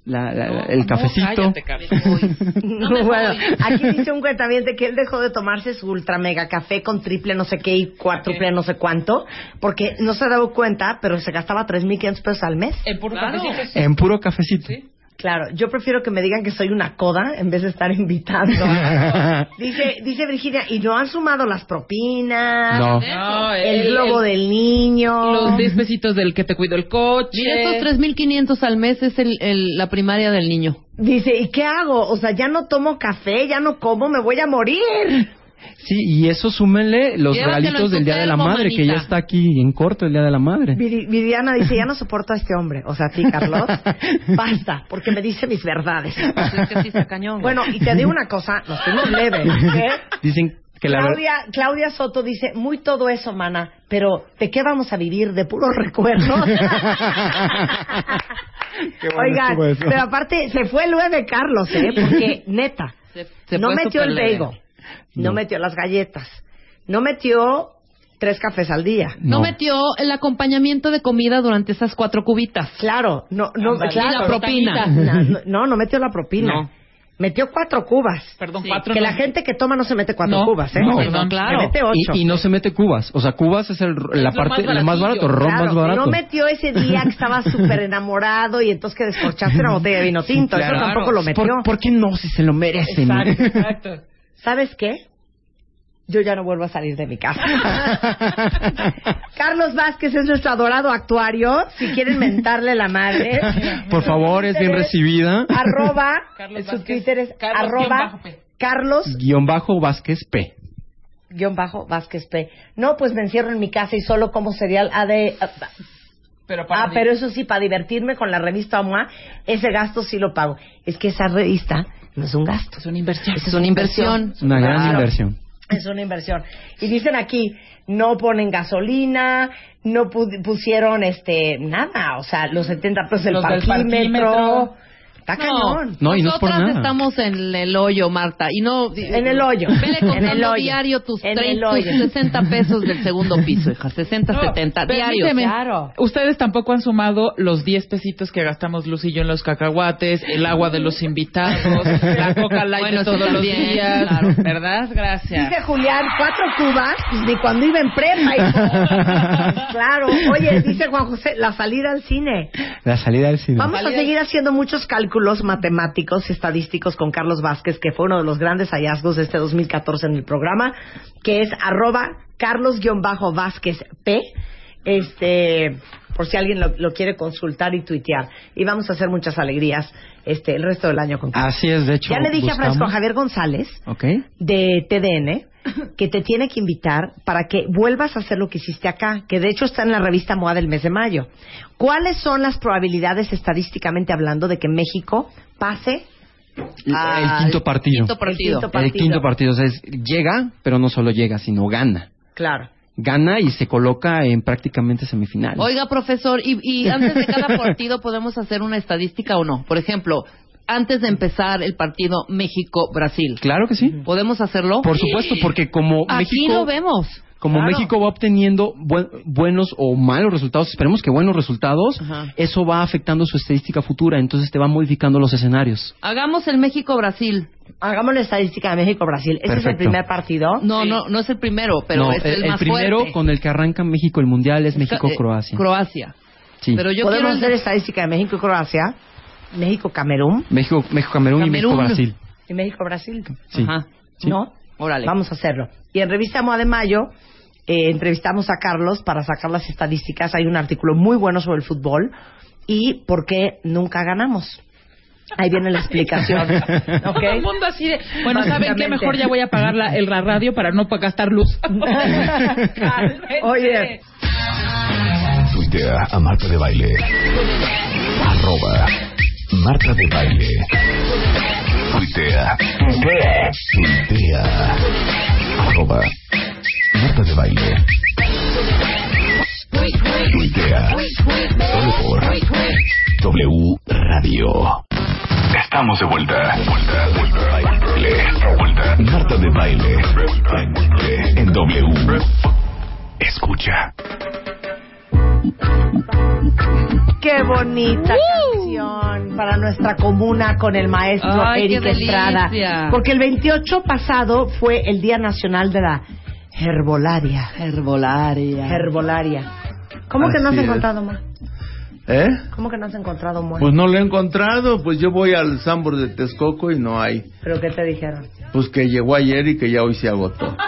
la- la- el cafecito. cállate, cabrón. No me bueno, aquí dice un cuentaviente que él dejó de tomarse su ultra mega café con triple no sé qué y cuádruple no sé cuánto, porque no se ha dado cuenta, pero se gastaba 3.500 pesos al mes. En puro Claro. cafecito. en puro cafecito. Sí. Claro, yo prefiero que me digan que soy una coda en vez de estar invitando. dice, dice Virginia, y no han sumado las propinas, No. No, el, globo del niño. Los 10 pesitos del que te cuido el coche. Mira, estos 3.500 al mes es el, el- la primaria del niño. Dice, ¿y qué hago? O sea, ya no tomo café, ya no como, me voy a morir. Sí, y eso súmenle los Llévatelo regalitos del Día de la Madre, que ya está aquí en corto el Día de la Madre. Viri- Viridiana dice, ya no soporto a este hombre. O sea, a ti, Carlos. Basta, porque me dice mis verdades. Pues es que sí está cañón. güey. Bueno, y te digo una cosa, nos fuimos leves. ¿eh? Dicen que la verdad... Claudia, Claudia Soto dice, muy todo eso, mana, pero ¿de qué vamos a vivir? ¿De puros recuerdos? Bueno Oigan, pero aparte se fue el de Carlos, ¿eh? Porque, neta, Se- se no metió el superleve. No, No. metió las galletas, no metió tres cafés al día. No No. metió el acompañamiento de comida durante esas cuatro cubitas. Claro, no, no, claro. La propina. No, no, no metió la propina. No. Metió cuatro cubas. Perdón, Sí, cuatro. Que no. la gente que toma no se mete cuatro No, cubas, ¿eh? no, perdón, claro. Se mete ocho. Y, y no se mete cubas. O sea, cubas es el, la parte, más lo más barato, ron Claro, más barato. no metió ese día que estaba súper enamorado y entonces que descorchaste una botella de vino tinto. Claro. Eso tampoco lo metió. ¿Por, por qué no? Si se lo merecen. Exacto, exacto. ¿Sabes qué? yo ya no vuelvo a salir de mi casa. Carlos Vázquez es nuestro adorado actuario. Si quieren mentarle la madre. Por favor, es bien recibida. Arroba, Carlos su Vázquez, Twitter es Carlos arroba guion bajo P. Carlos Guión bajo Vázquez P. guion bajo Vázquez P. No, pues me encierro en mi casa y solo como cereal a de... Pero para Ah, pero eso sí, para divertirme con la revista OMA, ese gasto sí lo pago. Es que esa revista no es un gasto. es una inversión. Es una inversión. Una gran Claro. inversión. Es una inversión. Y dicen aquí, no ponen gasolina, no pu- pusieron este nada, o sea, los 70 pesos del parquímetro. Está No, cañón. No, y no es por nosotras nada. estamos en el hoyo, Marta. Y no. En el hoyo. Vele En contando el hoyo. diario tus, En 30, el hoyo. tus 60 pesos del segundo piso, hija. 60, No, 70 diarios. Claro. Ustedes tampoco han sumado los 10 pesitos que gastamos Luz y yo en los cacahuates, el agua de los invitados, la coca light Bueno, de todos los también, días, claro. ¿verdad? Gracias. Dice Julián, cuatro cubas, pues, ni cuando iba en prepa. claro. Oye, dice Juan José, la salida al cine. La salida del cine. Vamos a seguir haciendo muchos cálculos matemáticos y estadísticos con Carlos Vázquez, que fue uno de los grandes hallazgos de este 2014 en el programa, que es arroba Carlos-Vázquez P. Este, por si alguien lo, lo quiere consultar y tuitear. Y vamos a hacer muchas alegrías este el resto del año con Carlos. Así es, de hecho. ya le dije a Francisco Javier González Ok. de TDN que te tiene que invitar para que vuelvas a hacer lo que hiciste acá, que de hecho está en la revista MOA del mes de mayo. ¿Cuáles son las probabilidades estadísticamente hablando de que México pase El quinto partido. quinto partido. El quinto El quinto partido. O sea, es- llega, pero no solo llega, sino gana. Claro. Gana y se coloca en prácticamente semifinales. Oiga, profesor, y, y antes de cada partido podemos hacer una estadística o no. Por ejemplo, antes de empezar el partido México-Brasil. Claro que sí. ¿Podemos hacerlo? Por supuesto, porque como Aquí México... lo vemos. Como Claro. México va obteniendo buen- buenos o malos resultados, esperemos que buenos resultados, Ajá. eso va afectando su estadística futura, entonces te va modificando los escenarios. Hagamos el México-Brasil. Hagamos la estadística de México-Brasil. Ese es el primer partido. No, no, no es el primero, pero no, es el, más primero fuerte. con el que arranca México el mundial es Eh, México-Croacia. Croacia. Sí. Pero yo Podemos quiero el hacer estadística de México México-Camerún México, México-Camerún y Camerún. México-Brasil. y México-Brasil. Sí. Ajá. Sí. ¿No? Órale. Vamos a hacerlo. Y en Revista MOA de Mayo eh, entrevistamos a Carlos para sacar las estadísticas. Hay un artículo muy bueno sobre el fútbol y por qué nunca ganamos. Ahí viene la explicación. Todo ¿Ok? el mundo así de, bueno, ¿saben qué? Mejor ya voy a apagar la, el la radio para no gastar luz. Oye. Tuitea a Marta de Baile. Arroba Marta de Baile. Tuitea. Tuitea. Tuitea. Arroba Marta de Baile. Tuitea. Solo por W Radio. Estamos de vuelta. Vuelta, vuelta, baile. Vuelta. Marta de Baile. En W. Escucha. Qué bonita canción para nuestra comuna con el maestro Ay, Eric. Estrada. Porque el 28 pasado fue el Día Nacional de la Herbolaria. Herbolaria. Herbolaria. ¿Cómo que no has Así es. encontrado, Ma? ¿Eh? ¿Cómo que no has encontrado, Moy? Pues no lo he encontrado, pues yo voy al Sambor de Texcoco y no hay. ¿Pero qué te dijeron? Pues que llegó ayer y que ya hoy se agotó.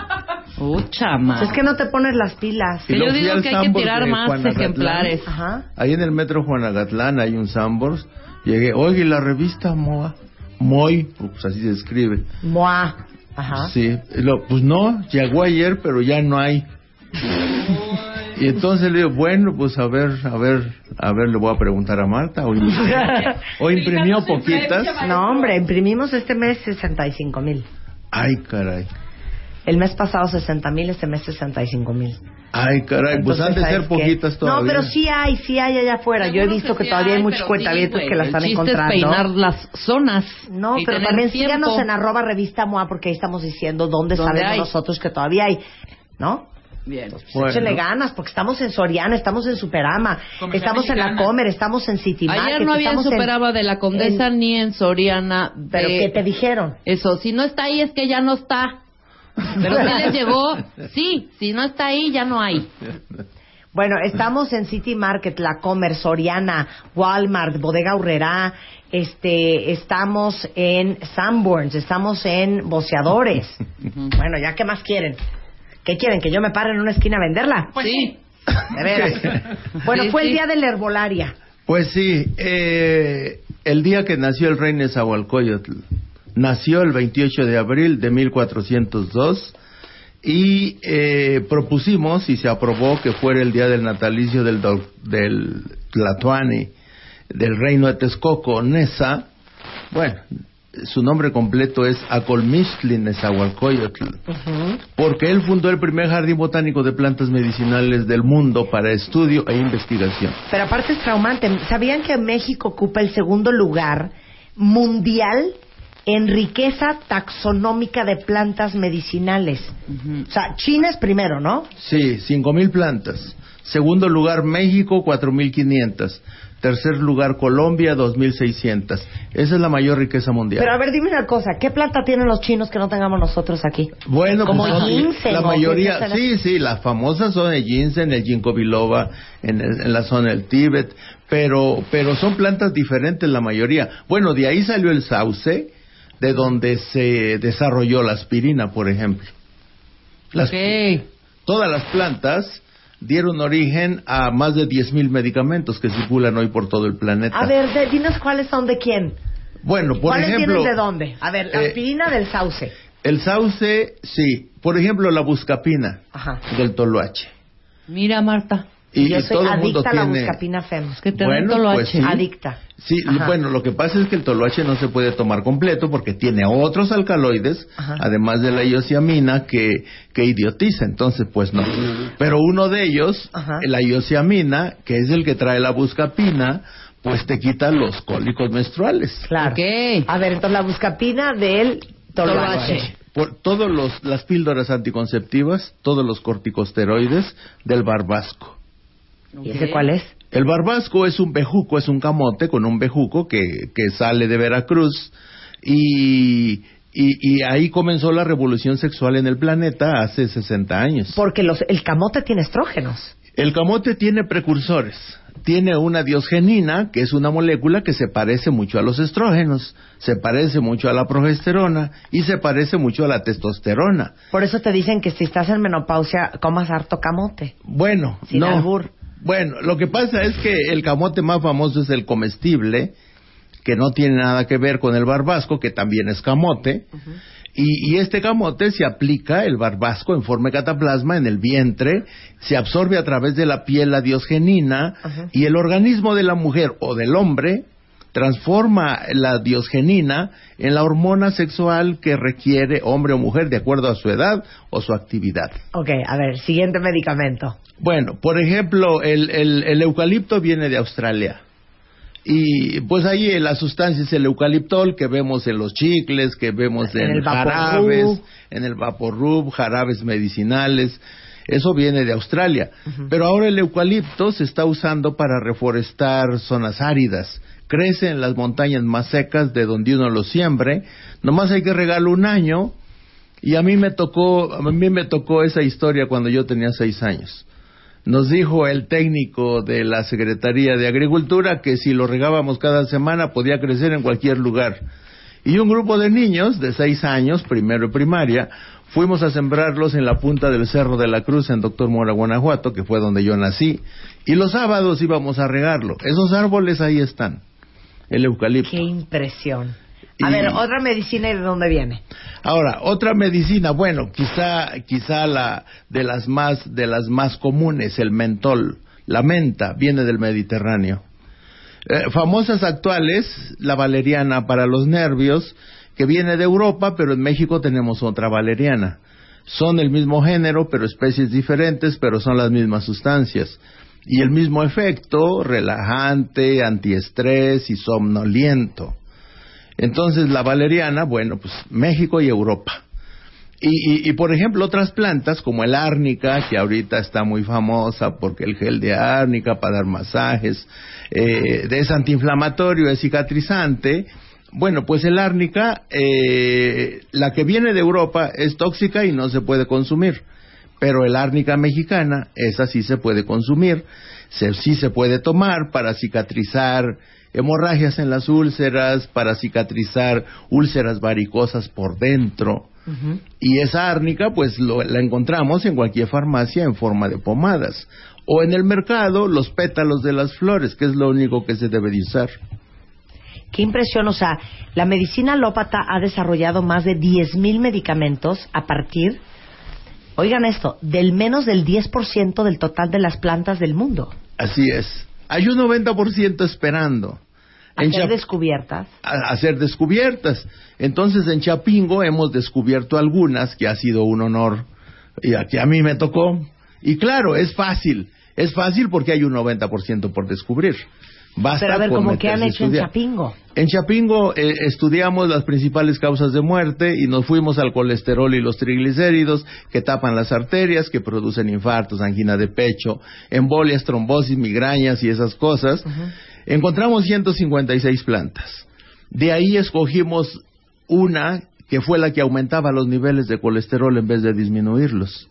Uh, chama. Es que no te pones las pilas. Y yo digo que hay que tirar más ejemplares. Ajá. Ahí en el metro Juanagatlán hay un Sambors. Llegué, oye, ¿y la revista Moa? Moy, pues así se escribe. Moa. Ajá. Sí, lo- pues no, llegó ayer, pero ya no hay. Y entonces le digo, bueno, pues a ver, a ver, a ver, le voy a preguntar a Marta. O, o imprimió poquitas. No, hombre, imprimimos este mes 65 mil. Ay, caray. El mes pasado 60 mil, este mes 65 mil. Ay, caray, pues han de ser poquitas todavía. No, pero sí hay, sí hay allá afuera. Yo he visto que, todavía hay muchos cuentavientos que las están encontrando. es peinar las zonas. No, y pero también tiempo. síganos en arroba revista MOA porque ahí estamos diciendo dónde, ¿Dónde sabemos hay? nosotros que todavía hay. ¿No? Bien. Pues échenle ganas porque estamos en Soriana, estamos en Superama, Comercial estamos en la Mexicana. Comer, estamos en City Ayer Market, no había en estamos Superaba de la Condesa en- ni en Soriana. ¿Pero de- qué te dijeron? Eso, si no está ahí es que ya no está. Pero si les llegó, sí, si no está ahí ya no hay. Bueno, estamos en City Market, La Comer, Soriana, Walmart, Bodega Urrera, este, estamos en Sanborns, estamos en Boceadores. bueno, ya qué más quieren. ¿Qué quieren? ¿Que yo me pare en una esquina a venderla? sí. De veras. Bueno, Sí, fue el día de la herbolaria. Pues sí, eh, el día que nació el rey Nezahualcóyotl, nació el 28 de abril de 1402 y eh, propusimos y se aprobó que fuera el día del natalicio del, do- del Tlatoani, del reino de Texcoco, Neza. Bueno, su nombre completo es Acolmixtli Nezahualcóyotl porque él fundó el primer jardín botánico de plantas medicinales del mundo para estudio e investigación. Pero aparte es traumante. ¿Sabían que México ocupa el segundo lugar mundial en riqueza taxonómica de plantas medicinales? O sea, China es primero, ¿no? Sí, 5.000 plantas. Segundo lugar, México, 4.500. Tercer lugar, Colombia, 2.600. Esa es la mayor riqueza mundial. Pero a ver, dime una cosa. ¿Qué planta tienen los chinos que no tengamos nosotros aquí? Bueno, como pues, ginseng. la mayoría, sí, sí, las famosas son el ginseng, el ginkgo biloba, en, el- en la zona del Tíbet, pero, pero son plantas diferentes la mayoría. Bueno, de ahí salió el sauce, de donde se desarrolló la aspirina, por ejemplo. Las- Todas las plantas dieron origen a más de 10.000 medicamentos que circulan hoy por todo el planeta. A ver, de- dinos cuáles son de quién. bueno, por ¿Cuáles ejemplo, tienes de dónde? A ver, la eh, aspirina del sauce. el sauce, sí. Por ejemplo, la buscapina Ajá. del toloache. Mira, Marta. Y, Yo y soy todo el mundo adicta a la tiene... buscapina fem. que te Bueno, pues sí. Adicta. Sí, Ajá. bueno, lo que pasa es que el toloache no se puede tomar completo porque tiene otros alcaloides, Ajá. además de la iosiamina, que, que idiotiza, entonces pues no. Pero uno de ellos, Ajá. la iosiamina, que es el que trae la buscapina, pues te quita los cólicos menstruales. Claro. A ver, entonces la buscapina del toloache. Por todos los, las píldoras anticonceptivas, todos los corticosteroides del barbasco. ¿Y ese cuál es? El barbasco es un bejuco, es un camote con un bejuco que, que sale de Veracruz y, y, y ahí comenzó la revolución sexual en el planeta hace 60 años. Porque los, el camote tiene estrógenos. El camote tiene precursores. Tiene una diosgenina, que es una molécula que se parece mucho a los estrógenos, se parece mucho a la progesterona y se parece mucho a la testosterona. Por eso te dicen que si estás en menopausia, comas harto camote. Bueno, Sin no. albur. Bueno, lo que pasa es que el camote más famoso es el comestible, que no tiene nada que ver con el barbasco, que también es camote. y, y este camote se aplica, el barbasco, en forma de cataplasma en el vientre, se absorbe a través de la piel la diosgenina y el organismo de la mujer o del hombre transforma la diosgenina en la hormona sexual que requiere hombre o mujer de acuerdo a su edad o su actividad. Ok, a ver, siguiente medicamento. Bueno, por ejemplo, el, el- el eucalipto viene de Australia. Y pues ahí la sustancia es el eucaliptol que vemos en los chicles, que vemos En en, el Vaporub. jarabes, en el vaporrub, jarabes medicinales. Eso viene de Australia. Pero ahora el eucalipto se está usando para reforestar zonas áridas. Crece en las montañas más secas de donde uno lo siembre. Nomás hay que regarlo un año. Y a mí me tocó, a mí me tocó esa historia cuando yo tenía seis años. Nos dijo el técnico de la Secretaría de Agricultura que si lo regábamos cada semana podía crecer en cualquier lugar. Y un grupo de niños de seis años, primero de primaria, fuimos a sembrarlos en la punta del Cerro de la Cruz en Doctor Mora, Guanajuato, que fue donde yo nací. Y los sábados íbamos a regarlo. Esos árboles ahí están. El eucalipto. Qué impresión. A Y- ver, otra medicina y de dónde viene. Ahora, otra medicina, bueno, quizá, quizá la de las más, de las más comunes, el mentol, la menta, viene del Mediterráneo. Eh, famosas actuales, la valeriana para los nervios, que viene de Europa, pero en México tenemos otra valeriana. Son el mismo género, pero especies diferentes, pero son las mismas sustancias. Y el mismo efecto, relajante, antiestrés y somnoliento. Entonces, la valeriana, bueno, pues México y Europa. Y, y, por ejemplo, otras plantas como el árnica, que ahorita está muy famosa porque el gel de árnica para dar masajes, eh, es antiinflamatorio, es cicatrizante. Bueno, pues el árnica, eh, la que viene de Europa es tóxica y no se puede consumir. Pero el árnica mexicana, esa sí se puede consumir, se, sí se puede tomar para cicatrizar hemorragias en las úlceras, para cicatrizar úlceras varicosas por dentro. Y esa árnica, pues lo- la encontramos en cualquier farmacia en forma de pomadas. O en el mercado, los pétalos de las flores, que es lo único que se debe de usar. Qué impresión, o sea, la medicina alópata ha desarrollado más de 10.000 medicamentos a partir, oigan esto, del menos del 10% del total de las plantas del mundo. Así es. Hay un 90% esperando. A En ser Chap- descubiertas. a, a ser descubiertas. Entonces en Chapingo hemos descubierto algunas que ha sido un honor y a, que a mí me tocó. Y claro, es fácil. Es fácil porque hay un 90% por descubrir. Basta Pero a ver, ¿cómo que han hecho en. Chapingo? En Chapingo eh, estudiamos las principales causas de muerte y nos fuimos al colesterol y los triglicéridos que tapan las arterias, que producen infartos, angina de pecho, embolias, trombosis, migrañas y esas cosas. Encontramos 156 plantas. De ahí escogimos una que fue la que aumentaba los niveles de colesterol en vez de disminuirlos.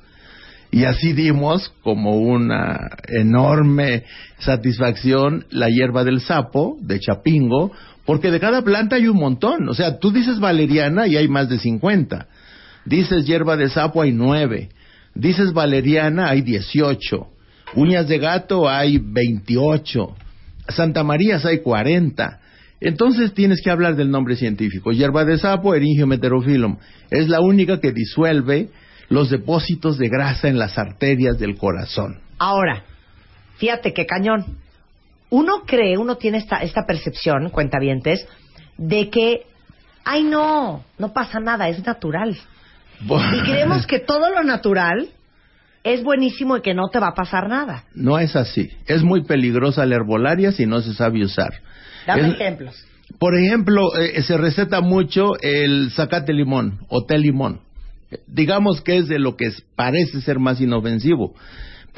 Y así dimos como una enorme satisfacción la hierba del sapo, de Chapingo, porque de cada planta hay un montón. O sea, tú dices valeriana y hay más de 50. Dices hierba de sapo hay 9. Dices valeriana hay 18. Uñas de gato hay 28. Santa Marías hay 40. Entonces tienes que hablar del nombre científico. Hierba de sapo, Eryngium heterophyllum. Es la única que disuelve los depósitos de grasa en las arterias del corazón. Ahora, fíjate qué cañón. Uno cree, uno tiene esta, esta percepción, cuentavientes, de que, ay no, no pasa nada, es natural. Y creemos que todo lo natural es buenísimo y que no te va a pasar nada. No es así. Es muy peligrosa la herbolaria si no se sabe usar. Dame Es- ejemplos. Por ejemplo, eh, se receta mucho el zacate limón o té limón. Digamos que es de lo que parece ser más inofensivo,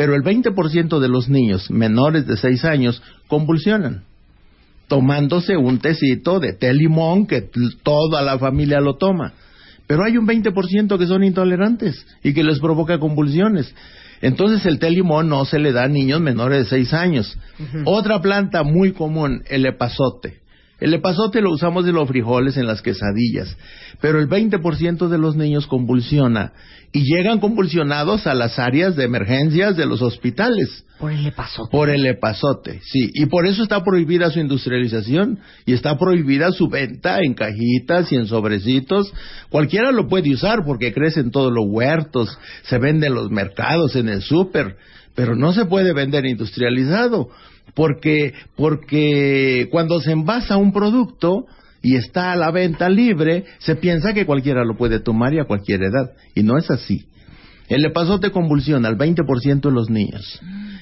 pero el 20% de los niños menores de 6 años convulsionan tomándose un tecito de té limón que toda la familia lo toma. Pero hay un 20% que son intolerantes y que les provoca convulsiones. Entonces el té limón no se le da a niños menores de 6 años. Otra planta muy común, el epazote. El epazote lo usamos de los frijoles en las quesadillas, pero el 20% de los niños convulsiona y llegan convulsionados a las áreas de emergencias de los hospitales. Por el epazote. Por el epazote, sí. Y por eso está prohibida su industrialización y está prohibida su venta en cajitas y en sobrecitos. Cualquiera lo puede usar porque crece en todos los huertos, se vende en los mercados, en el súper, pero no se puede vender industrializado porque porque cuando se envasa un producto y está a la venta libre, se piensa que cualquiera lo puede tomar y a cualquier edad y no es así. El epazote convulsiona al 20% de los niños.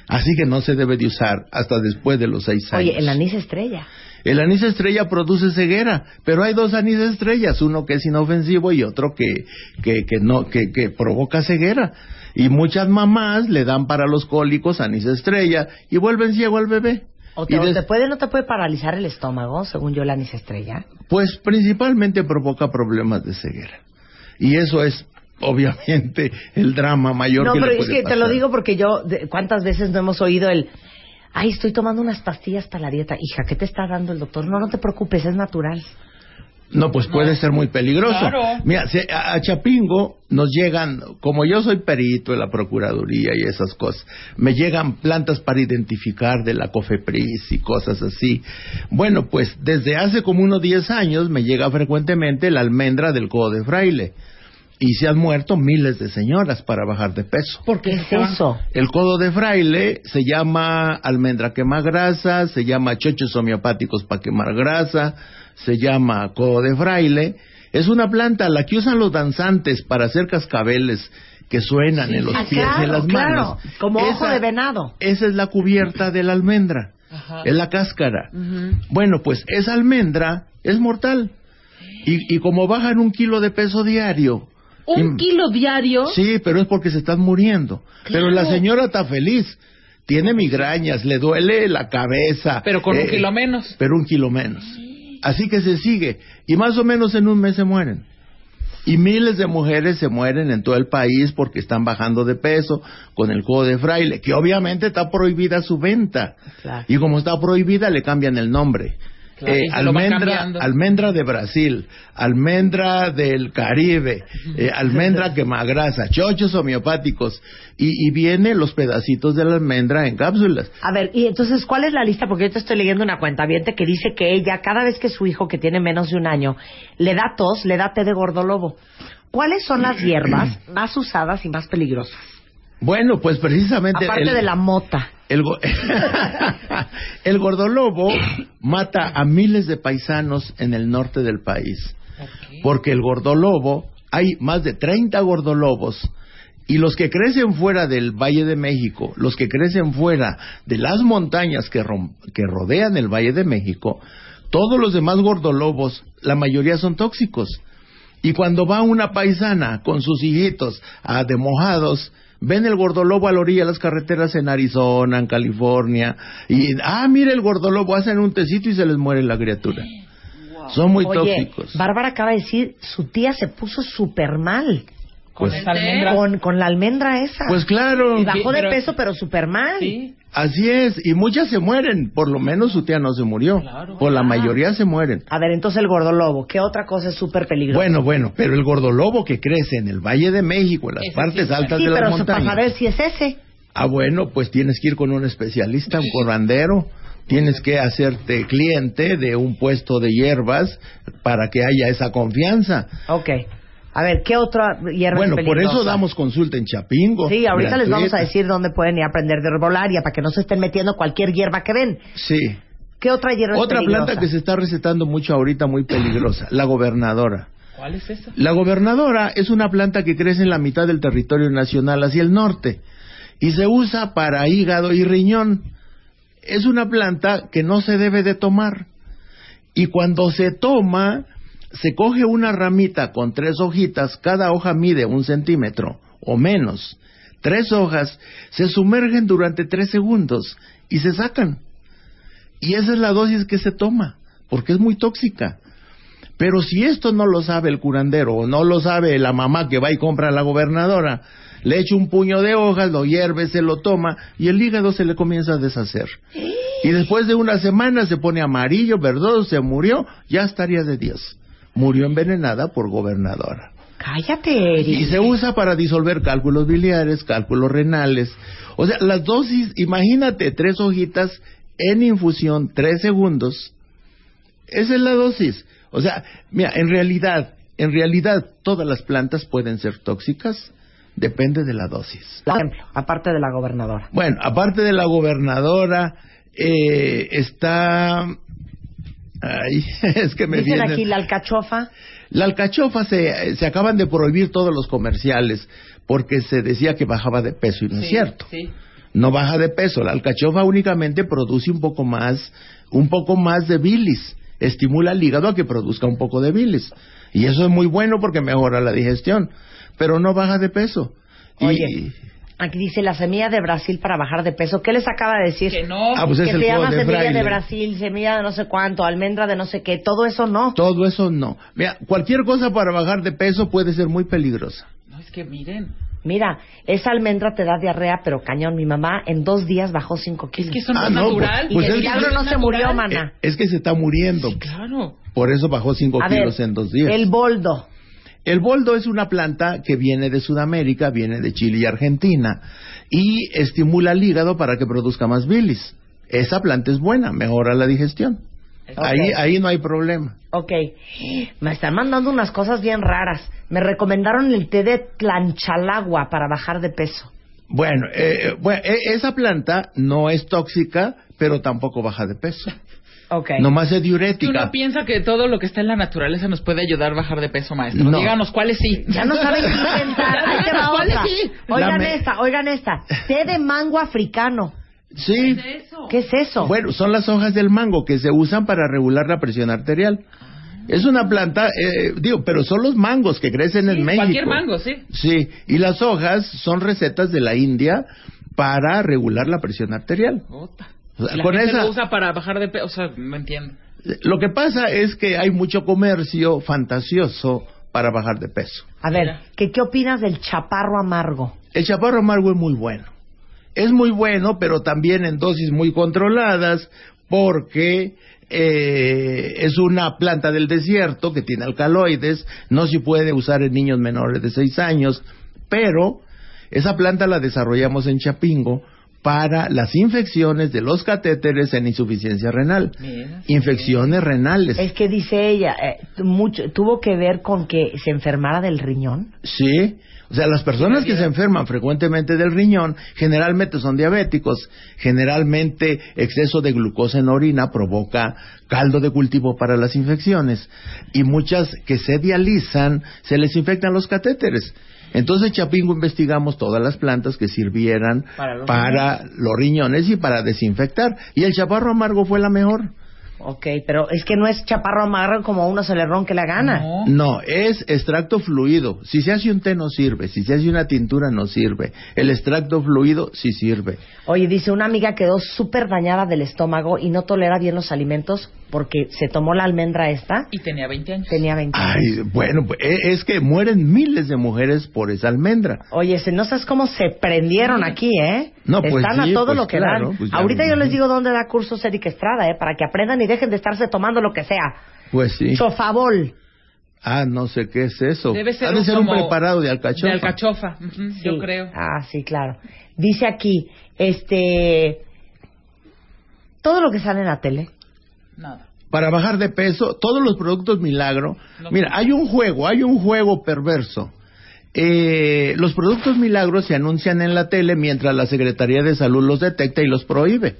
Así que no se debe de usar hasta después de los seis años. Oye, el anís estrella. El anís estrella produce ceguera, pero hay dos anís estrellas, uno que es inofensivo y otro que, que, que no, que, que provoca ceguera. Y muchas mamás le dan para los cólicos anís estrella y vuelven ciego al bebé. O te, o des- te puede, no te puede paralizar el estómago, según yo, el anís estrella. Pues principalmente provoca problemas de ceguera. Y eso es obviamente el drama mayor no, que pero le es que te lo digo porque yo, de- ¿cuántas veces no hemos oído el, ay, estoy tomando unas pastillas para la dieta? Hija, ¿qué te está dando el doctor? No, no te preocupes, es natural. No, pues puede ser muy peligroso. Claro. Mira, si a, a Chapingo nos llegan, como yo soy perito en la Procuraduría y esas cosas, me llegan plantas para identificar de la COFEPRIS y cosas así. Bueno, pues desde hace como unos 10 años me llega frecuentemente la almendra del codo de fraile. Y se han muerto miles de señoras para bajar de peso. ¿Por qué es eso? El codo de fraile se llama almendra quema grasa, se llama chochos homeopáticos para quemar grasa, se llama codo de fraile. Es una planta la que usan los danzantes para hacer cascabeles que suenan en los Ah, pies y en claro, las claro, manos. como ojo de venado. Esa es la cubierta de la almendra, es la cáscara. Bueno, pues esa almendra es mortal. Y, y como bajan un kilo de peso diario, Un kilo diario. Sí, pero es porque se están muriendo. Pero la señora está feliz. Tiene migrañas, le duele la cabeza. Pero con un eh, kilo menos. Pero un kilo menos. Así que se sigue. Y más o menos en un mes se mueren. Y miles de mujeres se mueren en todo el país porque están bajando de peso con el jugo de fraile, que obviamente está prohibida su venta. Claro. Y como está prohibida, le cambian el nombre. Claro, Eh, almendra, almendra de Brasil, almendra del Caribe, eh, almendra quemagrasa, chochos homeopáticos y, y viene los pedacitos de la almendra en cápsulas. A ver, y entonces, ¿cuál es la lista? Porque yo te estoy leyendo una cuenta que dice que ella, cada vez que su hijo, que tiene menos de un año, le da tos, le da té de gordolobo. ¿Cuáles son las hierbas más usadas y más peligrosas? Bueno, pues precisamente Aparte el- de la mota. El, go- el gordolobo mata a miles de paisanos en el norte del país. Porque el gordolobo, hay más de 30 gordolobos, y los que crecen fuera del Valle de México, los que crecen fuera de las montañas que, rom- que rodean el Valle de México, todos los demás gordolobos, la mayoría son tóxicos. Y cuando va una paisana con sus hijitos a de mojados, ven el gordolobo a la orilla de las carreteras en Arizona, en California, y, ah, mira el gordolobo, hacen un tecito y se les muere la criatura. Son muy Oye, tóxicos. Bárbara acaba de decir, su tía se puso súper mal. Con esa almendra. Con, con la almendra esa. Pues claro. Y bajó de Pero- peso, pero súper mal. Así es, y muchas se mueren, por lo menos su tía no se murió, por la mayoría se mueren. A ver, entonces el gordolobo, ¿qué otra cosa es súper peligrosa? Bueno, bueno, pero el gordolobo que crece en el Valle de México, en las Ese partes sí. altas Sí, de las pero montañas. para saber si es ese. Ah, bueno, pues tienes que ir con un especialista, un curandero. Tienes que hacerte cliente de un puesto de hierbas para que haya esa confianza. Ok. A ver, ¿qué otra hierba Bueno, es por eso damos consulta en Chapingo. Sí, ahorita les vamos a decir dónde pueden ir a aprender de herbolaria para que no se estén metiendo cualquier hierba que ven. Sí. ¿Qué otra hierba Otra planta que se está recetando mucho ahorita, muy peligrosa, la gobernadora. ¿Cuál es esa? La gobernadora es una planta que crece en la mitad del territorio nacional hacia el norte y se usa para hígado y riñón. Es una planta que no se debe de tomar y cuando se toma se coge una ramita con tres hojitas, cada hoja mide un centímetro o menos. Tres hojas se sumergen durante tres segundos y se sacan. Y esa es la dosis que se toma, porque es muy tóxica. Pero si esto no lo sabe el curandero o no lo sabe la mamá que va y compra a la gobernadora, le echa un puño de hojas, lo hierve, se lo toma y el hígado se le comienza a deshacer. Y después de una semana se pone amarillo, verdoso, se murió, ya estaría de Dios. Murió envenenada por gobernadora. Cállate, Eric. Y se usa para disolver cálculos biliares, cálculos renales. O sea, las dosis, imagínate, tres hojitas en infusión, tres segundos. Esa es la dosis. O sea, mira, en realidad, en realidad todas las plantas pueden ser tóxicas, depende de la dosis. Por ejemplo, aparte de la gobernadora. Bueno, aparte de la gobernadora, eh, está... Ay, es que me Dicen aquí la alcachofa. La alcachofa se, se acaban de prohibir todos los comerciales porque se decía que bajaba de peso y no es cierto. Sí. No baja de peso. La alcachofa únicamente produce un poco más, un poco más de bilis. Estimula al hígado a que produzca un poco de bilis. Y eso es muy bueno porque mejora la digestión. Pero no baja de peso. Y- Oye, aquí dice la semilla de Brasil para bajar de peso. ¿Qué les acaba de decir? Que no. Ah, pues es que el se llama jugo de semilla de. Brasil, semilla de no sé cuánto, almendra de no sé qué. Todo eso no. Todo eso no. Mira, cualquier cosa para bajar de peso puede ser muy peligrosa. No, es que miren. Mira, esa almendra te da diarrea, pero cañón. Mi mamá en dos días bajó cinco kilos. Es que eso no Ah, es no, natural. pues- pues y es- milagro no se natural. murió, mana. Eh, es que se está muriendo. Claro. Por eso bajó 5 A ver, kilos en dos días. el boldo. El boldo es una planta que viene de Sudamérica, viene de Chile y Argentina y estimula el hígado para que produzca más bilis. Esa planta es buena, mejora la digestión. Ahí, ahí no hay problema. Ok. Me están mandando unas cosas bien raras. Me recomendaron el té de tlanchalagua para bajar de peso. Bueno, eh, bueno, eh, esa planta no es tóxica, pero tampoco baja de peso. Ok. Nomás es Que uno diurética. piensa que todo lo que está en la naturaleza nos puede ayudar a bajar de peso, maestro. No. Díganos cuáles sí. Ya no saben qué inventar. Ahí te va ¿Cuáles otra. sí? Oigan me- esta, oigan esta. Té de mango africano. Sí. ¿Qué es eso? Bueno, son las hojas del mango que se usan para regular la presión arterial. Es una planta, eh, digo, pero son los mangos que crecen en México. Cualquier mango, sí. Sí, y las hojas son recetas de la India para regular la presión arterial. Ota. La con gente esa, lo usa para bajar de peso. O sea, no entiendo. lo que pasa es que hay mucho comercio fantasioso para bajar de peso. A ver, ¿qué, ¿qué opinas del chaparro amargo? El chaparro amargo es muy bueno. Es muy bueno, pero también en dosis muy controladas, porque eh, es una planta del desierto que tiene alcaloides, no se puede usar en niños menores de 6 años, pero esa planta la desarrollamos en Chapingo para las infecciones de los catéteres en insuficiencia renal. Infecciones renales. Es que dice ella, eh, mucho, tuvo que ver con que se enfermara del riñón. Sí, o sea, las personas que se enferman frecuentemente del riñón generalmente son diabéticos, generalmente exceso de glucosa en la orina provoca caldo de cultivo para las infecciones y muchas que se dializan se les infectan los catéteres. Entonces, en Chapingo investigamos todas las plantas que sirvieran Para para los los, riñones y para desinfectar. Y el chaparro amargo fue la mejor. Ok, pero es que no es chaparro amargo como a uno se le ronque la gana. No, es extracto fluido. Si se hace un té no sirve, si se hace una tintura no sirve. El extracto fluido sí sirve. Oye, dice, una amiga quedó súper dañada del estómago y no tolera bien los alimentos porque se tomó la almendra esta. Y tenía 20 años. Tenía 20 años. Ay, bueno, pues, e- es que mueren miles de mujeres por esa almendra. Oye, se- no sabes cómo se prendieron aquí, ¿eh? No, pues Están sí, a todo pues lo que claro, dan. pues ya Ahorita yo les digo dónde da cursos Erika Estrada, ¿eh? Para que aprendan y dejen de estarse tomando lo que sea. Pues sí. Chofabol. Ah, no sé qué es eso. Debe ser ha de un ser un preparado de alcachofa. De alcachofa, ujú, yo Sí. creo. Ah, sí, claro. Dice aquí, este... Todo lo que sale en la tele. Nada. Para bajar de peso, todos los productos milagro. No. Mira, hay un juego, hay un juego perverso. Eh, los productos milagros se anuncian en la tele mientras la Secretaría de Salud los detecta y los prohíbe.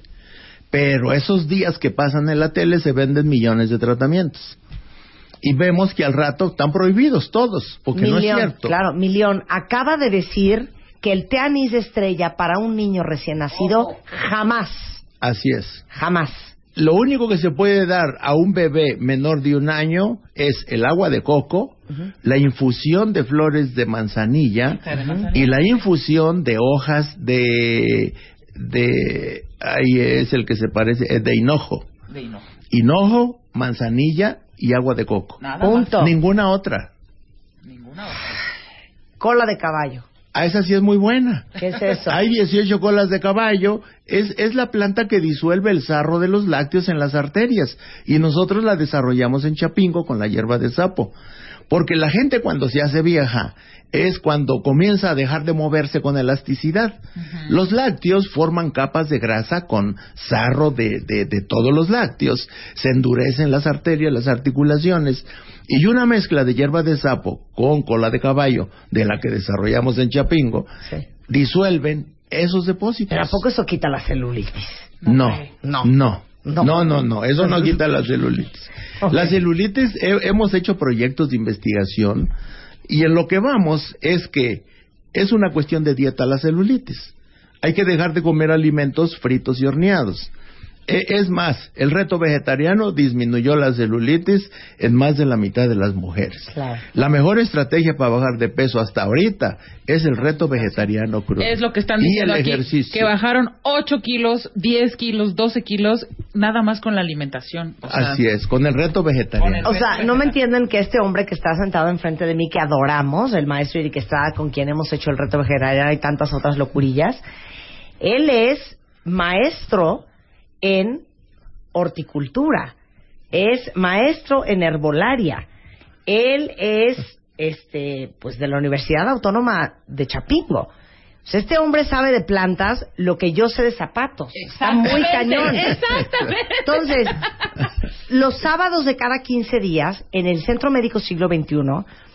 Pero esos días que pasan en la tele se venden millones de tratamientos. Y vemos que al rato están prohibidos todos, porque no es cierto. Claro, Milión acaba de decir que el té anís de estrella para un niño recién nacido jamás, Así es. jamás. Lo único que se puede dar a un bebé menor de un año es el agua de coco, la infusión de flores de manzanilla Té de manzanilla. y la infusión de hojas de de ahí es el que se parece eh, de hinojo, De hinojo. hinojo, manzanilla y agua de coco. Nada Punto. Ninguna otra. Ninguna otra. Cola de caballo. Ah, esa sí es muy buena. ¿Qué es eso? Hay 18 colas de caballo. Es, es la planta que disuelve el sarro de los lácteos en las arterias. Y nosotros la desarrollamos en Chapingo con la hierba de sapo. Porque la gente cuando se hace vieja es cuando comienza a dejar de moverse con elasticidad. Los lácteos forman capas de grasa con sarro de, de, de todos los lácteos. Se endurecen las arterias, las articulaciones. Y una mezcla de hierba de sapo con cola de caballo, de la que desarrollamos en Chapingo, Sí. disuelven esos depósitos. Pero ¿a poco eso quita la celulitis? No, No. no, No. no, no, no, eso no quita la celulitis. La celulitis, he- hemos hecho proyectos de investigación y en lo que vamos es que es una cuestión de dieta la celulitis. Hay que dejar de comer alimentos fritos y horneados. E- Es más, el reto vegetariano disminuyó la celulitis en más de la mitad de las mujeres. Claro. La mejor estrategia para bajar de peso hasta ahorita es el reto vegetariano crudo. Es lo que están y diciendo el aquí, ejercicio. que bajaron 8 kilos, 10 kilos, 12 kilos, nada más con la alimentación. O sea, Así es, con el reto vegetariano. O sea, no me entienden que este hombre que está sentado enfrente de mí, que adoramos, el maestro Eric Estrada, con quien hemos hecho el reto vegetariano y tantas otras locurillas, él es maestro en horticultura, es maestro en herbolaria, él es, este, pues de la Universidad Autónoma de Chapingo. O sea, este hombre sabe de plantas lo que yo sé de zapatos. Está muy cañón. exactamente. Entonces, los sábados de cada 15 días, en el Centro Médico Siglo XXI,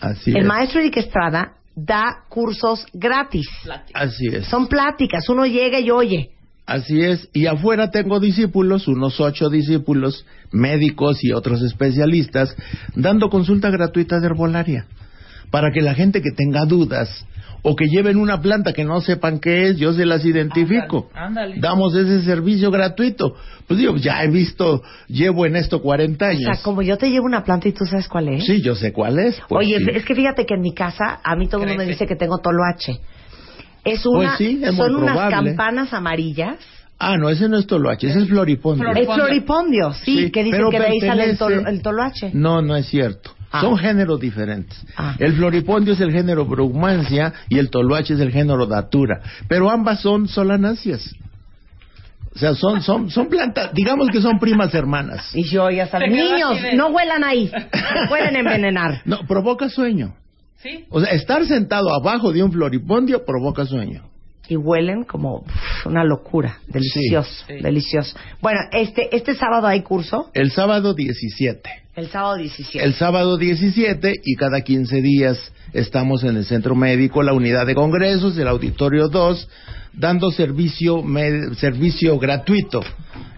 Así el es. maestro Eric Estrada da cursos gratis. Así es. Son pláticas, uno llega y oye. Así es. Y afuera tengo discípulos, unos ocho discípulos, médicos y otros especialistas, dando consulta gratuita de herbolaria. Para que la gente que tenga dudas o que lleven una planta que no sepan qué es, yo se las identifico. Ándale, ándale. Damos ese servicio gratuito. Pues digo, ya he visto, llevo en esto 40 O años. sea, como yo te llevo una planta y tú sabes cuál es. Sí, yo sé cuál es. pues Oye, sí. es que fíjate que en mi casa a mí todo el mundo me dice que tengo toloache. Es una, Pues sí, es son unas campanas amarillas. Ah, no, ese no es toloache, ese es floripondio. Flor- Es floripondio, sí, Sí, que dicen que de ahí sale el, tol- el toloache. No, no es cierto. Son géneros diferentes. El floripondio es el género Brugmansia y el toloache es el género Datura. Pero ambas son solanáceas. O sea, son, son, son plantas, digamos que son primas hermanas. Y yo ya saben, niños, no huelan ahí, pueden envenenar. No, provoca sueño. ¿Sí? O sea, estar sentado abajo de un floripondio provoca sueño. Y huelen como uf, una locura, delicioso, Sí. delicioso. Bueno, este, este sábado hay curso, El sábado 17. el sábado 17. El sábado 17 y cada 15 días estamos en el centro médico, la unidad de congresos, el auditorio 2, dando servicio, me- servicio gratuito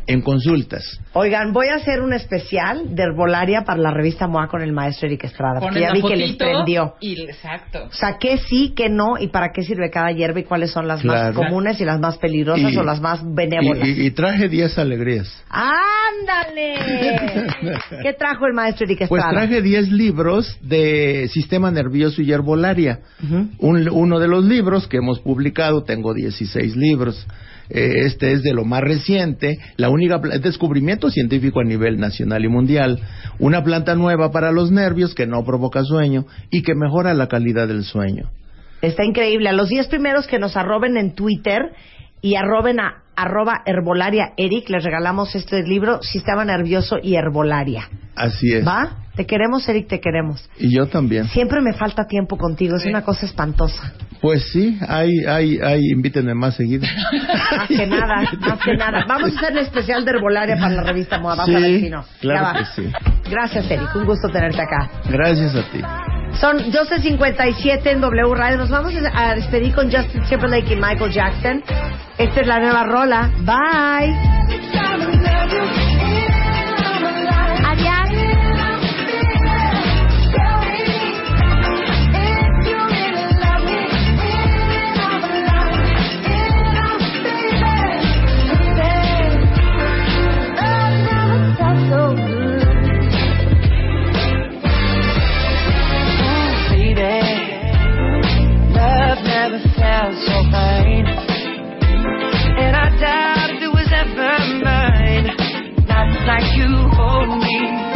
en consultas. Oigan, voy a hacer un especial de herbolaria para la revista MOA con el maestro Eric Estrada, porque ya vi que les prendió. Y, exacto. O sea, qué sí, qué no, y para qué sirve cada hierba y cuáles son las más Claro. comunes y las más peligrosas Y- o las más benévolas. Y, y- y traje 10 alegrías. ¡Ándale! ¿Qué trajo el maestro Eric Pues Estrada? traje 10 libros de sistema nervioso y herbolaria. Un- uno de los libros que hemos publicado, tengo 16 libros. eh, este es de lo más reciente, la única descubrimiento científico a nivel nacional y mundial. Una planta nueva para los nervios que no provoca sueño y que mejora la calidad del sueño. Está increíble. A los 10 primeros que nos arroben en Twitter y arroben a arroba herbolaria Eric, les regalamos este libro, Sistema Nervioso y Herbolaria. Así es. ¿Va? Te queremos, Eric, te queremos. Y yo también. Siempre me falta tiempo contigo, es una cosa espantosa. Pues sí, hay, hay, hay, invítenme más seguido. Más que nada, más que nada. Vamos a hacer un especial de herbolaria para la revista MOA. Vas a ver si no. Claro que sí. Gracias, Eric. Un gusto tenerte acá. Gracias a ti. Son 12.57 en W Radio. Nos vamos a despedir con Justin Timberlake y Michael Jackson. Esta es la nueva rola. Bye. Never felt so fine. And I doubt if it was ever mine. Not like you hold me,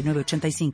906985.